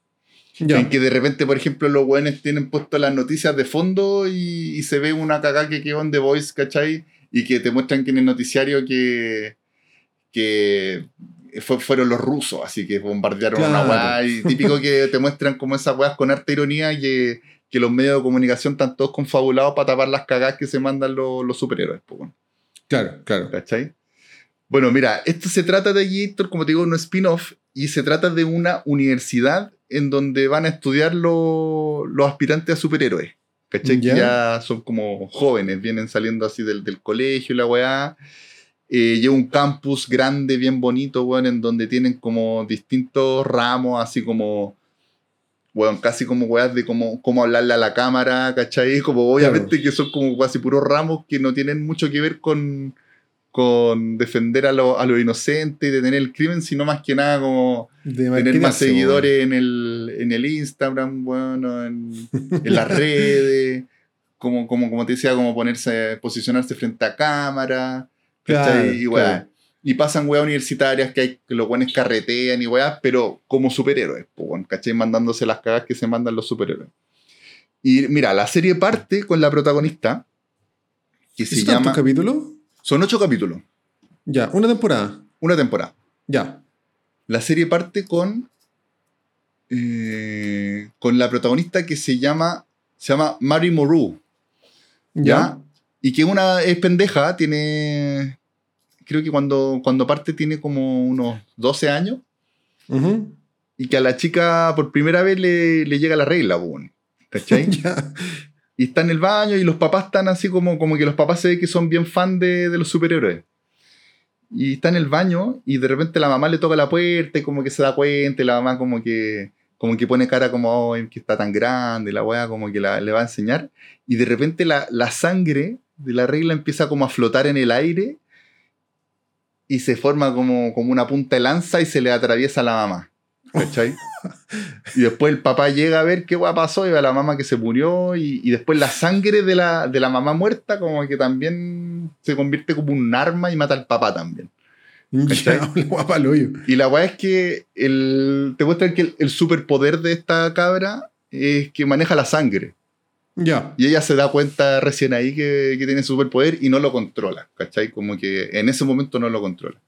En que de repente, por ejemplo, los weones tienen puesto las noticias de fondo y, se ve una cagada que quedó en The Voice, ¿cachai? Y que te muestran que en el noticiario que, que fueron los rusos, así que bombardearon una weá. Y típico que te muestran como esas weas con harta ironía que, que los medios de comunicación están todos confabulados para tapar las cagadas que se mandan los, superhéroes. Claro, claro. ¿Cachai? Bueno, mira, esto se trata de Gator, como te digo, un spin-off, y se trata de una universidad en donde van a estudiar los aspirantes a superhéroes. ¿Cachai? Que ya son como jóvenes, vienen saliendo así del, del colegio y la weá. Eh, lleva un campus grande, bien bonito, weón, en donde tienen como distintos ramos, así como, bueno, casi como weas de cómo, cómo hablarle a la cámara, ¿cachai? Como obviamente que son como casi puros ramos que no tienen mucho que ver con, con defender a los lo inocentes y detener el crimen, sino más que nada como tener más seguidores en el, en el Instagram, bueno, en, en las redes, como, como, como te decía, como ponerse, posicionarse frente a cámara y, pasan weas universitarias que, hay, que los buenos carretean y weas, pero como superhéroes, ¿cachai? Mandándose las cagas que se mandan los superhéroes. Y mira, la serie parte con la protagonista, que se llama... capítulos? Son ocho capítulos. Ya, una temporada. Una temporada. Ya. La serie parte con... Eh, con la protagonista que se llama... Se llama Mary Moreau. ¿Ya? Y que una es pendeja, tiene. Creo que cuando, cuando parte tiene como unos 12 años. Y que a la chica por primera vez le, llega la regla, ¿cachai? Y está en el baño y los papás están así como, como que los papás se ve que son bien fan de, de los superhéroes. Y está en el baño y de repente la mamá le toca la puerta y como que se da cuenta y la mamá como que como que pone cara como, que está tan grande, la weá como que le va a enseñar. Y de repente la, la, sangre de la regla empieza como a flotar en el aire y se forma como, como una punta de lanza y se le atraviesa a la mamá. ¿Cachai? y después el papá llega a ver qué guay pasó y ve a la mamá que se murió y, después la sangre de la, de la, mamá muerta como que también se convierte como un arma y mata al papá también. y la weá es que el, te muestran que el, el superpoder de esta cabra es que maneja la sangre. Y ella se da cuenta recién ahí que, que, tiene superpoder y no lo controla, ¿cachai? Como que en ese momento no lo controla.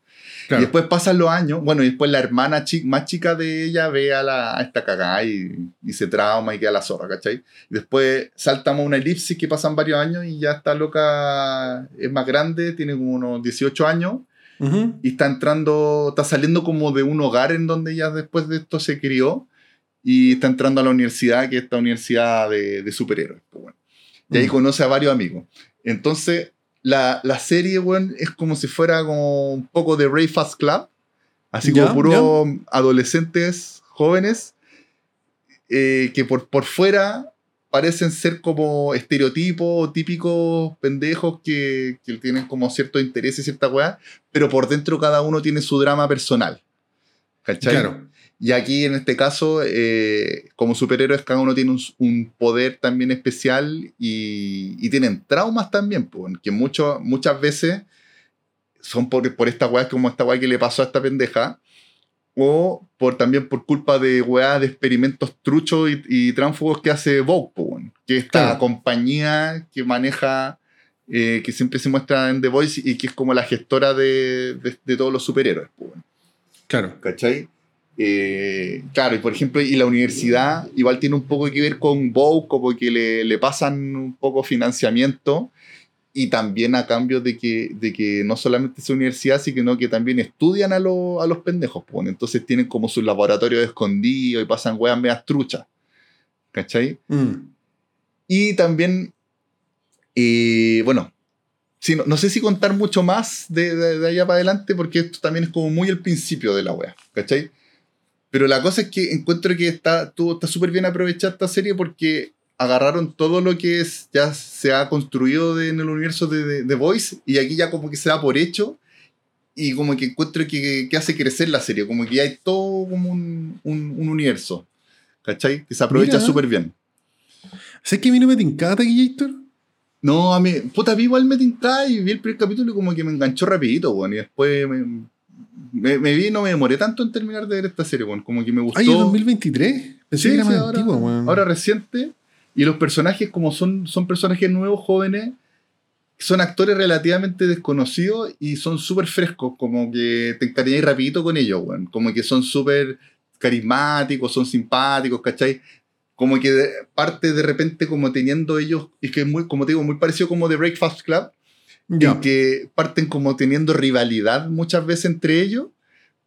Y después pasan los años, bueno, y después la hermana más chica de ella ve a, la, esta cagada y, y, se trauma y queda la zorra, ¿cachai? Y después saltamos una elipsis que pasan varios años y ya está loca, es más grande, tiene como unos 18 años y está entrando, está saliendo como de un hogar en donde ella después de esto se crió y está entrando a la universidad, que es esta universidad de, de superhéroes. Pues, bueno. Y ahí mm. conoce a varios amigos. Entonces, la, la serie, bueno, es como si fuera como un poco de Ray Fast Club, así como puros adolescentes jóvenes eh, que por, por fuera parecen ser como estereotipos típicos pendejos que, que, tienen como cierto interés y cierta weá, pero por dentro cada uno tiene su drama personal. ¿Cachai? Claro. Y aquí en este caso, eh, como superhéroes, cada uno tiene un, poder también especial y, tienen traumas también, que muchas veces son por, por esta weá como esta weá que le pasó a esta pendeja, o por, también por culpa de weá de experimentos truchos y, y tránsfugos que hace Vogue, que es esta compañía que maneja, eh, que siempre se muestra en The Voice y que es como la gestora de, de, todos los superhéroes. Claro. ¿Cachai? Eh, claro, y por ejemplo, y la universidad igual tiene un poco que ver con Vogue, como que le, le pasan un poco financiamiento y también a cambio de que, de que no solamente es universidad, sino que también estudian a, a los pendejos. Pues. Entonces tienen como sus laboratorios escondidos y pasan weas medias truchas. ¿Cachai? Mm. Y también, eh, bueno, sí, no, sé si contar mucho más de, de, de, allá para adelante, porque esto también es como muy el principio de la wea. ¿Cachai? Pero la cosa es que encuentro que está súper bien aprovechada esta serie porque agarraron todo lo que es, ya se ha construido en el universo de, The Voice y aquí ya como que se da por hecho y como que encuentro que, que hace crecer la serie, como que ya hay todo como un, un, universo, ¿cachai? Que se aprovecha súper bien. ¿Sabes que a mí no me tincaba Taquillator? No, a mí, puta, vi igual me tincaba y vi el primer capítulo y como que me enganchó rapidito, bueno, y después me, me, vi, no me demoré tanto en terminar de ver esta serie, bueno, como que me gustó. Ay, 2023. Pensé que era más antiguo, weón. ahora reciente. Y los personajes, como son, son personajes nuevos, jóvenes, son actores relativamente desconocidos y son súper frescos, como que te encariñáis rapidito con ellos, weón. Como que son súper carismáticos, son simpáticos, ¿cachai? Como que de- parte de repente como teniendo ellos, y que es muy, como te digo, muy parecido como The Breakfast Club, Ya. en que parten como teniendo rivalidad muchas veces entre ellos,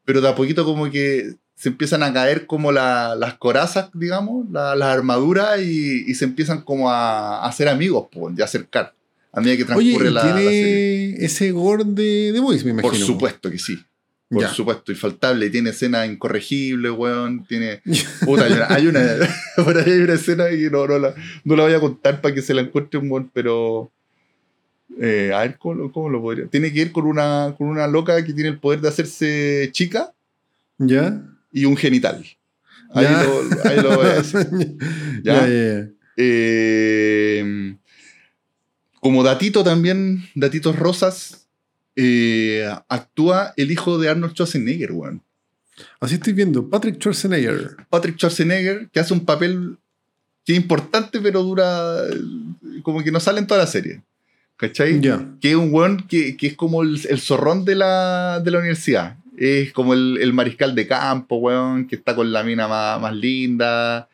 pero de a poquito como que se empiezan a caer como la- las corazas, digamos, la- las armaduras y, y se empiezan como a, a hacer amigos, pues, y a acercar a medida que Oye, transcurre ¿y la, la serie. tiene ese gore de The Voice, me imagino. Por supuesto que sí. Por Ya. supuesto, infaltable. Tiene escenas incorregibles, weón. Tiene. Puta, hay una. Por ahí hay una escena y no, no, la, no la voy a contar para que se la encuentre un buen, pero. Eh, a ver, ¿cómo, cómo lo podría? Tiene que ir con una, con una loca que tiene el poder de hacerse chica ¿Ya? y un genital. Ahí, Ya. lo, ahí lo voy a decir. ya. Eh, como datito también, datitos rosas, eh, actúa el hijo de Arnold Schwarzenegger, weón. Así estoy viendo. Patrick Schwarzenegger. Patrick Schwarzenegger, que hace un papel que es importante, pero dura como que no sale en toda la serie. ¿Cachai? Ya. Que es un weón que, que es como el, el zorrón de la, de la universidad. Es como el, el mariscal de campo, weón, que está con la mina más, más linda.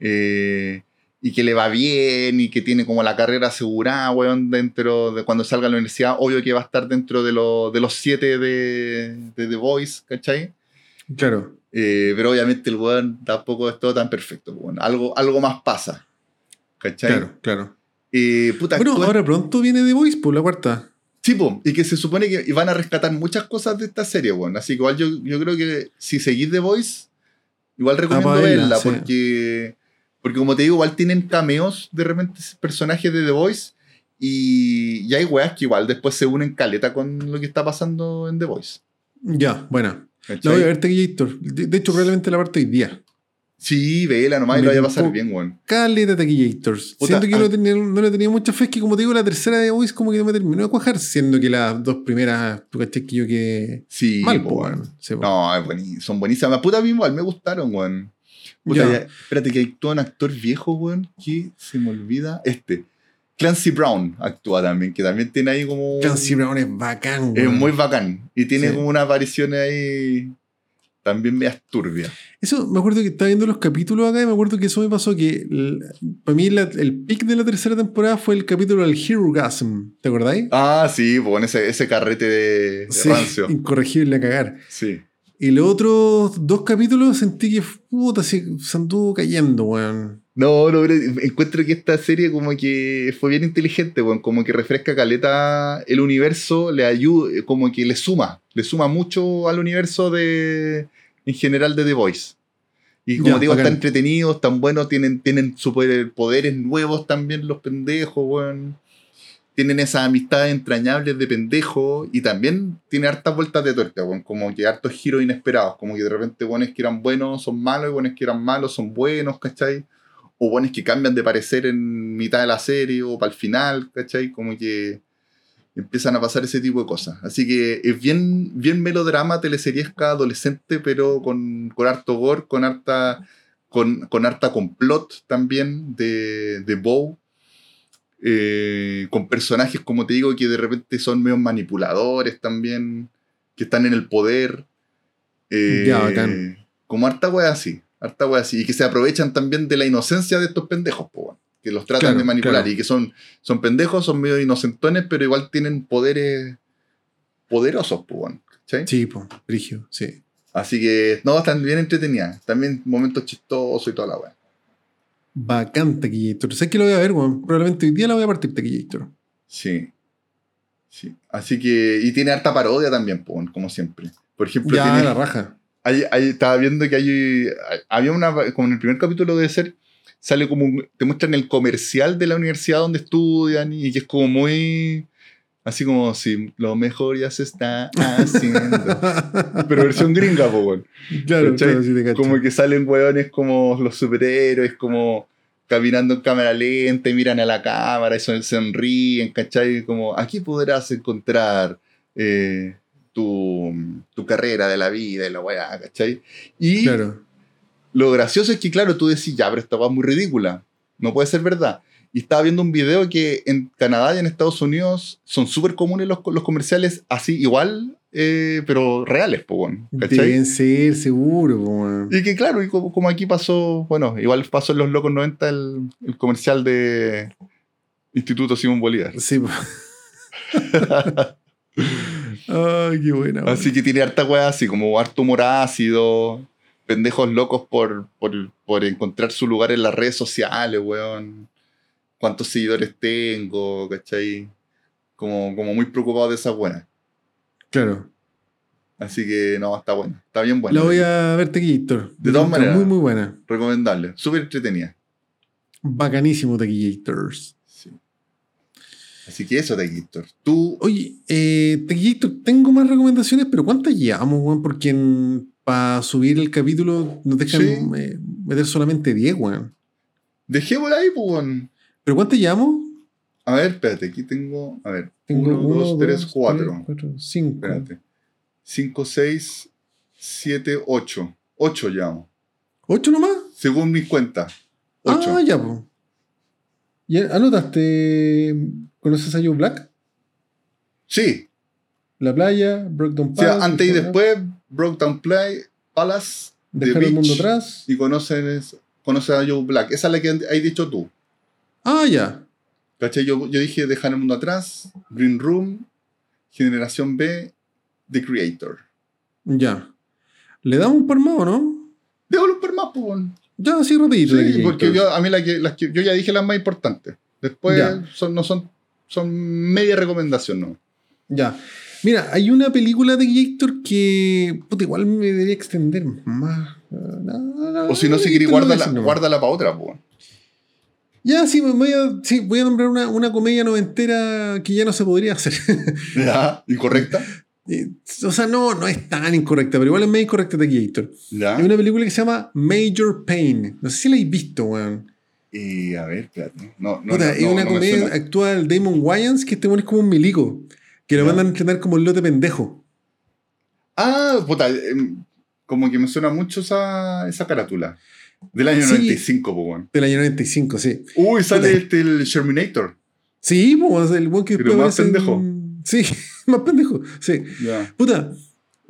eh, y que le va bien y que tiene como la carrera asegurada, weón, dentro de cuando salga a la universidad. Obvio que va a estar dentro de, lo- de los siete de, de The Voice, ¿cachai? Claro. Eh, pero obviamente el weón tampoco es todo tan perfecto. Bueno, algo, algo más pasa. ¿Cachai? Claro, claro. Eh, puta, Bueno, ahora pronto viene The Voice, por la cuarta. Sí, po, y que se supone que van a rescatar muchas cosas de esta serie, weón. Así que igual yo, yo creo que si seguís The Voice, igual recomiendo verla, verla, sí. porque, porque como te digo, igual tienen cameos de repente personajes de The Voice y, y hay weas que igual después se unen caleta con lo que está pasando en The Voice. Ya, buena. La voy a ver Taquillator. De, de hecho, probablemente la parte hoy día. Sí, vela nomás y lo vaya a pasar bien, weón. Caleta Taquillators. Puta, Siento que yo no, tenía, no le tenía mucha fe. Es que, como te digo, la tercera de Voice como que no me terminó de cuajar, siendo que las dos primeras, tú caché que yo quedé Sí, mal, po, weón. weón. Sí. No, es son buenísimas. Puta, a mí igual me gustaron, weón. Puta, Ya. ya- espérate, que actúa un actor viejo, weón, que se me olvida. Este. Clancy Brown actúa también, que también tiene ahí como. Clancy Brown es bacán, Es weón. muy bacán. Y tiene Sí. como una aparición ahí. También media turbia. Eso, me acuerdo que estaba viendo los capítulos acá y me acuerdo que eso me pasó que el- para mí la- el pic de la tercera temporada fue el capítulo del Herogasm. ¿Te acordáis? Ah, sí, con ese, ese carrete de, de Sí, rancio. incorregible a cagar. Sí. Y los otros dos capítulos sentí que puta, se, se anduvo cayendo, weón. No, no, pero encuentro que esta serie como que fue bien inteligente, weón, como que refresca caleta el universo, le ayuda, como que le suma, le suma mucho al universo de, en general de The Voice. Y como digo, bacán. están entretenidos, están buenos, tienen, tienen super- poderes nuevos también los pendejos, weón. Tienen esas amistades entrañables de pendejos y también tiene hartas vueltas de tuerca, weón, como que hartos giros inesperados, como que de repente buenos que eran buenos son malos y buenos que eran malos son buenos, ¿cachai? o buenos que cambian de parecer en mitad de la serie o para el final, ¿cachai? Como que empiezan a pasar ese tipo de cosas. Así que es bien, bien melodrama, teleseriesca, adolescente, pero con, con harto gore, con harta, con, con harta complot también de, de Bow. Eh, con personajes, como te digo, que de repente son medio manipuladores también, que están en el poder. Eh, Ya, bacán. Como harta wea así, harta wea así. Y que se aprovechan también de la inocencia de estos pendejos, po, que los tratan Claro, de manipular. claro. Y que son, son pendejos, son medio inocentones, pero igual tienen poderes poderosos, ¿cachai? Sí, po, Brigio, sí. Así que, no, están bien entretenidas. También momentos chistosos y toda la wea. Bacán Taquillator. ¿Sabes que lo voy a ver, weón? Probablemente hoy día la voy a partir Taquillator. Sí. Sí. Así que, y tiene harta parodia también, weón, como siempre. Por ejemplo, Ya, tiene, la raja. Hay- hay- estaba viendo que hay, hay- había una, como en el primer capítulo de ser, sale como, un- te muestran el comercial de la universidad donde estudian y que es como muy, así como si lo mejor ya se está haciendo. Pero versión gringa, po, weón. claro, claro, sí te. Como que salen weones como los superhéroes, como caminando en cámara lenta y miran a la cámara y son- sonríen, ¿cachai? Como aquí podrás encontrar eh, tu, tu carrera de la vida y la weá, ¿cachai? Y Claro. Lo gracioso es que, claro, tú decís, ya, pero esta weá es muy ridícula. No puede ser verdad. Y estaba viendo un video que en Canadá y en Estados Unidos son súper comunes los, los comerciales así, igual, eh, pero reales, po, weón, ¿cachai? Deben ser, seguro, po, weón. Y que claro, y como, como aquí pasó, bueno, igual pasó en los locos 90 el, el comercial de Instituto Simón Bolívar. Sí. Ay, qué buena. Así que tiene harta weá así, como harto humor ácido, pendejos locos por, por, por encontrar su lugar en las redes sociales, weón. Cuántos seguidores tengo, ¿cachai? Como, como muy preocupado de esa buena. Claro. Así que no, está buena. Está bien buena. La voy a ver Tequillator. De todas maneras. Muy, muy buena. Recomendable. Súper entretenida. Bacanísimo Tequillators. Sí. Así que eso, Tequillator. Tú, Oye, eh, Tequillator, tengo más recomendaciones, pero ¿cuántas llevamos, weón? Porque para subir el capítulo nos dejan Sí. eh, meter solamente 10, weón. dejémosla ahí, pues, weón. ¿Pero cuántas llevamos? A ver, espérate, aquí tengo. A ver. Tengo 1, uno, 2, 3, dos, 4. cuatro, cinco. Espérate. 5, 6, 7, 8. 8 llevamos. ¿Ocho nomás? Según mis cuentas. 8. Ah, ya, pues. ¿Anotaste? ¿Conoces a Joe Black? Sí. La playa, Brockdown O sea, antes y después, Brokedown Play, Palace, The Dejar el mundo atrás. Y conocen, es- conocen a Joe Black. Esa es la que has dicho tú. Ah, ya. ¿Cachai? Yo, yo dije Dejar el mundo atrás, Green Room, Generación B, The Creator. Ya. ¿Le damos un par más no? Déjalo por más, pues. Ya, así rapidito. Sí, porque yo, a mí la que, las que yo ya dije las más importantes. Después Ya. son, no son, son media recomendación, ¿no? Ya. Mira, hay una película de Gator que. Puta, igual me debería extender más. No, no, no, O si no, si lo guárdala, nomás. guárdala para otra, pues. Ya, sí, voy a, sí, voy a nombrar una, una comedia noventera que ya no se podría hacer. Ya, incorrecta. Eh, o sea, no, no es tan incorrecta, pero igual es medio incorrecta de Gator. Ya. Hay una película que se llama Major Pain. No sé si la habéis visto, weón. Y a ver, espérate. No, no, Puta, no, es no, una no me comedia actual Damon Wayans que este weón es como un milico. Que lo Ya. mandan a entrenar como el lote pendejo. Ah, puta, em, como que me suena mucho esa, esa carátula. Del año Sí. 95, pues, weón. Del año 95, sí. Uy, sale este, el Sherminator. Sí, pues el weón que Pero más en- pendejo. Sí, más pendejo. Sí. Ya. Puta,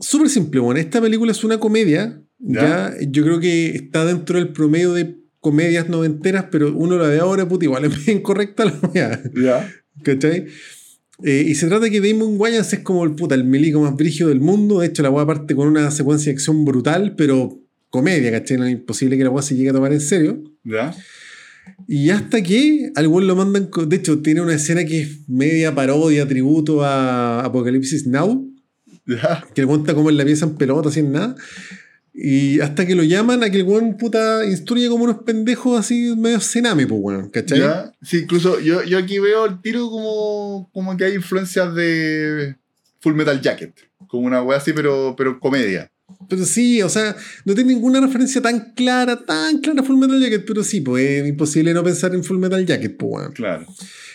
súper simple, weón. Esta película es una comedia. Ya. Ya. Yo creo que está dentro del promedio de comedias noventeras, pero uno la ve ahora, puta, igual es bien incorrecta la. Ya. ¿Cachai? Eh, y se trata de que Damon Wayans es como el puta, el milico más brígido del mundo. De hecho, la weá parte con una secuencia de acción brutal, pero comedia, ¿cachai? No es imposible que la weá se llegue a tomar en serio. Ya. Y hasta que al weón lo mandan. co- De hecho, tiene una escena que es media parodia, tributo a Apocalipsis Now. Ya. Que el weón está como en la pieza en pelota, sin nada. Y hasta que lo llaman a que el weón puta instruye como unos pendejos así medio cename, pues weón, ¿cachai? Ya. Sí, incluso yo, yo aquí veo el tiro como, como que hay influencias de Full Metal Jacket. Como una wea así, pero, pero comedia. Pero sí, o sea, no tiene ninguna referencia tan clara, tan clara a Full Metal Jacket, pero sí, pues es imposible no pensar en Full Metal Jacket, pues weón. Claro.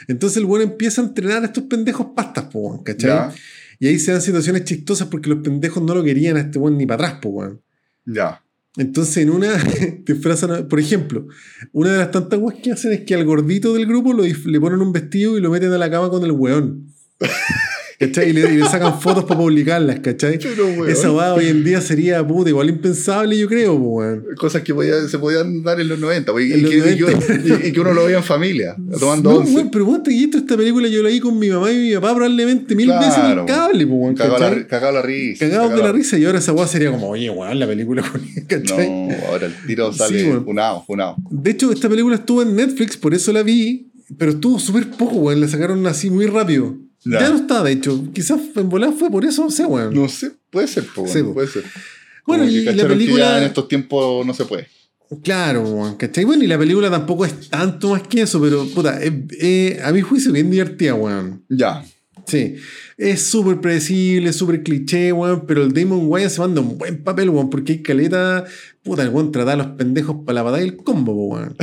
Entonces el weón empieza a entrenar a estos pendejos pastas, pues weón, ¿cachai? Ya. Y ahí se dan situaciones chistosas porque los pendejos no lo querían a este weón ni para atrás, pues weón. Ya. Entonces, en una disfrazan, por ejemplo, una de las tantas weas que hacen es que al gordito del grupo lo le ponen un vestido y lo meten a la cama con el weón. ¿Cachai? Y le, y le sacan fotos para publicarlas, ¿cachai? Esa weá hoy en día sería puta, igual impensable, yo creo, weón. Cosas que podía- se podían dar en los 90. pues, y, los que, y que- 90. y- y que uno lo veía en familia, tomando No, weón, pero vos te guiaste esta película, yo la vi con mi mamá y mi papá probablemente mil Claro, veces en el cable, weón, Cagado la, cagado la risa. Cagados de cagado la risa y ahora esa weá sería como, oye, weón, la película con ¿cachai? No, ahora el tiro sale Sí, funado, funado. De hecho, esta película estuvo en Netflix, por eso la vi, pero estuvo súper poco, weón. La sacaron así muy rápido. Ya. Ya, no está, de hecho. Quizás en volada fue por eso, no sé, weón. No sé, puede ser, po, Sí, puede ser. Bueno, Como y la película- en estos tiempos no se puede. Claro, weón, ¿cachai? Bueno, y la película tampoco es tanto más que eso, pero, puta, a mi juicio bien divertida, weón. Ya. Sí. Es súper predecible, súper cliché, weón, pero el Damon Wayans se manda un buen papel, weón, porque hay caleta, puta, el weón trata a los pendejos para la batalla del combo, po, weón.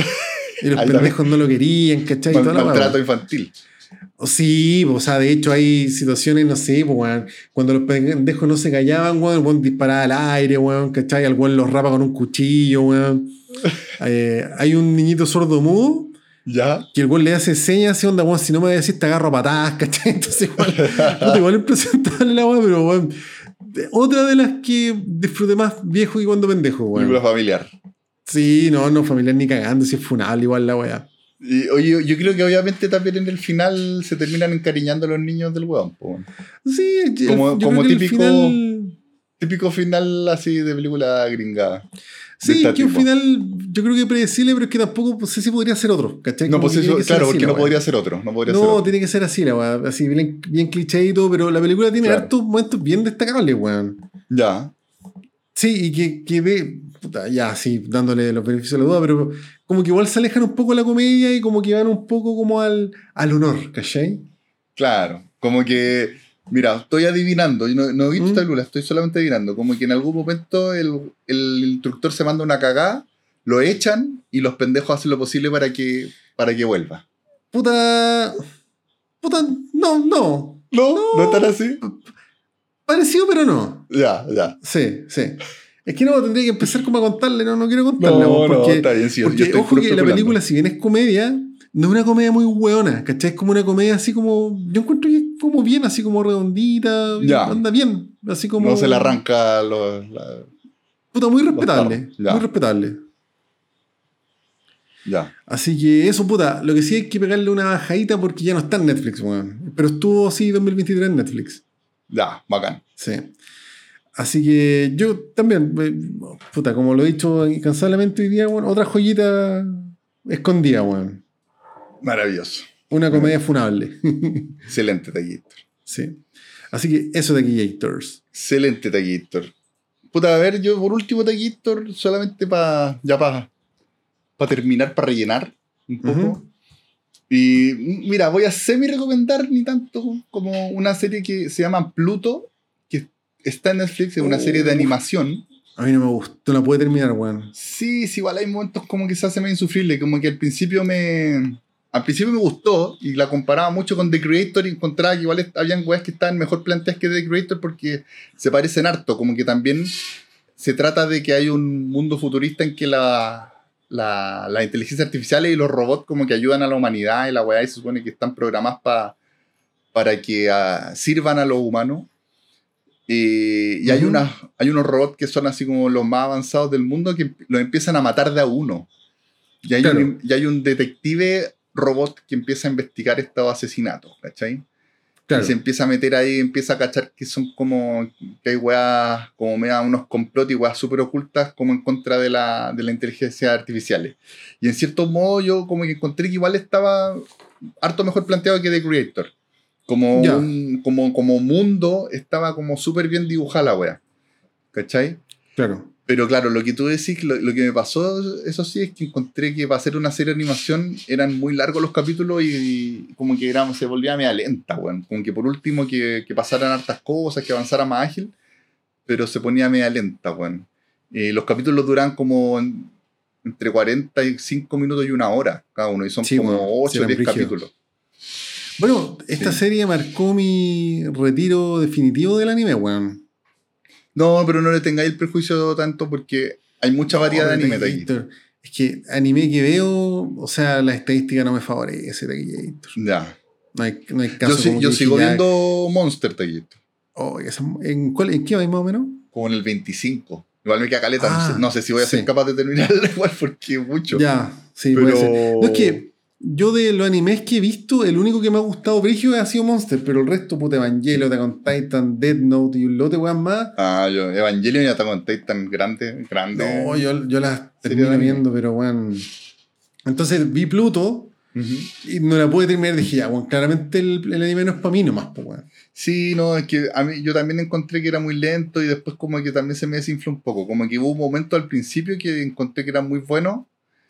Y los pendejos no lo querían, ¿cachai? Y toda la maltrato infantil. Sí, o sea, de hecho hay situaciones, no sé, pues, weón, cuando los pendejos no se callaban, weón, el weón disparaba al aire, weón, ¿cachai? Al los rapa con un cuchillo, weón. Eh, hay un niñito sordo mudo ¿Ya? que el weón le hace señas así, onda, weón, si no me decir te agarro a patadas, ¿cachai? Entonces, igual, puta, igual es presentable la weón, pero weón, otra de las que disfruté más viejo y cuando pendejo, weón. Película familiar. Sí, no, no, familiar ni cagando, si es funable igual la weá. Y, oye, yo creo que obviamente también en el final se terminan encariñando los niños del weón. Sí, Como- yo como creo que el típico- final- Típico final así de película gringa. de Sí, este que un final yo creo que predecible, pero es que tampoco pues, sé si podría ser otro, ¿cachai? No, pues eso, claro, porque no podría ser otro. No podría ser No, otro. tiene que ser así la weá, así bien, bien cliché y todo, pero la película tiene Claro. hartos momentos bien destacables, weón. Ya. Sí, y que, que ve, puta, ya, sí, dándole los beneficios de la duda, pero como que igual se alejan un poco de la comedia y como que van un poco como al, al honor, ¿cachai? Claro. Como que. Mira, estoy adivinando. Yo no, no he visto Mm. esta película, estoy solamente adivinando. Como que en algún momento el, el instructor se manda una cagada, lo echan y los pendejos hacen lo posible para que, para que vuelva. Puta. Puta, no, no. ¿No? No. ¿No están así? Parecido, pero no. Ya, ya. Sí, sí. Es que no, tendría que empezar como a contarle, no, no quiero contarle, No, porque, está bien, sí, yo porque estoy ojo que la película, si bien es comedia, no es una comedia muy hueona, ¿cachai? Es como una comedia así como. Yo encuentro que es como bien, así como redondita, Ya. anda bien, así como. No se le arranca los, la- Puta, muy respetable, muy respetable. Ya. Así que eso, puta, lo que sí hay que pegarle una bajadita porque ya no está en Netflix, weón. Pero estuvo así 2023 en Netflix. Ya, bacán. Sí. Así que yo también, eh, puta, como lo he dicho incansablemente hoy día, weón, otra joyita escondida, weón. Maravilloso. Una comedia funable. Excelente, Taquillator. sí. Así que eso de Taquillators. Excelente, Taquillator. Puta, a ver, yo por último, Taquillator, solamente para. Ya para. Para terminar, para rellenar un poco. Y mm, mira, voy a semi recomendar ni tanto como una serie que se llama Pluto, está en Netflix, es una Oh. serie de animación. A mí no me gustó, no la pude terminar, weón. Sí, sí, igual hay momentos como que se hace medio insufrible, como que al principio me... Al principio me gustó y la comparaba mucho con The Creator y encontraba que igual habían weas que estaban mejor planteadas que The Creator porque se parecen harto, como que también se trata de que hay un mundo futurista en que la, la, la inteligencia artificial y los robots como que ayudan a la humanidad y la weá y se supone que están programadas pa- para que ah, sirvan a los humanos. Eh, y hay, Ujú. unas, hay unos robots que son así como los más avanzados del mundo que los empiezan a matar de a uno. Y hay, Claro. un, y hay un detective robot que empieza a investigar estos asesinatos, ¿cachai? Claro. Y se empieza a meter ahí, empieza a cachar que son como, que hay weas, como mea, unos complot y weas súper ocultas como en contra de la, de la inteligencia artificial. Y en cierto modo yo como que encontré que igual estaba harto mejor planteado que The Creator. Como, un- como, como mundo estaba como súper bien dibujada la wea. ¿Cachai? Claro. Pero claro, lo que tú decís, lo, lo que me pasó, eso sí, es que encontré que para hacer una serie de animación eran muy largos los capítulos y, como que era, se volvía media lenta, weón. Como que por último que, que pasaran hartas cosas, que avanzara más ágil, pero se ponía media lenta, weón. Eh, los capítulos duran como en- entre 45 minutos y una hora cada uno, y son Sí, como weón, sí 8 o eran 10 brígidos. capítulos. Bueno, esta Sí. serie marcó mi retiro definitivo del anime, weón. No, pero no le tengáis el prejuicio tanto porque hay mucha variedad de No, anime de. Taquillator. Es que anime que veo, o sea, la estadística no me favorece, Taquillator. Ya. No hay, no hay caso. Yo, sigo ya, viendo Monster, Taquito. oh, ¿en, cuál, ¿En qué vais más o menos? como en el 25. Igual me queda caleta. no Ah, sé- no sé si voy a ser capaz de terminarla igual porque mucho. Ya, sí, pero... puede ser. No, es que yo de los animes que he visto, el único que me ha gustado Brigio ha sido Monster, pero el resto, puta, Evangelion, Attack on Titan, Dead Note y un lote, weón, más. Ah, yo, Evangelion y Attack on Titan grande, grande. No, yo, yo las termino viendo, pero weón. Entonces vi Pluto y no la pude terminar. Dije, ya, weón, claramente el, el anime no es para mí nomás, pues, weón. Sí, no, es que a mí yo también encontré que era muy lento y después como que también se me desinfló un poco. Como que hubo un momento al principio que encontré que era muy bueno.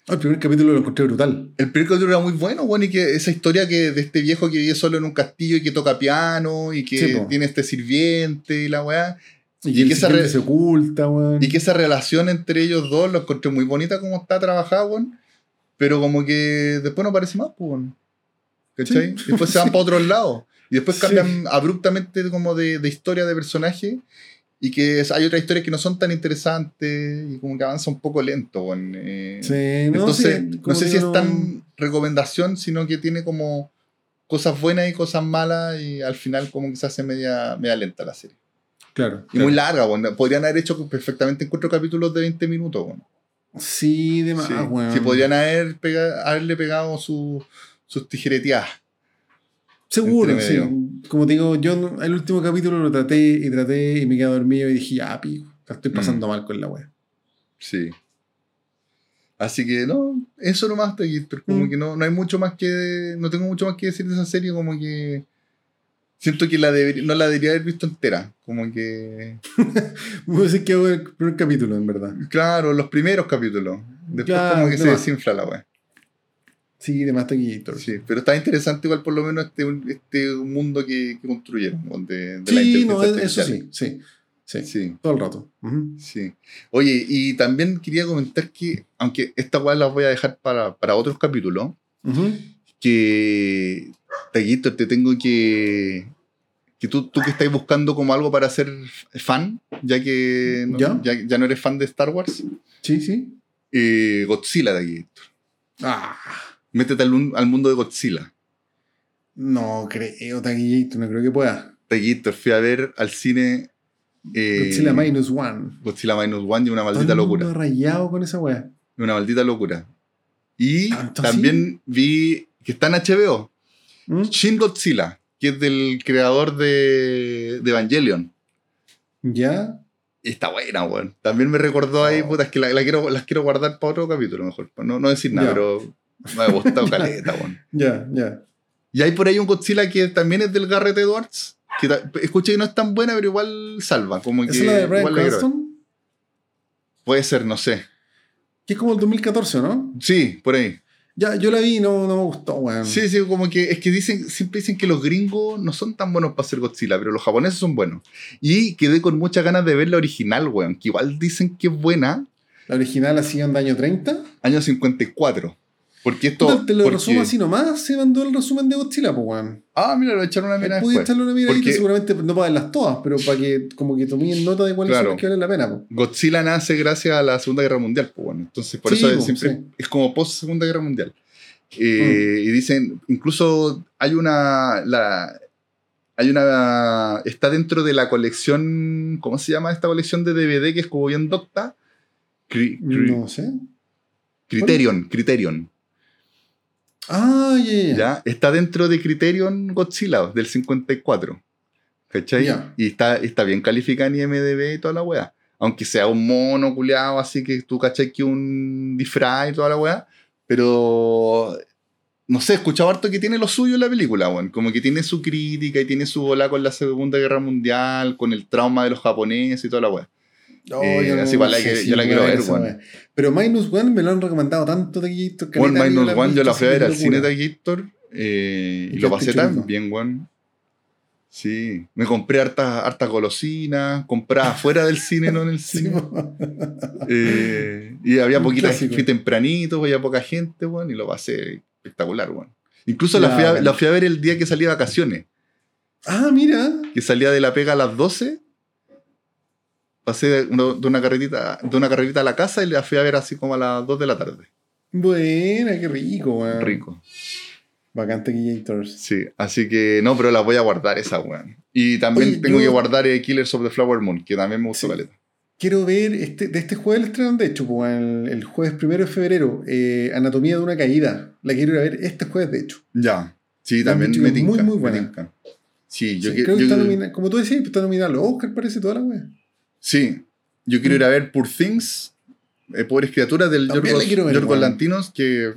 Oh, el primer capítulo lo encontré brutal. El primer capítulo era muy bueno, bueno, y que esa historia que de este viejo que vive solo en un castillo y que toca piano y que Sí, tiene este sirviente y la weá. Y, Y que que esa se oculta, weón. Y que esa relación entre ellos dos lo encontré muy bonita como está trabajada, weón. Pero como que después no parece más, weón. ¿cachai? Sí. Después se van Sí. para otros lados. Y después cambian abruptamente como de, de historia de personaje. Y que hay otras historias que no son tan interesantes y como que avanza un poco lento. Eh, Sí, no, Entonces, sí, no sé si digo, es tan recomendación, sino que tiene como cosas buenas y cosas malas y al final como que se hace media, media lenta la serie. Claro. Y muy larga, weón. podrían haber hecho perfectamente en cuatro capítulos de 20 minutos. weón. Sí, de más, Sí, weón. sí, podrían haber pega- haberle pegado su- sus tijereteadas. Seguro, entre sí. Como te digo, yo no- el último capítulo lo traté y traté y me quedé dormido y dije, ya, pico, la estoy pasando Mm. mal con la wea. Sí. Así que no, eso nomás Gator. Como Mm. que no, no hay mucho más que. No tengo mucho más que decir de esa serie. Como que. Siento que la debería- no la debería haber visto entera. Como que. A decir que el primer capítulo, en verdad. Claro, los primeros capítulos. Después Claro, como que se de más. desinfla la wea. Sí, de más Gator. Sí, pero está interesante igual por lo menos este, este mundo que, que construyeron weón, de, de la Sí, no, eso sí, sí, sí, Sí, Todo el rato. Ujú. sí. Oye, y también quería comentar que, aunque esta weá la voy a dejar para, para otros capítulos, Ujú. que Taguito, te tengo que. Que tú, tú que estás buscando como algo para ser fan, ya que no, ¿Ya? ya, ya no eres fan de Star Wars, Sí, sí. eh, Godzilla, Taguito. Ah, Métete al, al mundo de Godzilla. no creo, Taquillito, no creo que pueda. Taguito, fui a ver al cine. eh, Godzilla Minus One. Godzilla Minus One y una maldita Todo el locura. mundo rayado con esa wea. Una maldita locura. Y ¿Tanto también vi que está en HBO. ¿Mm? Shin Godzilla, que es del creador de, de Evangelion. ¿Ya? Está buena, weón. También me recordó ahí, Oh. puta, es que la, la quiero, las quiero guardar para otro capítulo mejor. No, no decir nada, Ya. pero me ha gustado caleta, weón. Ya, ya. Y hay por ahí un Godzilla que también es del Garrett Edwards. Que escuché que no es tan buena, pero igual salva. Como que ¿Esa es la de Brian. Cranston? Puede ser, no sé. Que es como el 2014, ¿no? Sí, por ahí. Ya, yo la vi y no, no me gustó, weón. Sí, sí, como que es que dicen, siempre dicen que los gringos no son tan buenos para hacer Godzilla, pero los japoneses son buenos. Y quedé con muchas ganas de ver la original, weón, que igual dicen que es buena, La original así anda año 30. año 54. Porque esto. Puta, te lo porque- resumo así nomás, se mandó el resumen de Godzilla, pues, weón. Ah, mira, lo echaron una mirada Pude echarle una miradita, Porque- seguramente no para verlas todas, pero para que como que tomen nota de cuáles Claro. son las que valen la pena, pues. Godzilla nace gracias a la Segunda Guerra Mundial, pues bueno. Entonces, por Sí, eso po, siempre sí. es como post Segunda Guerra Mundial. Eh, Y dicen, incluso hay una. La, hay una. Está dentro de la colección. ¿Cómo se llama esta colección de DVD que es como bien docta? Cri- cri- No sé. Criterion, Criterion. Ah, ya. Está dentro de Criterion Godzilla del 54. ¿Cachai? Y está, está bien calificada en IMDB y toda la weá. Aunque sea un mono culeado, así que tú cachai que un disfraz y toda la weá. Pero. No sé, he escuchado harto que tiene lo suyo en la película, weón. Como que tiene su crítica y tiene su bola con la Segunda Guerra Mundial, con el trauma de los japoneses y toda la weá. Oh, Eh, yo no así igual la sé yo la quiero ver, weón. Pero Minus One me lo han recomendado tanto de aquí. One Minus One, yo la fui a ver al cine de Gator eh, y lo pasé tan bien, weón. Sí, me compré hartas hartas golosinas, compraba fuera del cine, no en el cine. Eh, y había Un poquita, clásico. fui tempranito, había poca gente, weón, y lo pasé espectacular, weón. Incluso la fui, a, bueno. la fui a ver el día que salí de vacaciones, Ah, mira. que salía de la pega a las 12. Pasé de, una carretita, de una carrerita a la casa y la fui a ver así como a las 2 de la tarde. Buena, qué rico, weón. Rico. Bacante Gators. Sí, así que no, pero las voy a guardar esa, weón. Y también Oye, tengo yo- que guardar eh, Killers of the Flower Moon, que también me gustó Sí. caleta. Quiero ver, este, de este jueves el estrenan, de hecho, pues, el, el jueves primero de febrero, eh, Anatomía de una caída. La quiero ir a ver este jueves, de hecho. Ya. Sí, también me tinca. muy, muy buena. Sí, yo, Sí, que- creo que está nominada, como tú decías, está nominada a los Oscar, parece toda la wea. Sí, yo quiero ir a ver Poor Things, eh, Pobres Criaturas del Yorgos. Lantinos, que,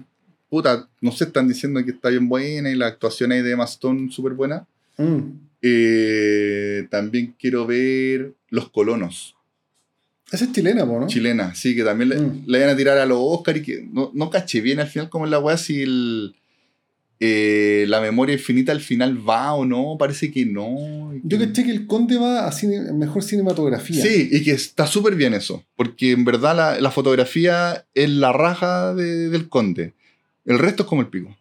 puta, no sé, están diciendo que está bien buena y la actuación ahí de Emma Stone súper buena. Mm. Eh, también quiero ver Los Colonos. Esa es chilena, ¿no? chilena, sí, que también le, Mm. le van a tirar a los Oscar y que no, no caché bien al final como es la weá si el, eh, la memoria infinita al final va o no, parece que no. Yo que- caché que el Conde va a cine- mejor cinematografía. Sí, y que está súper bien eso, porque en verdad la, la fotografía es la raja de- del conde. El resto es como el pico.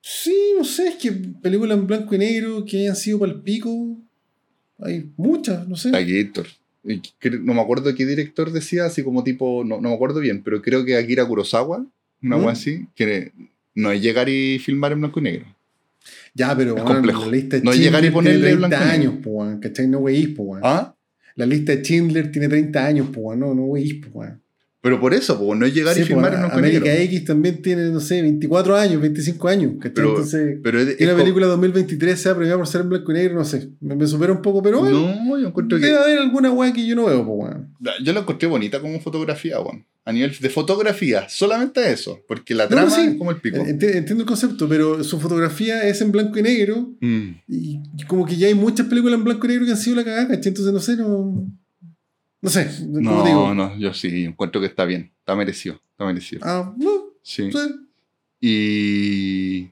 Sí, no sé, es que películas en blanco y negro que hayan sido para el pico. Hay muchas, no sé. Y cre- No me acuerdo qué director decía, así como tipo, no, no me acuerdo bien, pero creo que Akira Kurosawa, una ¿Mm? así, que no es llegar y filmar en blanco y negro. Ya, pero Es bueno, complejo. la lista de No llegar y Schindler ponerle tiene blanco 30 y negro. años, po, ¿cachai? No weís, po, weón. ¿Ah? La lista de Schindler tiene 30 años, po. No, no weís, po, weón. Pero por eso, pues, no es llegar Sí, y po, filmar en y América negro. X también tiene, no sé, 24 años, 25 años, ¿cachai? Pero- Entonces, Pero es, que la película 2023 sea premiada por ser en blanco y negro, no sé. Me, me supera un poco, pero bueno. No, yo encuentro que. Debe haber alguna weá que yo no veo, po, weón. Yo la encontré bonita como fotografía, weón. A nivel de fotografía, solamente eso. Porque la trama no, sí. es como el pico. Enti- Entiendo el concepto, pero su fotografía es en blanco y negro. Mm. Y como que ya hay muchas películas en blanco y negro que han sido la cagada, ¿cachai? Entonces no sé, no. No sé, como No, digo. no, yo sí, encuentro que está bien. Está merecido. Está merecido. Ah, no, Sí. sí. Y.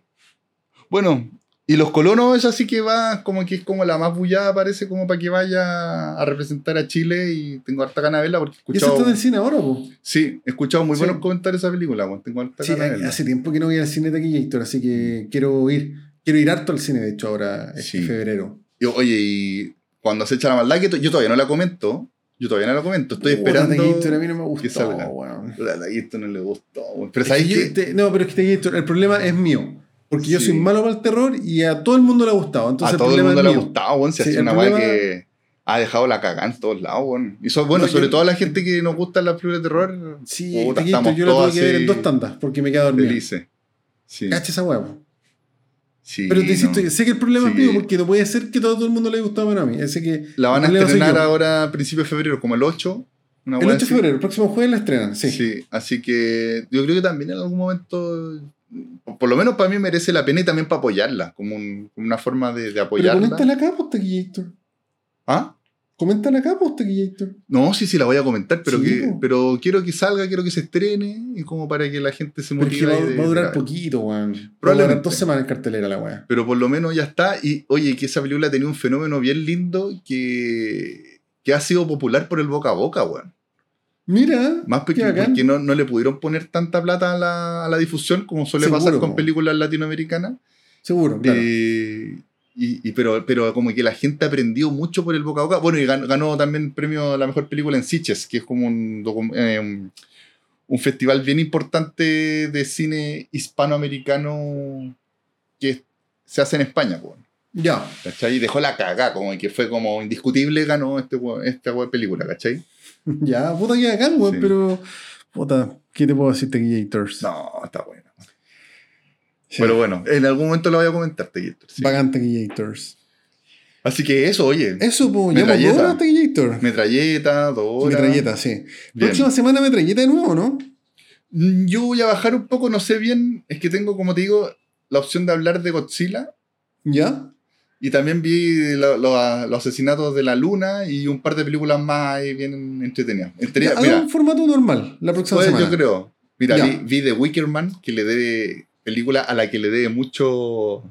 Bueno, y los colonos es así que va, como que es como la más bullada, parece como para que vaya a representar a Chile. Y tengo harta ganas de verla porque he Y eso escuchado. está en el cine ahora, po. Sí, he escuchado muy Sí. buenos comentarios de esa película, weón. Tengo harta Sí, ganas de verla. hace tiempo que no voy al cine de Taquillator, así que quiero ir. Quiero ir harto al cine, de hecho, ahora, este Sí. febrero. Y, oye, y cuando se echa la maldad, que yo todavía no la comento. Yo todavía no la comento. Estoy esperando. Taquillator a mí no me que gustó, salga. weón. La la- esto no le gustó. Pero Es ¿sabes que te- no, pero es que Taquillator, el problema es mío. Porque yo soy malo para el terror y a todo el mundo le ha gustado. Entonces a todo el mundo le ha gustado. Se Sí, hace una problema- que ha dejado la cagada en todos lados, weón. Y so- bueno, No, sobre yo- todo a la gente que nos gusta las películas de terror. Sí, puta, estamos yo la tuve que ver en dos tandas porque me quedé dormido. Felices. Sí. Cacha esa huevo. Sí, Pero te insisto, no. sé que el problema Sí. es mío porque no puede ser que todo, todo el mundo le haya gustado menos a mí. Ese que La van a estrenar ahora a principios de febrero, como el 8. Una El weá 8 de así. febrero, el próximo jueves la estrenan, sí. Sí. así que yo creo que también en algún momento, por lo menos para mí merece la pena y también para apoyarla, como, un- como una forma de, de Pero apoyarla. coméntala acá, pues. ¿Ah? Coméntala acá, pues, Taquillator. No, sí, sí, la voy a comentar, pero, Sí, que, po. pero quiero que salga, quiero que se estrene y como para que la gente se motive. va, de- va a durar poquito, weón. Va a Probablemente. durar dos semanas en cartelera la weá. Pero por lo menos ya está. Y oye, que esa película tenía un fenómeno bien lindo que, que ha sido popular por el boca a boca, weón. Mira, Más qué porque, no, no le pudieron poner tanta plata a la, a la difusión como suele Seguro, pasar con po. películas latinoamericanas. Seguro, claro. Eh, y, y pero, pero como que la gente aprendió mucho por el boca a boca. Bueno, y ganó, ganó también premio a la mejor película en Sitges, que es como un, eh, un- un festival bien importante de cine hispanoamericano que se hace en España. po. Ya. ¿Cachai? Y dejó la caga, como que fue como indiscutible, ganó este, esta película, ¿cachai? Ya, puta que bacán, weón, Sí. pero. Puta, ¿qué te puedo decir, Taquillators? No, está bueno. Sí. Pero bueno, en algún momento lo voy a comentar, Teguitor, sí. Bacán, Taquillators. Así que eso, oye. Eso, pues, ya horas, Taquillator. Metralleta, dos horas. Metralleta, sí. Próxima semana metralleta de nuevo, ¿no? Mm, Yo voy a bajar un poco, no sé bien. Es que tengo, como te digo, la opción de hablar de Godzilla. ¿Ya? Y también vi lo- lo- los asesinatos de la luna y un par de películas más ahí bien entretenidas. Entretenida- un formato normal la próxima pues, semana. yo creo. Mira, vi, vi The Wicker Man, que le debe. Película a la que le debe mucho.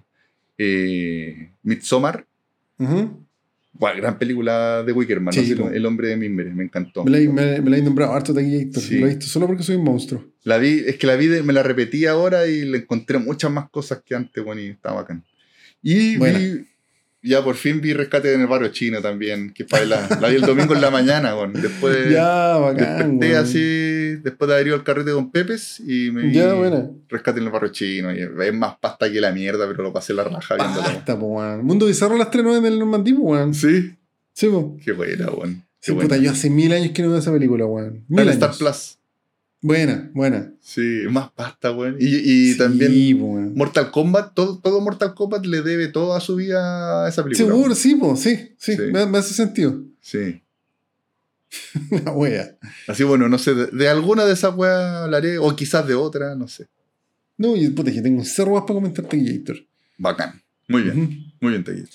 Eh, Midsommar. Bueno, gran película de Wicker Man, Sí, ¿no? Sí, po. El hombre de Mimbre, me encantó. Me la, me, me la he nombrado harto Taquillator. Sí. Lo he visto solo porque soy un monstruo. La vi, es que la vi, de- me la repetí ahora y le encontré muchas más cosas que antes, bueno, y estaba bacán. Y Buena. vi, ya por fin vi Rescate en el Barrio Chino también, que fue la, la vi el domingo en la mañana, bueno. Después ya, bacán. desperté así, después de haber ido al carrete con Pepes y me vi Ya. Rescate en el Barrio Chino. Y es más pasta que la mierda, pero lo pasé la raja viéndolo. Basta, po, weón. Mundo Bizarro las 3 en el Normandí, weón. Sí, Sí, po. qué buena, weón. Sí, puta, yo hace mil años que no veo esa película, weón. Mil. Star Plus. Buena, buena. Sí, más pasta, weón. Y, y Sí, también. Mortal Kombat, todo, todo Mortal Kombat le debe toda su vida a esa película. Seguro, sí, po, sí, sí, Sí. Me, me hace sentido. Sí. La wea. Así bueno, no sé, de, de alguna de esas weas hablaré, o quizás de otra, no sé. No, y puta, que tengo un cerro más para comentar Taquillator. Bacán. Muy bien, muy bien, Teguito.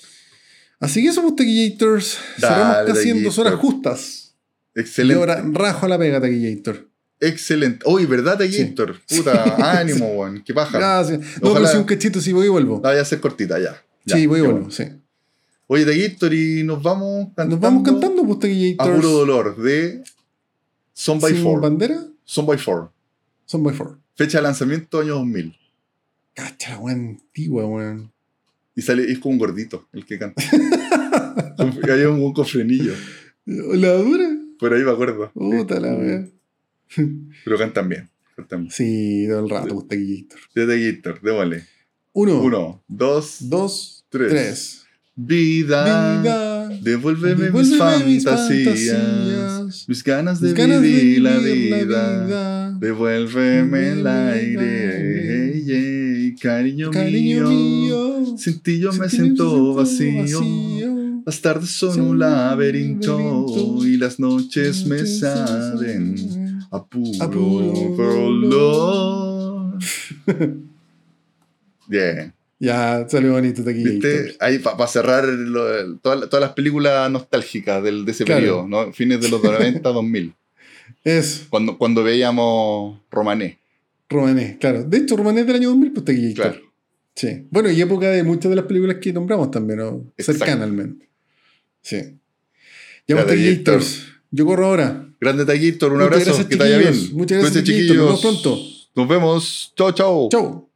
Así que eso, pues, Taquillators. Dale, Cerramos casi en dos horas justas. Y Excelente. ahora rajo a la pega, Taquillator. Excelente. Uy, ¿verdad, Teguitor? Puta, ánimo, weón. Qué paja. Gracias. No, Ojalá- pero si un cachito, sí voy y vuelvo. La voy a hacer cortita, ya. Ya, sí, voy y vuelvo, bueno. sí. Oye, Teguitor, y nos vamos cantando. Nos vamos cantando, pues, A Taquillators. puro dolor, de Son by ¿Sin Four. bandera? Son by Four. Son by four. Fecha de lanzamiento año 2000. Cacha, weá antigua, weón. Y sale, es como un gordito el que canta. Hay un, un cofrenillo. ¿La dura? Por ahí me acuerdo. Puta la weá. Pero cantan bien. Cantan bien. Sí, todo el rato gusta Gator. Desde Gator, démosle. Uno, Uno, dos, dos, tres. tres. Vida. Vida, Devuélveme, mis, devuélveme mis fantasías, fantasías, mis ganas de mis ganas de vivir la vida. vida. Devuélveme el aire, el ey, ey, cariño, Cariño mío. mío, Sin ti yo me ti siento vacío. vacío. Las tardes son un laberinto laberinto, y las noches me saben a puro, a puro dolor. Yeah. Ya, salió bonito aquí. ¿Viste? Ahí para cerrar lo- todas, todas las películas nostálgicas del, de ese Claro. periodo, ¿no? fines de los 90, 2000, Eso, cuando, cuando veíamos Romané. Romané, claro. De hecho, Romané del año 2000, pues Taquillator. Claro. Sí. Bueno, y época de muchas de las películas que nombramos también, ¿no? Exacto. Cercana al menos. Sí. Taquillator. Taquillators. Yo corro ahora. Grande Taquito, un Muchas abrazo, gracias, que te vaya bien. Muchas gracias, chiquillos. Nos vemos pronto. Nos vemos. Chao, chao. Chau.